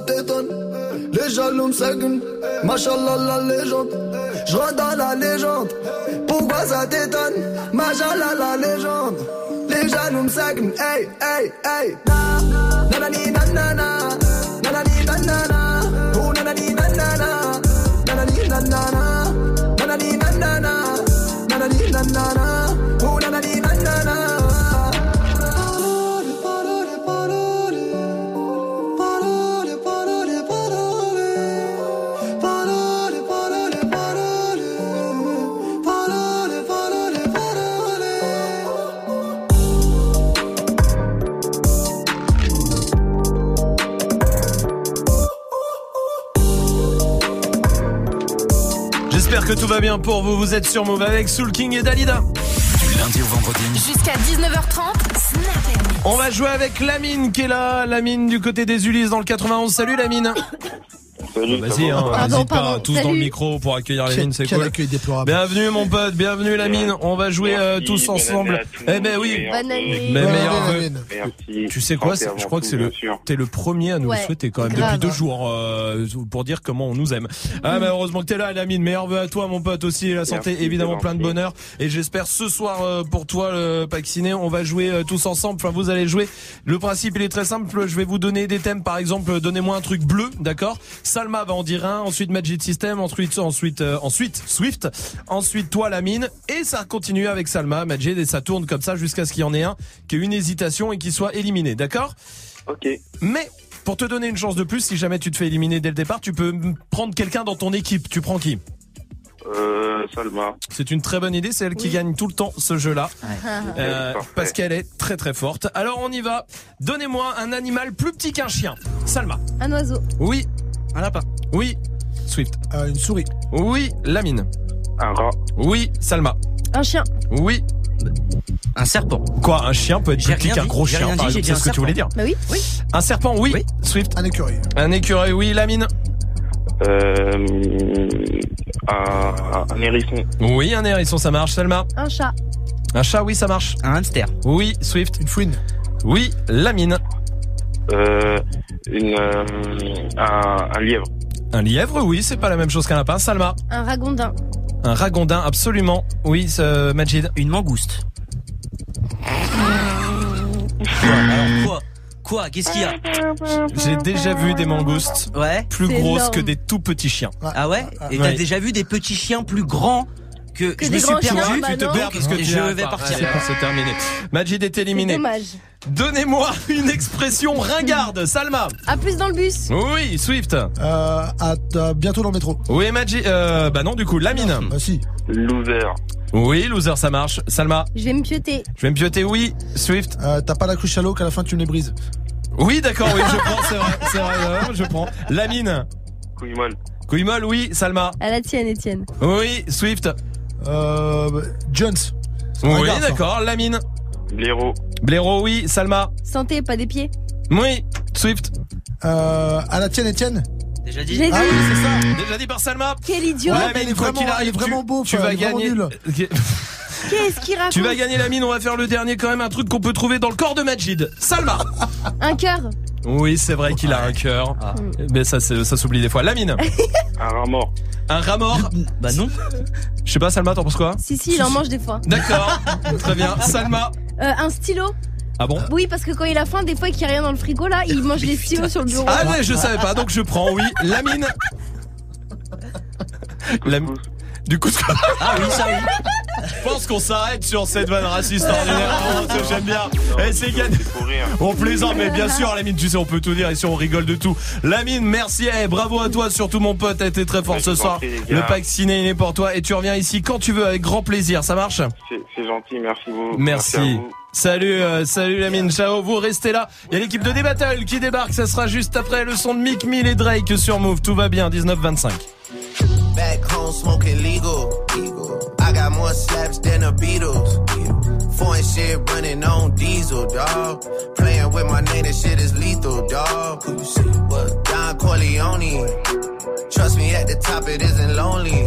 t'étonne Les jaloux me second. Machallah la légende. Je dans la légende. Pourquoi ça t'étonne? Machallah la légende. Les jaloux me second. Hey, hey, hey. Nanani nanana. Nanani nanana. Oh nanani nanana. Nanani nanana. Nanani nanana. Nanani nanana. Que tout va bien pour vous. Vous êtes sur Move avec Soul King et Dalida. Du lundi au vendredi. Jusqu'à 19h30, Snap On va jouer avec Lamine qui est là. Lamine du côté des Ulysses dans le 91. Salut Lamine. Salut, Vas-y, hein, Pardon, n'hésite pas, tous dans le micro pour accueillir Lamine, c'est cool. accueil déplorable. Bienvenue mon pote, bienvenue Lamine. On va jouer euh, tous ensemble. Eh ben oui. Bonne année. Mais Bonne meilleur vœu. Tu sais quoi, je crois que c'est le, t'es le premier à nous Ouais, le souhaiter quand même grave. depuis deux jours euh, pour dire comment on nous aime. Ah malheureusement que t'es là, Lamine. Meilleur vœu à toi, mon pote aussi, la santé, Merci, évidemment plein de bonheur. Et j'espère ce soir euh, pour toi, le vacciné, on va jouer euh, tous ensemble. Enfin, vous allez jouer. Le principe, il est très simple. Je vais vous donner des thèmes. Par exemple, donnez-moi un truc bleu, d'accord? Salma va en dire un. Ensuite, Magic System. Ensuite, ensuite, euh, ensuite, Swift. Ensuite, toi, Lamine. Et ça continue avec Salma, Majid, et ça tourne comme ça jusqu'à ce qu'il y en ait un qui ait une hésitation et qui soit éliminé, d'accord? Ok. mais pour te donner une chance de plus, si jamais tu te fais éliminer dès le départ, tu peux prendre quelqu'un dans ton équipe. Tu prends qui? Euh, Salma. C'est une très bonne idée, c'est elle qui gagne tout le temps ce jeu-là. Euh, parce qu'elle est très très forte. Alors on y va. Donnez-moi un animal plus petit qu'un chien. Salma. Un oiseau. Oui. Un lapin. Oui. Swift. Euh, une souris. Oui. Lamine. Un rat. Oui. Salma. Un chien. Oui. Un serpent. Quoi Un chien peut être plus petit qu'un gros j'ai chien, rien par dit, j'ai exemple. dit C'est ce un que tu voulais dire. Bah oui. Oui. Un serpent, oui. Swift. Un écureuil. Un écureuil, oui. Lamine. Euh, un, un hérisson. Oui, un hérisson, ça marche. Salma. Un chat. Un chat, oui, ça marche. Un hamster. Oui, Swift. Une fouine. Oui, Lamine. Euh, une, euh, un, un lièvre. Un lièvre, oui, c'est pas la même chose qu'un lapin. Salma. Un ragondin. Un ragondin, absolument. Oui, ce Majid. Une mangouste. Quoi Alors quoi? Quoi? Qu'est-ce qu'il y a? J'ai déjà vu des mangoustes Ouais. plus grosses énorme. que des tout petits chiens. Ah ouais? Et t'as Ouais. déjà vu des petits chiens plus grands? Que, Que je me suis perdu bah tu te perds parce que tu je vais partir. C'est terminé. Majid est éliminé. dommage. Donnez-moi <laughs> une expression ringarde, Salma. À plus dans le bus. Oui, Swift. Euh, à, à- bientôt dans le métro. Oui, Majid. Euh, bah non, du coup, Lamine. Bah si. Loser. Oui, loser, ça marche. Salma. Je vais me pioter. Je vais me pioter, oui. Swift. Euh, T'as pas la cruche à l'eau qu'à la fin tu me les brises. Oui, d'accord, oui, je prends, c'est vrai, c'est vrai, euh, je prends. Lamine. Couille molle. Couille molle, oui. Salma. À la tienne, Étienne. Oui, Swift. Euh, Jones. Oui, d'accord. Lamine. Blaireau. Blaireau, oui. Salma. Santé, pas des pieds. Oui. Swift. Euh, à la tienne, Étienne. Déjà dit Ah dit. oui, c'est ça. Déjà dit par Salma. Quel idiot. Ouais, mais il est vraiment- il est vraiment tu, beau, tu vas gagner. Qu'est-ce qu'il raconte Tu vas gagner la mine, on va faire le dernier quand même, un truc qu'on peut trouver dans le corps de Majid. Salma Un cœur. Oui, c'est vrai qu'il a un cœur. Ah. Mais ça, c'est- ça s'oublie des fois. Lamine <laughs> Un rat mort. Un rat mort Bah non. Je sais pas, Salma, t'en penses quoi Si, si, il en mange des fois. D'accord, très bien. <laughs> Salma Euh, un stylo. Ah bon Oui, parce que quand il a faim, des fois, qu'il n'y a rien dans le frigo, là, il mange les stylos sur le bureau. Ah ouais, je savais pas, donc je prends, oui. Lamine <laughs> Lam- Du coup, Ah oui, ça oui. je pense qu'on s'arrête sur cette vanne raciste ordinaire. Oh, ça, J'aime bien. Eh, c'est. On plaisante, mais bien sûr, Lamine, tu sais, on peut tout dire ici, on rigole de tout. Lamine, merci, eh, bravo à toi, surtout mon pote, t'as été très fort Ouais, ce soir. prie. Le pack ciné, il est pour toi, et tu reviens ici quand tu veux, avec grand plaisir, ça marche C'est c'est gentil, merci vous. Merci. à vous. Salut, euh, salut Lamine, ciao, vous restez là. Il y a l'équipe de D-Battle qui débarque, ça sera juste après le son de Mick Mill et Drake sur Move, tout va bien, 19-25. Back home smoking legal. I got more slaps than the Beatles. Foreign shit running on diesel, dog. Playing with my name, that shit is lethal, dog. Who you see? What? Don Corleone. Trust me, at the top it isn't lonely.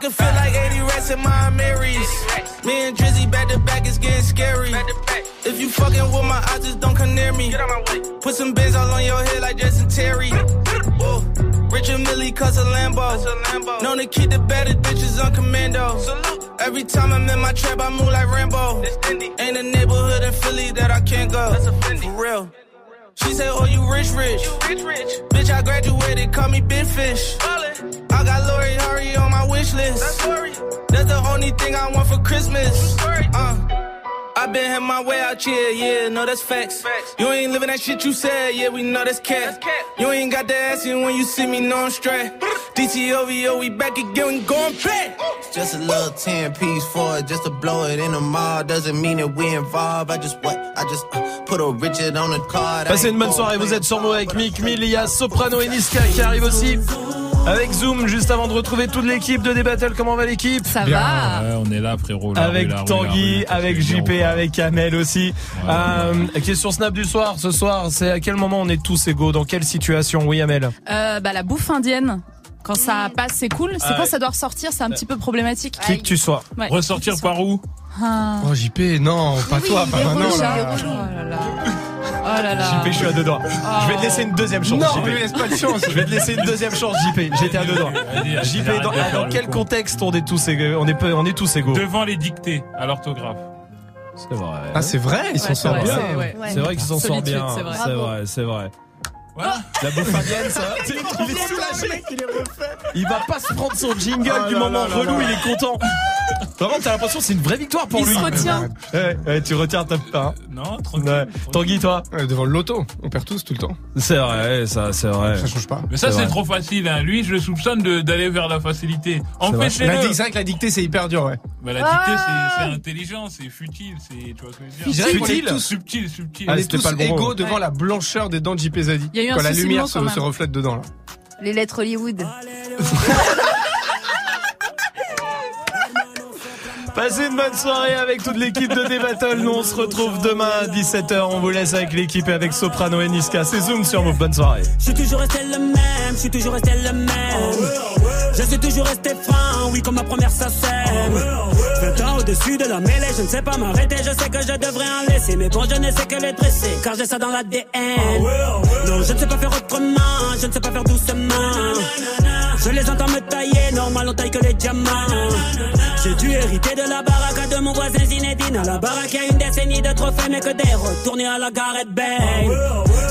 I can feel like 80 rats in my Marys. Me and Drizzy back to back is getting scary. If you fucking with my eyes, just don't come near me. Put some bins all on your head like Jason Terry. Whoa. Richard Millie cause a Lambo. Known to keep the better bitches on commando. Every time I'm in my trap, I move like Rambo. Ain't a neighborhood in Philly that I can't go. For real. She say, Oh, you rich, rich. Bitch, I graduated, call me Big Fish. I got Lori Hurry on my wish list. That's the only thing I want for Christmas. Uh. I been had my way out here, yeah, no, that's facts. You ain't living that shit you said, yeah, we know that's cat. You ain't got the ass in when you see me, no, I'm straight. <laughs> DTOVO, we back again, we going back. It's just a little 10 piece for it, just to blow it in the mall. Doesn't mean that we involved. I just what? I just uh, put a Richard on the card. I Passez une bonne soirée, vous êtes sur Move avec Mick Mill, il y a Soprano et Niska qui arrivent aussi. Avec Zoom, juste avant de retrouver toute l'équipe de D-Battle, comment va l'équipe Ça va Ouais, on est là, frérot. Avec rue, la rue, Tanguy, avec JP, bien, avec Kamel aussi. Euh, question Snap du soir, ce soir, c'est à quel moment on est tous égaux? Dans quelle situation? Oui, Amel Euh, bah, la bouffe indienne. Quand ça passe, c'est cool. C'est Ah quand ouais. ça doit ressortir, c'est un petit peu problématique. Qui que tu sois. Ouais. Ressortir par où? Ah. Oh JP, non, pas toi, pas maintenant là. Oh là. JP, je suis à deux doigts. Je vais te laisser une deuxième chance. Non, JP. lui laisse pas de chance. Je vais te laisser une deuxième chance, JP. J'étais à deux doigts. JP, dans, quel con. contexte on est tous égaux On est, peu- on est tous égaux. Devant les dictées à l'orthographe. C'est vrai. Ah, c'est vrai, ils s'en sortent bien. c'est- ouais. C'est vrai qu'ils s'en sortent bien. c'est vrai. C'est vrai, c'est vrai. La bouffe <laughs> indienne, ça. Il est soulagé. Il va pas se prendre son jingle Oh du là moment là relou, là. il est content. Vraiment, t'as l'impression que c'est une vraie victoire pour Il lui. se retient. Ouais, ouais, tu retiens ta hein. Non, tranquille. Ouais. Tanguy, toi Devant le loto, on perd tous tout le temps. C'est vrai, ça, c'est vrai. Ça change pas. Mais ça, C'est trop facile. Hein. Lui, je le soupçonne d'aller vers la facilité. C'est vrai. La Empêchez-le. C'est vrai que la dictée c'est hyper dur, ouais. Bah, la dictée, Ah. c'est c'est intelligent, c'est futile, c'est, tu vois ce que je veux dire Futile Subtil, subtil. Ah, c'était tous pas le bon égaux mot. devant la blancheur des dents de JP Zadi. Il y a eu un Quand la souci de lumière mots, se, quand même. se reflète dedans là. Les lettres Hollywood. <laughs> Passez une bonne soirée avec toute l'équipe de D-Battle. Nous, on se retrouve demain à 17h. On vous laisse avec l'équipe et avec Soprano et Niska. C'est Zoom sur Move. Bonne soirée. Je suis toujours resté le même, je suis toujours resté le même. Je suis toujours resté franc, oui, comme ma première sacème. 20 ans au-dessus de la mêlée, je ne sais pas m'arrêter, je sais que je devrais en laisser. Mais bon, je ne sais que les dresser, car j'ai ça dans l'ADN. Non, je ne sais pas faire autrement, je ne sais pas faire doucement. Je les entends me tailler, normal, on taille que les diamants. J'ai dû hériter de la baraque de mon voisin Zinedine. À la baraque, y a une décennie de trophées, mais que des retournés à la Gareth Bale.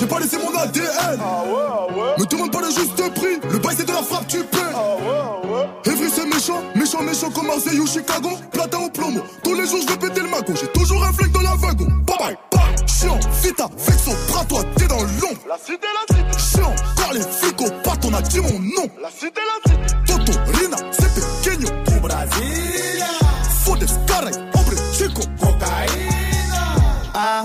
J'ai pas laissé mon ADN. Me demande pas le juste prix, le bail c'est de la frappe, tu paies. Evry c'est méchant, méchant, méchant comme Marseille ou Chicago. Platin au plomo, tous les jours je vais péter le mago. J'ai toujours un flingue dans la wagon. Bye bye, bye. Chiant, vita, vexo, bras toi, t'es dans l'ombre. La cité, la cité. Chiant, car les flics au pattes, on a dit mon nom. La cité, la cité. Toto, Rina, c'est pequeño. Au Brasilia. Faut des caray, hombre, chico. Cocaïna. Ah,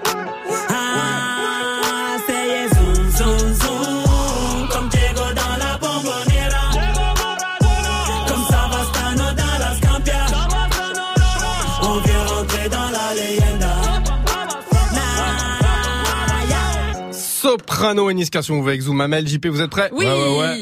Soprano et Niska sur Move avec Zoom. Amel, JP, vous êtes prêts Oui. Ouais, ouais, ouais.